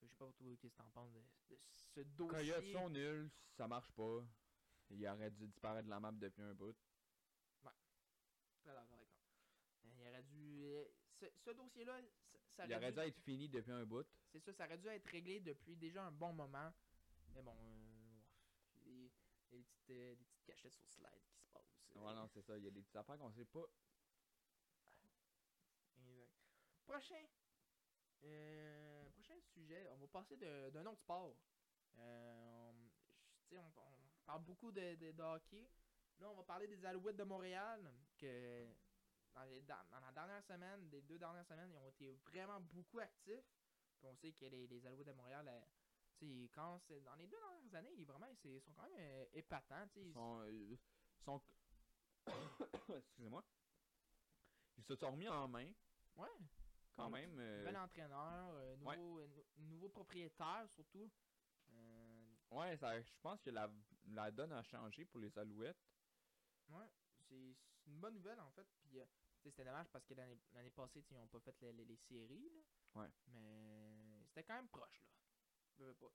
Je sais pas toi qu'est-ce que t'en penses de, de ce dossier. Coyotes sont nuls, ça marche pas. Il aurait dû disparaître de la map depuis un bout. Très d'accord avec toi. Euh, Il aurait dû. euh, Ce, ce dossier-là, ça, Il aurait dû être fini depuis un bout. C'est ça, ça aurait dû être réglé depuis déjà un bon moment. Mais bon, euh, il y a des, petites, euh, des petites cachettes sur slide qui se passent. euh, Ouais, non, c'est ça. Il y a des petites affaires qu'on sait pas. Exact. Prochain. euh, prochain sujet, on va passer d'un autre sport. On, on, on parle beaucoup de, de- de hockey. Là, on va parler des Alouettes de Montréal. Que dans, les- dans- dans la dernière semaine, des deux dernières semaines, ils ont été vraiment beaucoup actifs. Puis on sait que les, les Alouettes de Montréal, euh, tu sais, quand c'est dans les deux dernières années, ils, vraiment, ils sont quand même euh, épatants. Ils sont. euh, sont... Excusez-moi. Ils se sont remis en main, ouais. quand même. euh, Nouvel entraîneur, euh, ouais. nouveau, euh, nou- nouveau propriétaire surtout. Euh, Ouais, ça, je pense que la, la donne a changé pour les Alouettes. Ouais, c'est une bonne nouvelle en fait. Puis euh, c'était dommage parce que l'année passée, ils ont pas fait les, les- les séries. Là. Ouais. Mais c'était quand même proche là. Veux pas.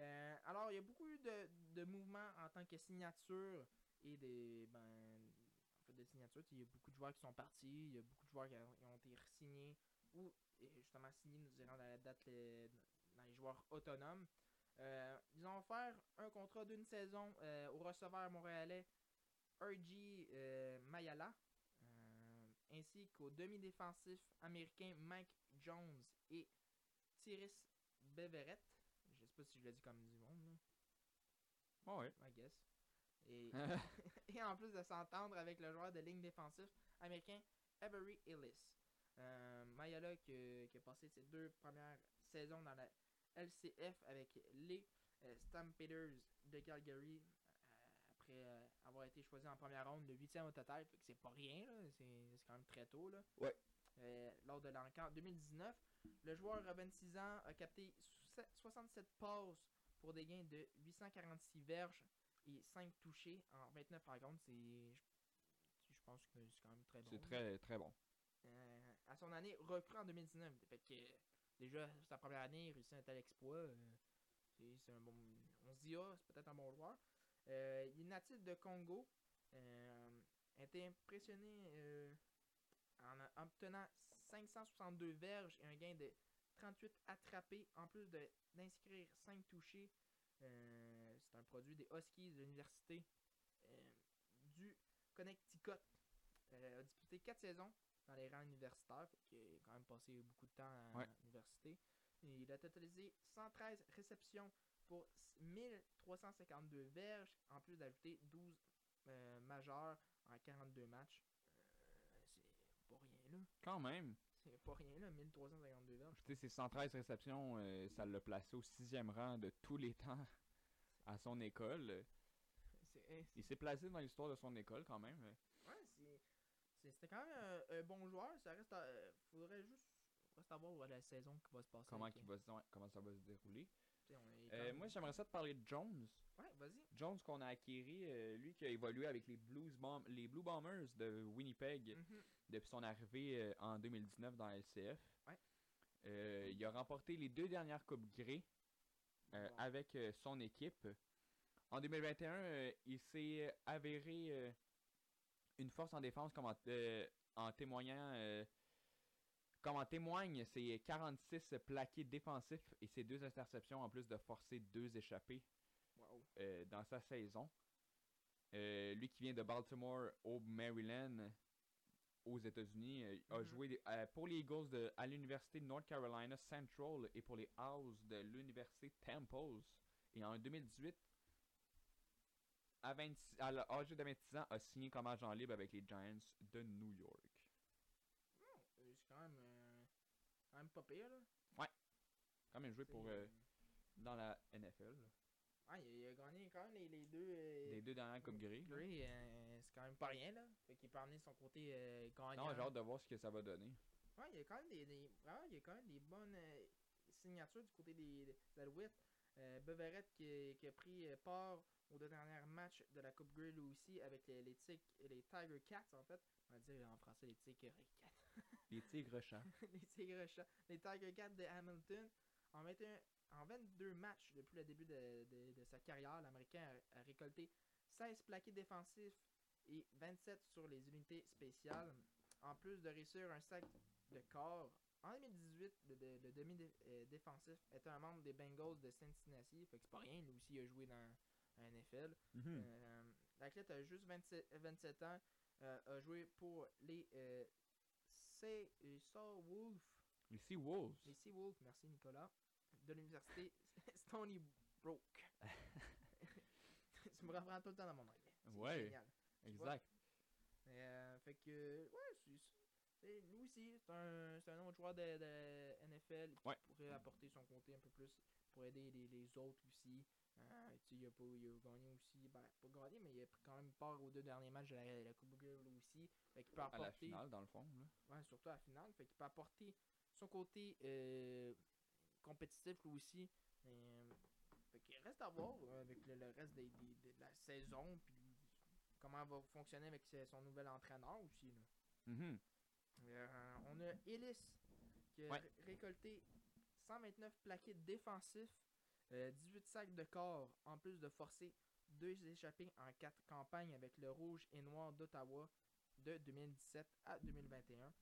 Euh, alors, il y a beaucoup de, de mouvements en tant que signature et des. Ben, en fait, de signature. Il y a beaucoup de joueurs qui sont partis. Il y a beaucoup de joueurs qui ont, qui ont été signés ou et justement signés, nous dirons, dans la date euh, dans les joueurs autonomes. Euh, ils ont offert un contrat d'une saison euh, au receveur montréalais R.G. euh, Mayala, euh, ainsi qu'au demi-défensif américain Mike Jones et Tyrese Beverett. Je sais pas si je l'ai dit comme du monde, là, Ouais, ouais. I guess. Et, et en plus de s'entendre avec le joueur de ligne défensif américain Avery Ellis. Euh, Mayala qui, a- qui a passé ses deux premières saisons dans la LCF avec les euh, Stampeders de Calgary euh, après avoir été choisi en première ronde, le huitième au total, c'est pas rien, c'est quand même très tôt. Là. Ouais. Euh, lors de l'enquête 2019, le joueur à 26 ans a capté so- 67 passes pour des gains de 846 verges et 5 touchés en 29 rencontres. C'est, je pense que c'est quand même très bon. C'est très, très bon. Euh, à son année recrue en 2019. Fait que euh, déjà, sa première année, il réussit un tel exploit. euh, c'est c'est un bon. On se dit, ah, c'est peut-être un bon joueur. Euh, il est natif de Congo. Euh, a été impressionné euh, en obtenant 562 verges et un gain de 38 attrapés, en plus de- d'inscrire 5 touchés. Euh, c'est un produit des Huskies de l'université du Connecticut. Euh, a disputé 4 saisons dans les rangs universitaires, qu'il a quand même passé beaucoup de temps à Ouais. l'université. Il a totalisé 113 réceptions pour 1352 verges, en plus d'ajouter 12 euh, majeurs en 42 matchs. Euh, c'est pas rien là. Quand même. C'est pas rien là, 1352 verges. Tu sais, ses 113 réceptions, euh, ça l'a placé au sixième rang de tous les temps à son école. Il s'est placé dans l'histoire de son école quand même. Ouais, c'est- c'était quand même un, un bon joueur. Ça reste à, euh, faudrait juste reste à voir la saison qui va se passer. Comment, avec, qu'il va, se- comment ça va se dérouler. On est Euh, moi, j'aimerais ça te parler de Jones. Ouais, vas-y. Jones qu'on a acquéri, euh, lui qui a évolué avec les Blues les Blue Bombers de Winnipeg Mhm. depuis son arrivée euh, en 2019 dans LCF. Ouais. Euh, il a remporté les deux dernières Coupes Grey euh, avec euh, son équipe. En 2021, euh, il s'est avéré une force en défense comme en, en témoignant comme en témoignent ses 46 plaqués défensifs et ses deux interceptions en plus de forcer deux échappées Wow. euh, dans sa saison. Euh, lui qui vient de Baltimore au Maryland aux États-Unis euh, a Mhm. joué pour les Eagles de, à l'université North Carolina Central et pour les Owls de l'université Temple. Et en 2018, à, 26 à l'âge de 26 ans, a signé comme agent libre avec les Giants de New York. Euh, C'est quand même, euh, quand même pas pire, là. Quand même joué pour euh, dans la NFL. là. Ouais, il a, gagné quand même les, les deux. euh, Les deux dernières Coupes Grey. là. Gray, euh, c'est quand même pas rien, là. Fait qu'il peut amener son côté euh, gagnant. Non, j'ai hâte de voir ce que ça va donner. Ouais, il y a quand même des, des- il y a quand même des bonnes signatures du côté des, des Alouettes. Beverett qui, qui a pris part aux deux derniers matchs de la Coupe Grey lui aussi avec les, les, les Tiger Cats en fait. On va dire en français les Tigres Cats. Les Tigres chats. les Tigres Chats. Les Tiger Cats de Hamilton. En, 21 en 22 matchs depuis le début de, de- de sa carrière, l'Américain a, a récolté 16 plaqués défensifs et 27 sur les unités spéciales. En plus de réussir un sac de corps. En 2018, le, de- le demi-défensif était un membre des Bengals de Cincinnati. Fait que c'est pas rien, lui aussi il a joué dans un NFL. Mhm. Euh, L'athlète a juste 27, 27 ans, euh, a joué pour les euh, Say- euh, Wolf, Les Seawolves. les Sea Wolves, merci Nicolas, de l'université Stony Brook. tu me reprends tout le temps dans mon anglais. C'est Ouais. génial. Exact. Euh, fait que, ouais, c'est. Lui aussi, c'est un, un autre joueur de, de NFL qui Ouais. pourrait apporter son côté un peu plus pour aider les, les autres aussi. Tu sais, il, a pas, il a gagné aussi, ben, pas gagné, mais il a pris quand même part aux deux derniers matchs de la, la Coupe Grey aussi. Fait qu'il peut À la apporter, finale, dans le fond. Là. ouais, surtout à la finale, fait qu'il peut apporter son côté euh, compétitif lui aussi. Euh, fait que reste à voir euh, avec le, le reste des, des- de la saison, puis comment elle va fonctionner avec son nouvel entraîneur aussi. Là. Mhm. Euh, on a Ellis qui a Ouais. récolté 129 plaqués défensifs, euh, 18 sacs de corps, en plus de forcer deux échappées en quatre campagnes avec le rouge et noir d'Ottawa de 2017 à 2021.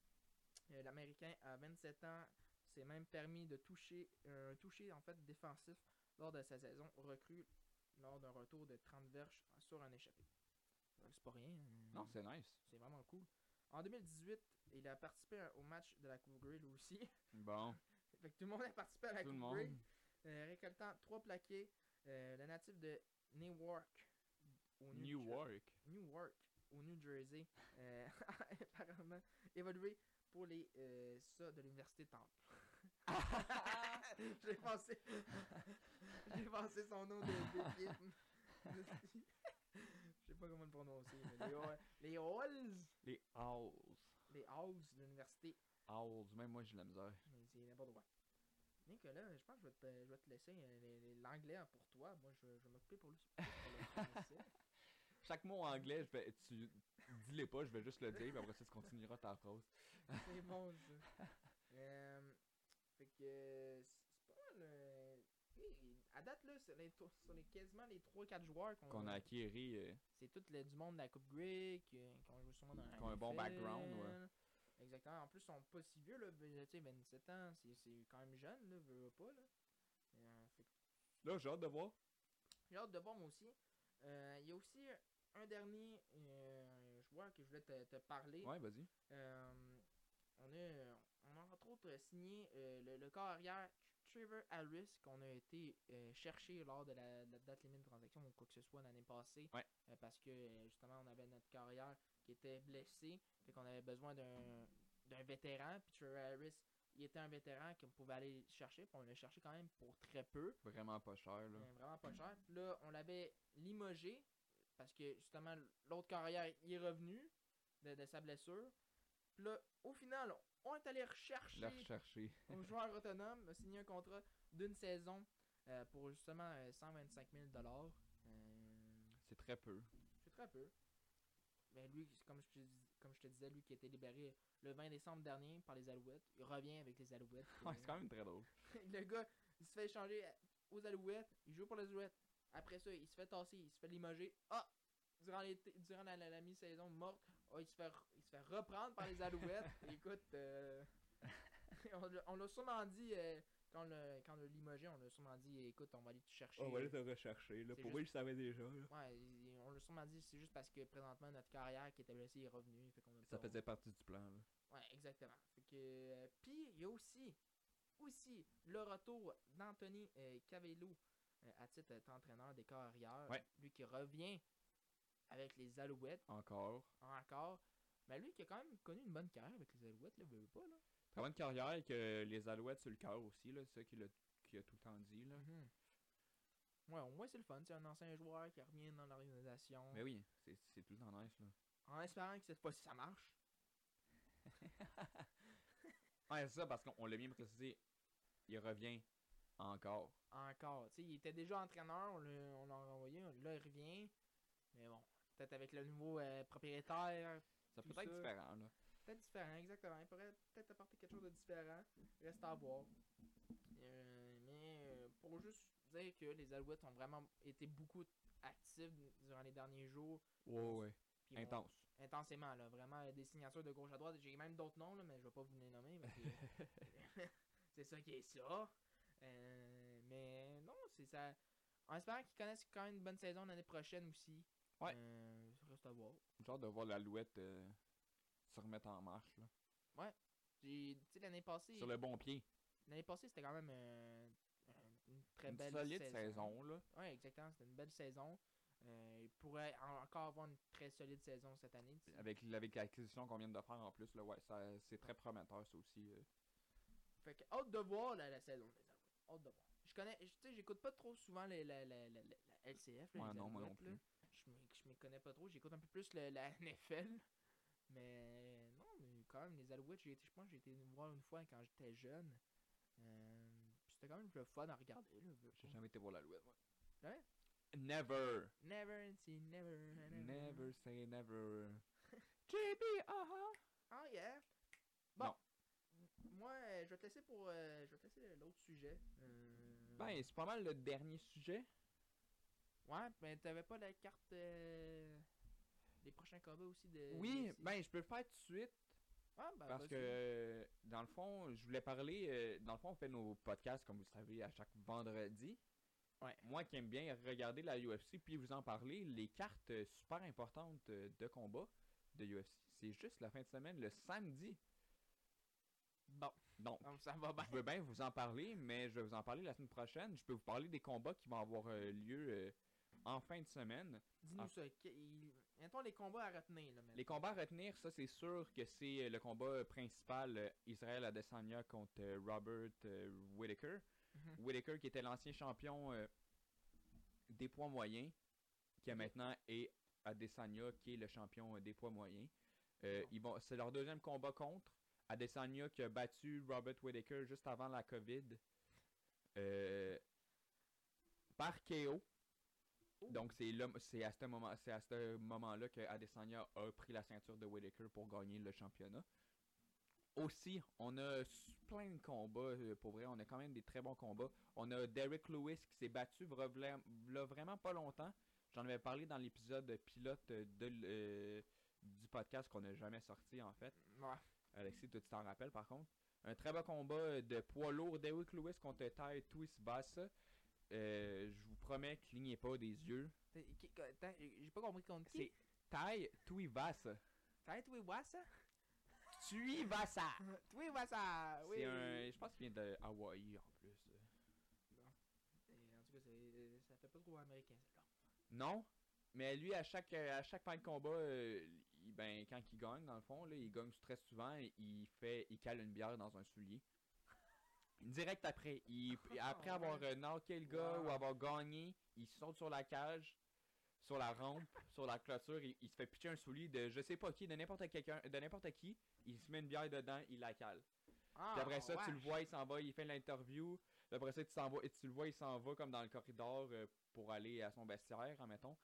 Euh, L'Américain à 27 ans s'est même permis de toucher un toucher en fait défensif lors de sa saison recrue lors d'un retour de 30 verges sur un échappé. Donc, C'est pas rien. hein. Non, c'est nice. C'est vraiment cool. En 2018, il a participé au match de la Coupe Grey lui aussi. Bon, fait que tout le monde a participé à la tout Coupe Grey. euh, récoltant trois plaqués. Euh, le natif de Newark. Au New, New Jer- York. Newark, au New Jersey. euh, apparemment évolué pour les euh, ça de l'université Temple. J'ai pensé. J'ai pensé son nom de d'équipe. Je sais pas comment le prononcer. Mais les, Hall- les Halls. Les Halls de l'université. Owls, même moi j'ai de la misère. Mais c'est n'importe quoi. Nicolas, je pense que je vais te, je vais te laisser euh, l'anglais pour toi. Moi, je, je vais m'occuper pour le pour le. Chaque mot en anglais, je vais, tu dis-les pas, je vais juste le dire, puis après ça, tu continueras ta phrase. C'est bon, ça. Euh, fait que c'est pas mal. euh, oui, à date, là, sur les, to- sur les quasiment les 3-4 joueurs qu'on a acquéri. euh, C'est tout le, du monde de la Coupe Grey qui, qui ont joué sûrement dans la Qui ont un bon background, ouais. Exactement. En plus, ils sont pas si vieux, là. ben, Tu sais, 27 ans, c'est quand même jeune, là. Veux, pas, là. Euh, fait Là, j'ai hâte de voir. J'ai hâte de voir, moi aussi. Euh, Il y a aussi un dernier euh, joueur que je voulais te, te parler. Ouais, vas-y. On, a, on a entre autres signé le, le corps arrière Trevor Harris qu'on a été euh, chercher lors de la, date limite de transaction ou quoi que ce soit l'année passée. Ouais. Euh, parce que euh, justement on avait notre carrière qui était blessé. Fait qu'on avait besoin d'un d'un vétéran. Puis Trevor Harris, il était un vétéran qu'on pouvait aller chercher. Puis on l'a cherché quand même pour très peu. Vraiment pas cher, là. Euh, vraiment pas cher. Puis là, on l'avait limogé parce que justement, l'autre carrière, il est revenu de, de sa blessure. Puis là, au final, on est allé rechercher rechercher. un joueur autonome, a signé un contrat d'une saison euh, pour justement euh, 125 000 dollars. C'est très peu. C'est très peu. Mais lui, comme je, te, dis- comme je te disais, lui qui a été libéré le 20 décembre dernier par les Alouettes, il revient avec les Alouettes. Ouais, c'est quand même très drôle. le gars, il se fait échanger aux Alouettes, il joue pour les Alouettes. Après ça, il se fait tasser, il se fait limoger. Ah! Durant, la, la- la mi-saison morte, ah, il, se fait, se fait reprendre par les Alouettes. Écoute, euh, on l'a- on l'a sûrement dit, euh, quand, on l'a- quand l'a limogé, on l'a sûrement dit, écoute, on va aller te chercher. On va aller te rechercher, là. Pour moi, juste- je savais déjà, là. Ouais, on l'a sûrement dit, c'est juste parce que présentement, notre carrière qui était blessée est revenue. Fait Ça pas- faisait partie du plan, là. Ouais, exactement. Fait que, euh, puis il y a aussi, aussi le retour d'Anthony euh, Cavello euh, à titre d'entraîneur des corps arrière. Ouais. Lui qui revient avec les Alouettes Encore. encore. Mais lui qui a quand même connu une bonne carrière avec les Alouettes, là, veut veut pas, là. Très bonne carrière avec euh, les Alouettes sur le cœur aussi, là. C'est ça qu'il a, qu'il a tout le temps dit, là. Mhm. Ouais, au moins c'est le fun. C'est un ancien joueur qui revient dans l'organisation. Mais oui, c'est c'est tout le temps nice, là. En espérant que cette fois-ci ça marche. Ouais, c'est ça, parce qu'on l'a bien précisé. Il revient encore. Encore. Tu sais, il était déjà entraîneur, on l'a on l'a envoyé, là il revient. Mais bon, peut-être avec le nouveau euh, propriétaire, Ça peut être ça. différent, là. Peut-être différent, exactement. Il pourrait peut-être apporter quelque chose de différent. Reste à voir. Euh, mais euh, pour juste dire que les Alouettes ont vraiment été beaucoup actifs durant les derniers jours. Ouais, ouais. Intense. intensément, là. Vraiment euh, des signatures de gauche à droite. J'ai même d'autres noms, là, mais je vais pas vous les nommer. c'est ça qui est ça. Euh, mais non, c'est ça. En espérant qu'ils connaissent quand même une bonne saison l'année prochaine aussi. Ouais. Euh, reste à voir. Genre de voir l'Alouette euh, se remettre en marche, là. J'ai- Tu sais, l'année passée. Sur le bon pied. L'année passée, c'était quand même euh, une très Une belle solide saison. saison, là. Ouais, exactement. C'était une belle saison. Euh, il pourrait en- encore avoir une très solide saison cette année. Avec, avec l'acquisition qu'on vient de faire en plus, là, ouais, ça, c'est très prometteur, ça aussi. euh. Fait que hâte de voir la, la saison des Alouettes. Hâte de voir. Je connais, je- tu sais, j'écoute pas trop souvent les, la, la, la, la- la LCF. là, Ouais, les non, moi non là. Je me connais pas trop. J'écoute un peu plus le- la NFL. Mais non, mais quand même, les Alouettes, j'ai été, je pense que j'ai été voir une fois quand j'étais jeune. Euh, c'était quand même le fun à regarder. J'ai jamais été voir l'Alouette, moi. Ouais? Never. Never say never. Never say never. JB, aha. Oh yeah. Bon. Non. Moi, euh, je vais te laisser pour. euh, je vais te laisser l'autre sujet. Euh, Ben, c'est pas mal le dernier sujet. Ouais, mais t'avais pas la carte. euh, Les prochains combats aussi de. Oui, ben, je peux le faire tout de suite. Ah, ben, Parce que, dans le fond, je voulais parler. euh, dans le fond, on fait nos podcasts, comme vous le savez, à chaque vendredi. Ouais. Moi qui aime bien regarder la UFC puis vous en parler, les cartes euh, super importantes de combat de UFC, c'est juste la fin de semaine, le samedi. Bon, Donc, donc ça va bien. je veux bien vous en parler, mais je vais vous en parler la semaine prochaine. Je peux vous parler des combats qui vont avoir euh, lieu euh, en fin de semaine. Dis-nous ça. il- Mettons les combats à retenir, là, Les combats à retenir, ça c'est sûr que c'est euh, le combat principal euh, Israël Adesanya contre euh, Robert euh, Whittaker. Mhm. Whittaker qui était l'ancien champion euh, des poids moyens, qui est Ok. maintenant est Adesanya qui est le champion euh, des poids moyens. Euh, Bon. ils vont, c'est leur deuxième combat contre Adesanya qui a battu Robert Whittaker juste avant la COVID euh, par KO. Donc c'est à ce moment, c'est à ce moment-là que Adesanya a pris la ceinture de Whittaker pour gagner le championnat. Aussi, on a plein de combats, euh, pour vrai, on a quand même des très bons combats. On a Derek Lewis qui s'est battu vraiment pas longtemps. J'en avais parlé dans l'épisode pilote de, euh, du podcast qu'on n'a jamais sorti en fait. Ouais. Alexis, toi tu t'en rappelles par contre. Un très bon combat de poids lourd, Derek Lewis contre Ty Twist Bassa. Euh, je vous promets, clignez pas des yeux. Que- J'ai pas compris contre qui. C'est Ty Tuivasa. Été voir ça? Tuivasa! Oui! C'est un. Je pense qu'il vient de Hawaï en plus. Et en tout cas, ça fait pas trop américain, ça. Non, mais lui, à chaque, à chaque fin de combat, euh, il- ben, quand il gagne, dans le fond, là, il gagne très souvent, il fait, il cale une bière dans un soulier. Direct après. Il, après Ah, avoir ouais. euh, knocké le gars Wow. ou avoir gagné, il saute sur la cage, sur la rampe, sur la clôture, il, il se fait pitcher un soulier de je sais pas qui, de n'importe quelqu'un, de n'importe qui, il se met une bière dedans, il la cale. Ah, Puis après ça, tu le vois, il s'en va, il fait l'interview. Après ça, tu, s'en vas, et tu le vois, il s'en va comme dans le corridor euh, pour aller à son vestiaire, admettons.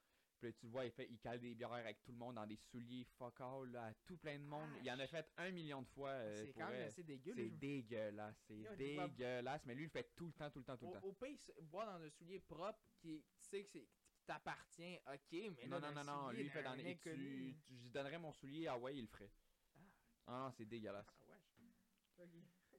Puis là, tu le vois, il, fait, il cale des bières avec tout le monde dans des souliers fuck all, là, à tout plein de monde. Il en a fait un million de fois. euh, C'est quand même assez dégueu. C'est dégueulasse, c'est dégueulasse. Mais lui, il le fait tout le temps, tout le temps, tout le Au, temps. au se- boire dans un soulier propre qui tu sais que c'est qui t'appartient, ok, mais Non, là, non, non, non, lui, il fait dans les. Tu, tu- je donnerais mon soulier, ah ouais, il le ferait. Ah non, c'est dégueulasse. Ah.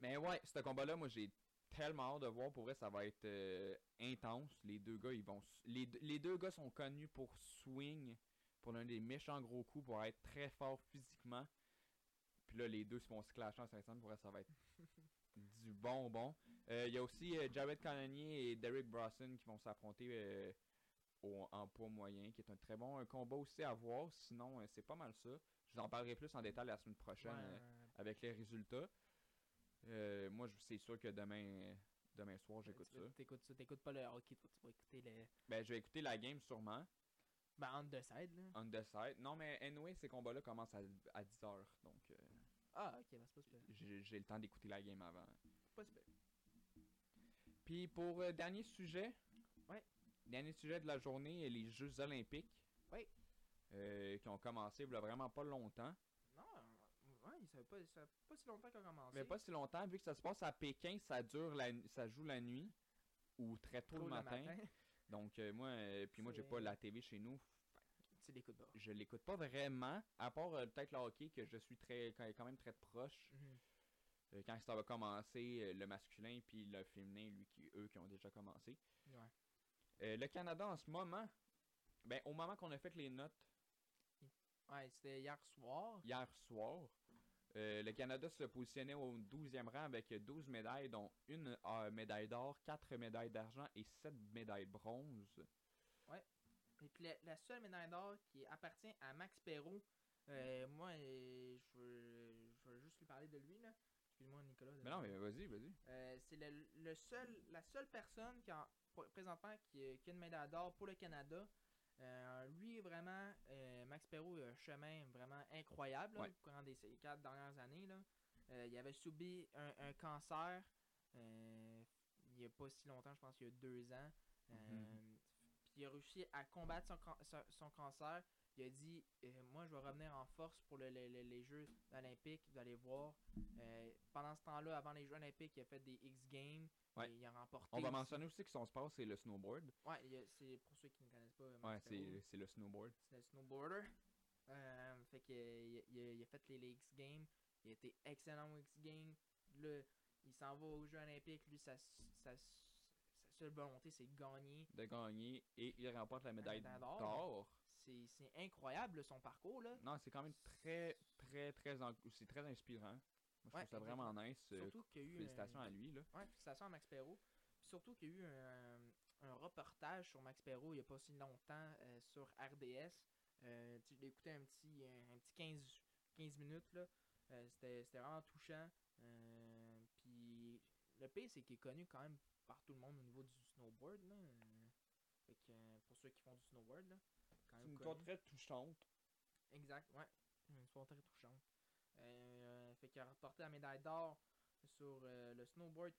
Mais ouais, ce combat-là, moi j'ai tellement hâte de voir. Pour vrai, ça va être euh, intense. Les deux gars, ils vont. Les, les deux gars sont connus pour swing, pour donner des méchants gros coups, pour être très forts physiquement. Puis là, les deux se vont se clasher en 500. Pour vrai, ça va être du bonbon. Euh, Il y a aussi euh, Jared Cannonier et Derek Brosnan qui vont s'affronter euh, au- en poids moyen, qui est un très bon euh, combat aussi à voir. Sinon, euh, c'est pas mal ça. Je vous en parlerai plus en détail la semaine prochaine. Ouais, euh, euh, avec les résultats. Euh, moi, je- c'est sûr que demain, demain soir, j'écoute tu ça. T'écoutes ça. T'écoutes pas le hockey, toi, tu vas écouter le. Ben, je vais écouter la game sûrement, Ben, on the side, là. on the side. Non, mais anyway, ces combats-là commencent à, à 10h, donc euh, Ah, ok, ben, c'est pas super. j'ai le temps d'écouter la game avant. Pas super. Puis pour euh, dernier sujet, Ouais. dernier sujet de la journée, les Jeux Olympiques. Oui. euh, qui ont commencé il y a vraiment pas longtemps. Ouais, ça fait pas, ça fait pas si longtemps qu'on a commencé. Mais pas si longtemps, vu que ça se passe à Pékin, ça dure la, ça joue la nuit ou très tôt le matin. Donc euh, moi, euh, puis moi j'ai pas la TV chez nous, Tu l'écoutes pas. je l'écoute pas vraiment, à part euh, peut-être le hockey que je suis très quand quand même très proche. Mhm. Quand ça va commencer, le masculin puis le féminin, lui qui eux qui ont déjà commencé. Ouais. Le Canada en ce moment, ben au moment qu'on a fait les notes Ouais, c'était hier soir. hier soir, euh, le Canada se positionnait au 12e rang avec 12 médailles, dont une euh, médaille d'or, 4 médailles d'argent et 7 médailles de bronze. Et puis la, la seule médaille d'or qui appartient à Max Perrault, euh, moi, je veux, je veux juste lui parler de lui, là. Excuse-moi, Nicolas. Mais non, mais vas-y, vas-y. C'est le, le seul, la seule personne qui a, pr- présentement qui a une médaille d'or pour le Canada. Euh, lui, vraiment, euh, Max Perrault a un chemin vraiment incroyable là, Ouais. au courant des ces quatre dernières années. Là. Euh, il avait subi un, un cancer euh, il n'y a pas si longtemps, je pense qu'il y a deux ans. Euh, Mhm. il a réussi à combattre son, son cancer. Il a dit euh, Moi, je vais revenir en force pour le- le- le- les Jeux olympiques. Vous allez voir. Euh, pendant ce temps-là, avant les Jeux olympiques, il a fait des X Games. Ouais. et il a remporté. On va aussi- mentionner aussi que son sport, c'est le snowboard. Ouais, c'est pour ceux qui ne connaissent pas. Ouais, c'est le snowboard. c'est le snowboarder. Euh, fait il, a- il a, il a fait les, les X Games. Il a été excellent aux X Games. Là, il s'en va aux Jeux Olympiques. Lui, sa, sa, sa seule volonté, c'est de gagner. De gagner et il remporte la médaille d'or. C'est incroyable son parcours. Là. Non, c'est quand même très, très, très, c'est très inspirant. Moi, je Ouais, trouve ça vraiment nice. euh, Surtout qu'il y a eu. Félicitations à lui, là. Ouais, félicitations à Max Perrault. Surtout qu'il y a eu un, un reportage sur Max Perrault il n'y a pas si longtemps euh, sur RDS. Euh, tu écouté un petit, un, petit 15, 15 minutes. là. Euh, C'était vraiment touchant. Puis le pire, c'est qu'il est connu quand même par tout le monde au niveau du snowboard. Là. Fait que, pour ceux qui font du snowboard, là, quand même connu. très touchante. Exact, ouais. Une histoire très touchante. Euh, fait qu'il a remporté la médaille d'or sur euh, le snowboard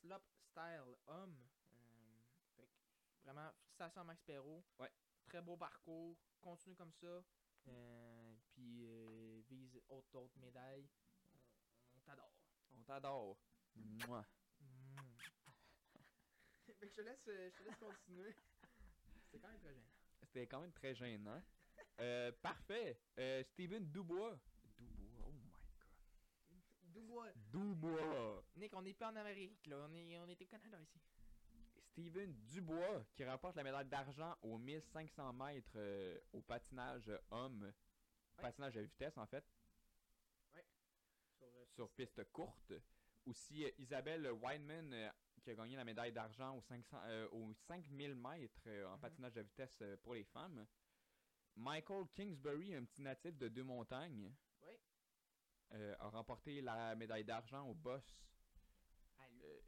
slop style homme. Euh, fait que vraiment, félicitations à Max Perrault. Ouais. Très beau parcours. Continue comme ça. Euh, puis euh, vise autre, d'autres médailles. On, on t'adore. On t'adore. Mouah. Mm. fait que je te laisse, euh, je te laisse continuer. C'est quand même très gênant. C'était quand même très gênant. Euh, parfait. Euh, Steven Dubois. Dubois, oh my god. Dubois. Dubois. Nick, on n'est pas en Amérique, là. On est, on est au Canada ici. Steven Dubois qui remporte la médaille d'argent aux 1500 mètres euh, au patinage homme. Patinage à vitesse en fait, Sur, euh, sur piste courte. Aussi Isabelle Weinman qui a gagné la médaille d'argent aux, 500, euh, aux 5000 mètres euh, en Mhm. patinage à vitesse euh, pour les femmes. Michael Kingsbury, un petit natif de Deux-Montagnes, Oui. euh, a remporté la médaille d'argent au boss.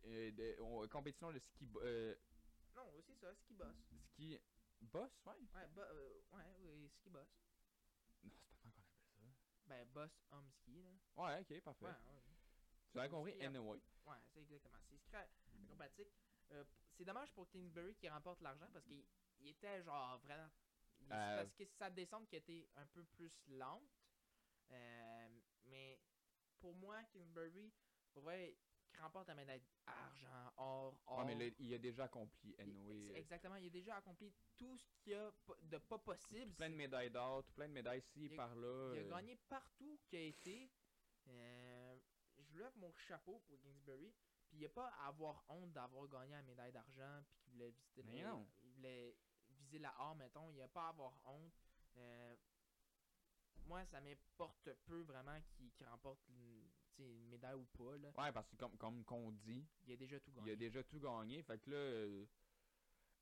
De- au- compétition de ski, euh, Non, aussi ça, ski boss. ski boss, ouais. Ouais, bo- euh, ouais, oui, ski boss. Non, c'est pas mal qu'on appelle ça. Ben, boss homme ski, là. Ouais, ok, parfait. Ouais, ouais. Tu as compris, à- anyway. Ouais, c'est exactement. C'est acrobatique. Euh, c'est dommage pour Kingsbury qui remporte l'argent parce qu'il il était genre vraiment. il- Euh, Parce que sa descente qui était un peu plus lente. Euh, mais pour moi, Kingsbury, pour vrai, qui remporte la médaille argent, or, or. Ouais, mais là, il a déjà accompli, anyway. exactement, il a déjà accompli tout ce qu'il y a de pas possible. plein de médailles d'or, tout plein de médailles ci, par là. Il a gagné partout qu'il a été. Je lève mon chapeau pour Kingsbury. Puis il n'y a pas à avoir honte d'avoir gagné la médaille d'argent. Puis qu'il voulait visiter Mais le- non. il voulait viser la A, mettons. Il n'y a pas à avoir honte. Euh, moi, ça m'importe peu vraiment qu'il qu'il remporte une, médaille ou pas. Là. Ouais, parce que comme, comme qu'on dit, Il a déjà tout il gagné. a déjà tout gagné. Fait que là, euh,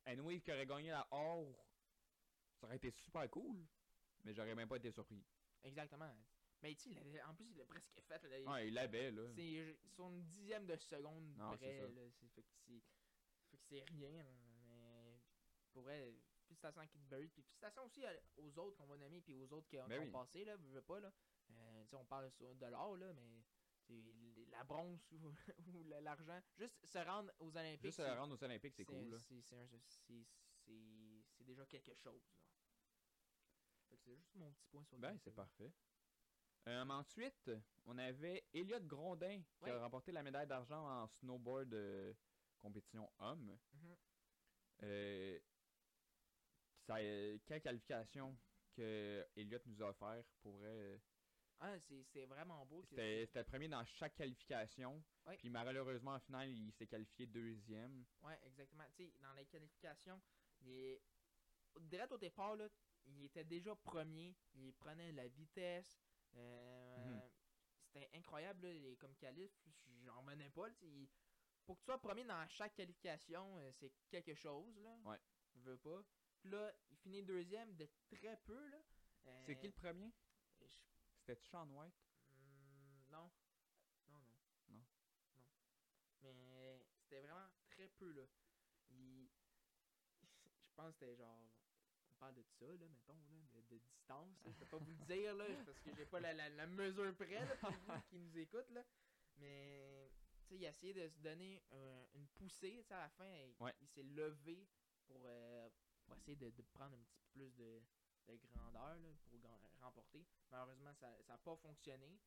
anyway, qui aurait gagné la or, ça aurait été super cool. Mais j'aurais même pas été surpris. Exactement. Mais tu sais, en plus, il l'a presque fait. Là. Il- Ouais, il l'avait, là. C'est sur une dixième de seconde Non, c'est près. ça. Là, fait que c'est, rien. là, mais pour vrai, félicitations à Kingsbury. Puis félicitations aussi aux autres qu'on va nommer. Puis aux autres qui, ont- Ben qui oui. ont passé. Là, veux, veux pas. Là. Euh, tu sais, on parle de l'or, là, mais la bronze ou, ou la- l'argent. Juste se rendre aux Olympiques. Juste se rendre aux Olympiques, c'est cool, là. C'est, déjà quelque chose. Là. Fait que c'est juste mon petit point sur le Ben, c'est parfait. Euh, ensuite, on avait Elliot Grondin qui a remporté la médaille d'argent en snowboard euh, compétition homme. Mhm. Euh, ça, quelle qualification que Elliot nous a offert pour vrai. Ah, c'est, vraiment beau. que- C'était le premier dans chaque qualification. Puis malheureusement, en finale, il s'est qualifié deuxième. Ouais, exactement. Tu sais, dans les qualifications, il est... direct au départ, là, il était déjà premier. Il prenait la vitesse. Euh, Mhm. C'était incroyable, là, les- comme qualif. J'en revenais pas. là, Pour que tu sois premier dans chaque qualification, euh, c'est quelque chose. Là. Ouais. Je veux pas. Puis là, il finit deuxième de très peu. là. C'est Euh, qui le premier? je- C'était Sean White? Hmm, non. Non, non. Non. Non. Mais c'était vraiment très peu, là. Il... Je pense que c'était genre... De ça, là, mettons, là, de, de distance. là. Je peux pas vous le dire, là, parce que j'ai pas la, la, la mesure près, là, pour vous qui nous écoutent, là. Mais, tu sais, il a essayé de se donner un- une poussée, tu sais, à la fin. Il, Ouais. il s'est levé pour, euh, pour essayer de, de prendre un petit peu plus de, de grandeur là, pour remporter. Malheureusement, ça n'a pas fonctionné.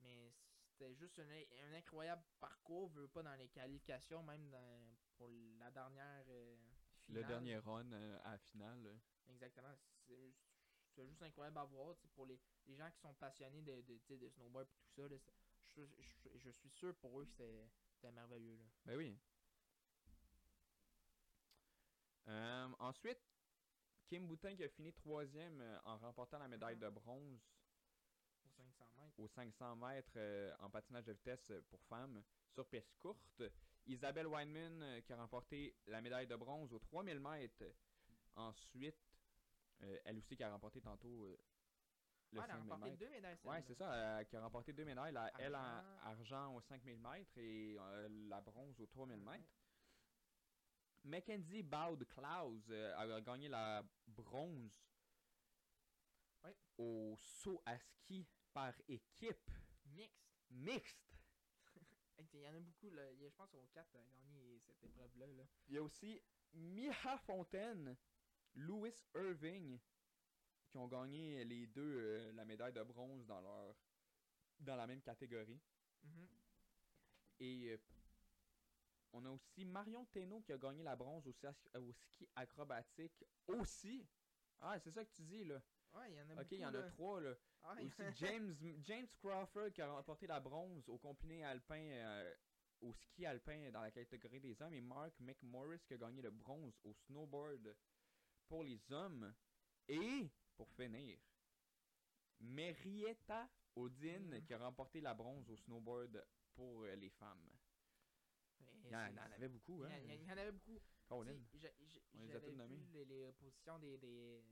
Mais c'était juste un, un incroyable parcours, veux pas dans les qualifications, même dans- pour la dernière euh, Le dernier run euh, à la finale. Exactement. C'est juste incroyable à voir pour les, les gens qui sont passionnés de, de, snowboard et tout ça. là, je, je- je suis sûr pour eux que c'était merveilleux. Là. Ben oui. Euh, ensuite, Kim Boutin qui a fini troisième euh, en remportant la médaille de bronze Aux 500 mètres. aux 500 mètres euh, en patinage de vitesse pour femmes sur piste courte. Isabelle Weinman euh, qui a remporté la médaille de bronze aux 3000 mètres. Ensuite, euh, elle aussi qui a remporté tantôt euh, le Ouais, elle a 5000 remporté mètres. deux médailles. Ouais, c'est ça, euh, qui a remporté deux médailles, la, elle en Argent. argent aux 5000 mètres et euh, la bronze aux 3000 Ouais. mètres. Mackenzie Bowd Klaus euh, a gagné la bronze Ouais. au saut à ski par équipe Mixte. mixte. Il y en a beaucoup. Là. Il y a, je pense qu'on 4 à gagner cette épreuve-là. Là. Il y a aussi Miha Fontaine, Louis Irving qui ont gagné les deux euh, la médaille de bronze dans leur dans la même catégorie. Mhm. Et euh, on a aussi Marion Thénault qui a gagné la bronze au, au ski acrobatique aussi. Ah, c'est ça que tu dis là. Ouais, il y en a Ok, il y en a trois là. Ah, Aussi James, James Crawford qui a remporté la bronze au combiné alpin euh, au ski alpin dans la catégorie des hommes et Mark McMorris qui a gagné le bronze au snowboard pour les hommes. Et pour finir, Marietta Odine Mm. qui a remporté la bronze au snowboard pour euh, les femmes. Il y en, c'est- il y en avait beaucoup, il y hein? en- il y en avait beaucoup. Colin. On les a tous nommés. les, les positions des, des,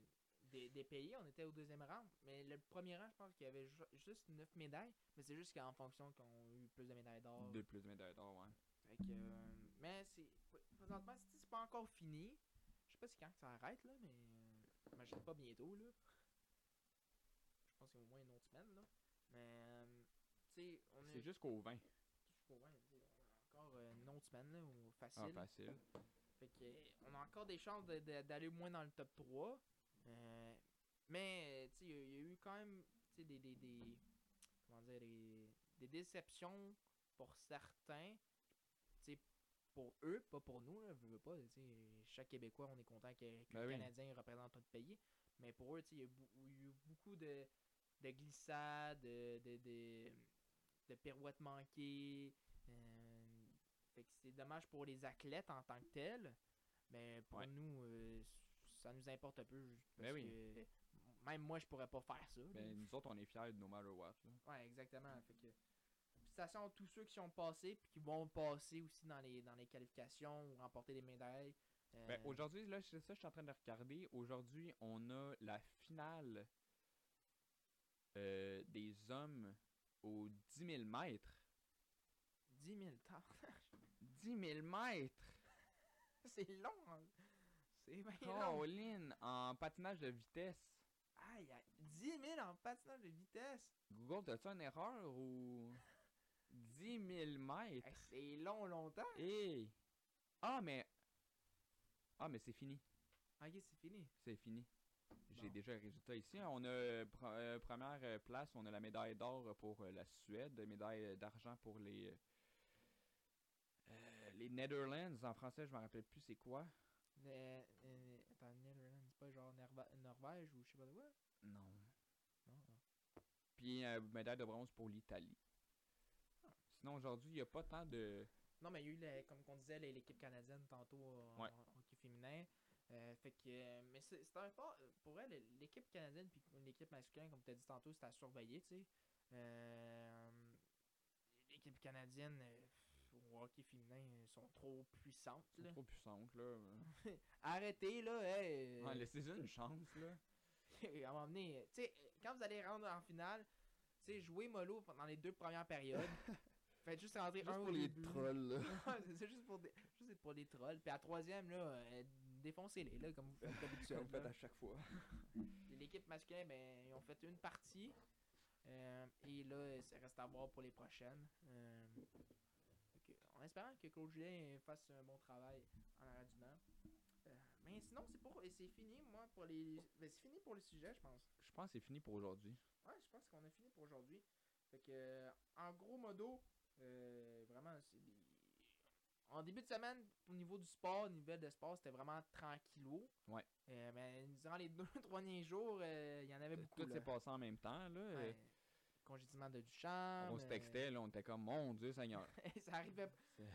des, des pays. On était au deuxième rang. Mais le premier rang, je pense qu'il y avait ju- juste 9 médailles. Mais c'est juste qu'en fonction qu'on a eu plus de médailles d'or. Deux plus de médailles d'or, ouais. Fait que, euh, mais c'est. Présentement, c'est pas encore fini. Je sais pas si quand ça arrête, là, mais. Euh, pas bientôt, là. Je pense qu'il y a au moins une autre semaine, là. Mais. euh, tu sais, on est. C'est jusqu'au 20. jusqu'au 20, tu sais, on a encore euh, une autre semaine, là, ou facile. Ah, facile. Fait que, on a encore des chances de- de- d'aller au moins dans le top 3. Euh, mais, tu sais, il y, a- il y a eu quand même, des, des, des, comment dire, des, des déceptions pour certains. Pour eux, pas pour nous, là, veux, veux pas. chaque Québécois, on est content que, que Ben le oui. Canadien représente notre pays. Mais pour eux, il y a y eu beaucoup de, de glissades, de, de, de, de pirouettes manquées. euh, fait que c'est dommage pour les athlètes en tant que tels. Mais pour Ouais. nous, euh, ça nous importe un peu. Parce Ben oui. que même moi, je pourrais pas faire ça. Ben, nous autres, on est fiers de no matter what. là. Ouais, exactement. Fait que félicitations à tous ceux qui sont passés puis qui vont passer aussi dans les dans les qualifications ou remporter des médailles. Euh, Ben, aujourd'hui, là, c'est ça, je suis en train de regarder. Aujourd'hui, on a la finale euh, des hommes aux 10 000 mètres. 10 000 temps. 10 000 mètres! c'est long. hein. C'est en patinage de vitesse. Aïe, aïe. 10 000 en patinage de vitesse. Google, t'as-tu une erreur ou. 10 000 mètres? Hey, c'est long, longtemps. Hey! Ah, mais. Ah, mais c'est fini. Ok, c'est fini. C'est fini. J'ai Bon. déjà le résultat ici. On a euh, pre- euh, première euh, place, on a la médaille d'or pour euh, la Suède, médaille d'argent pour les euh, les Netherlands. En français, je me rappelle plus c'est quoi. Euh, euh, attends, c'est pas genre Nerva- Norvège ou je sais pas de quoi? Non. Non, non. Puis euh, médaille de bronze pour l'Italie. Sinon aujourd'hui, il n'y a pas tant de Non, mais il y a eu, comme on disait, l'équipe canadienne tantôt en, Ouais. en hockey féminin. Euh, fait que, euh, mais c'est c'est un pas, pour elle, l'équipe canadienne puis l'équipe masculine, comme tu as dit tantôt, c'était à surveiller, tu sais. Euh, l'équipe canadienne au hockey féminin euh, sont trop puissantes, sont là. trop puissantes là. Arrêtez, là, hey, Ouais, euh, laissez-y une chance là. à un moment donné, tu sais, quand vous allez rendre en finale, tu sais, jouez mollo pendant les deux premières périodes. Faites juste rentrer Juste un pour les début. trolls, là. C'est juste pour, des, juste pour les trolls. Puis à la troisième, là, euh, défoncez-les, là, comme vous faites Comme d'habitude. vous faites là. à chaque fois. L'équipe masculine, ben, ils ont fait une partie. euh, et là, ça reste à voir pour les prochaines. Euh, en espérant que Claude Julien fasse un bon travail en arrière du banc. Euh, mais sinon, c'est pour c'est fini, moi, pour les. Ben, c'est fini pour le sujet, je pense. Je pense que c'est fini pour aujourd'hui. Ouais, je pense qu'on a fini pour aujourd'hui. Fait que, euh, en gros modo, euh, vraiment, c'est des. En début de semaine, au niveau du sport, au niveau de sport, c'était vraiment tranquillou. Ouais. Euh, mais durant les deux, trois derniers jours, il y en avait beaucoup. Tout s'est passé en même temps, là. Ouais. Congédiement de Duchamp. On se textait, là, on était comme, mon Dieu Seigneur. ça arrivait. Dé-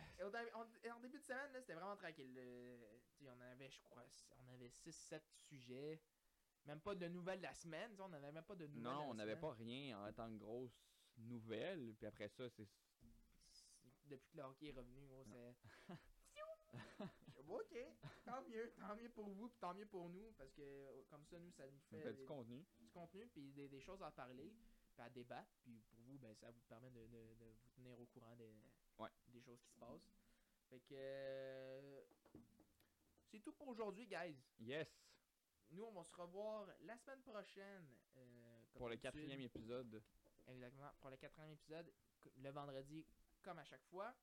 En, début de semaine, c'était vraiment tranquille. Euh, on avait, je crois, on avait 6-7 sujets. Même pas de nouvelles de la semaine. On n'avait même pas de nouvelles. Non, la on n'avait pas rien en tant que grosse nouvelle. Puis après ça, c'est. Depuis que le hockey est revenu, gros, c'est. Je- ok, tant mieux, tant mieux pour vous, puis tant mieux pour nous, parce que euh, comme ça, nous, ça nous Ça fait, des- du contenu. du contenu, puis des, des choses à parler, à débattre, puis pour vous, ben, ça vous permet de, de- de vous tenir au courant des, Ouais. des choses qui se passent. Fait que. euh, c'est tout pour aujourd'hui, guys. Yes! Nous, on va se revoir la semaine prochaine. euh, Pour le quatrième épisode. Exactement, pour le quatrième épisode, le vendredi, comme à chaque fois.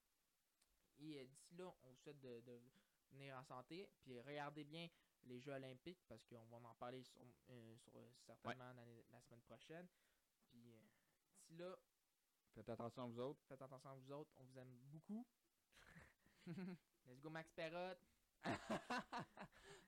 Et euh, d'ici là, on vous souhaite de, de venir en santé. Puis regardez bien les Jeux Olympiques parce qu'on va en parler sur, euh, sur, certainement la semaine prochaine. D'ici là, Faites attention à vous autres. faites attention à vous autres. On vous aime beaucoup. Let's go, Max Perrot.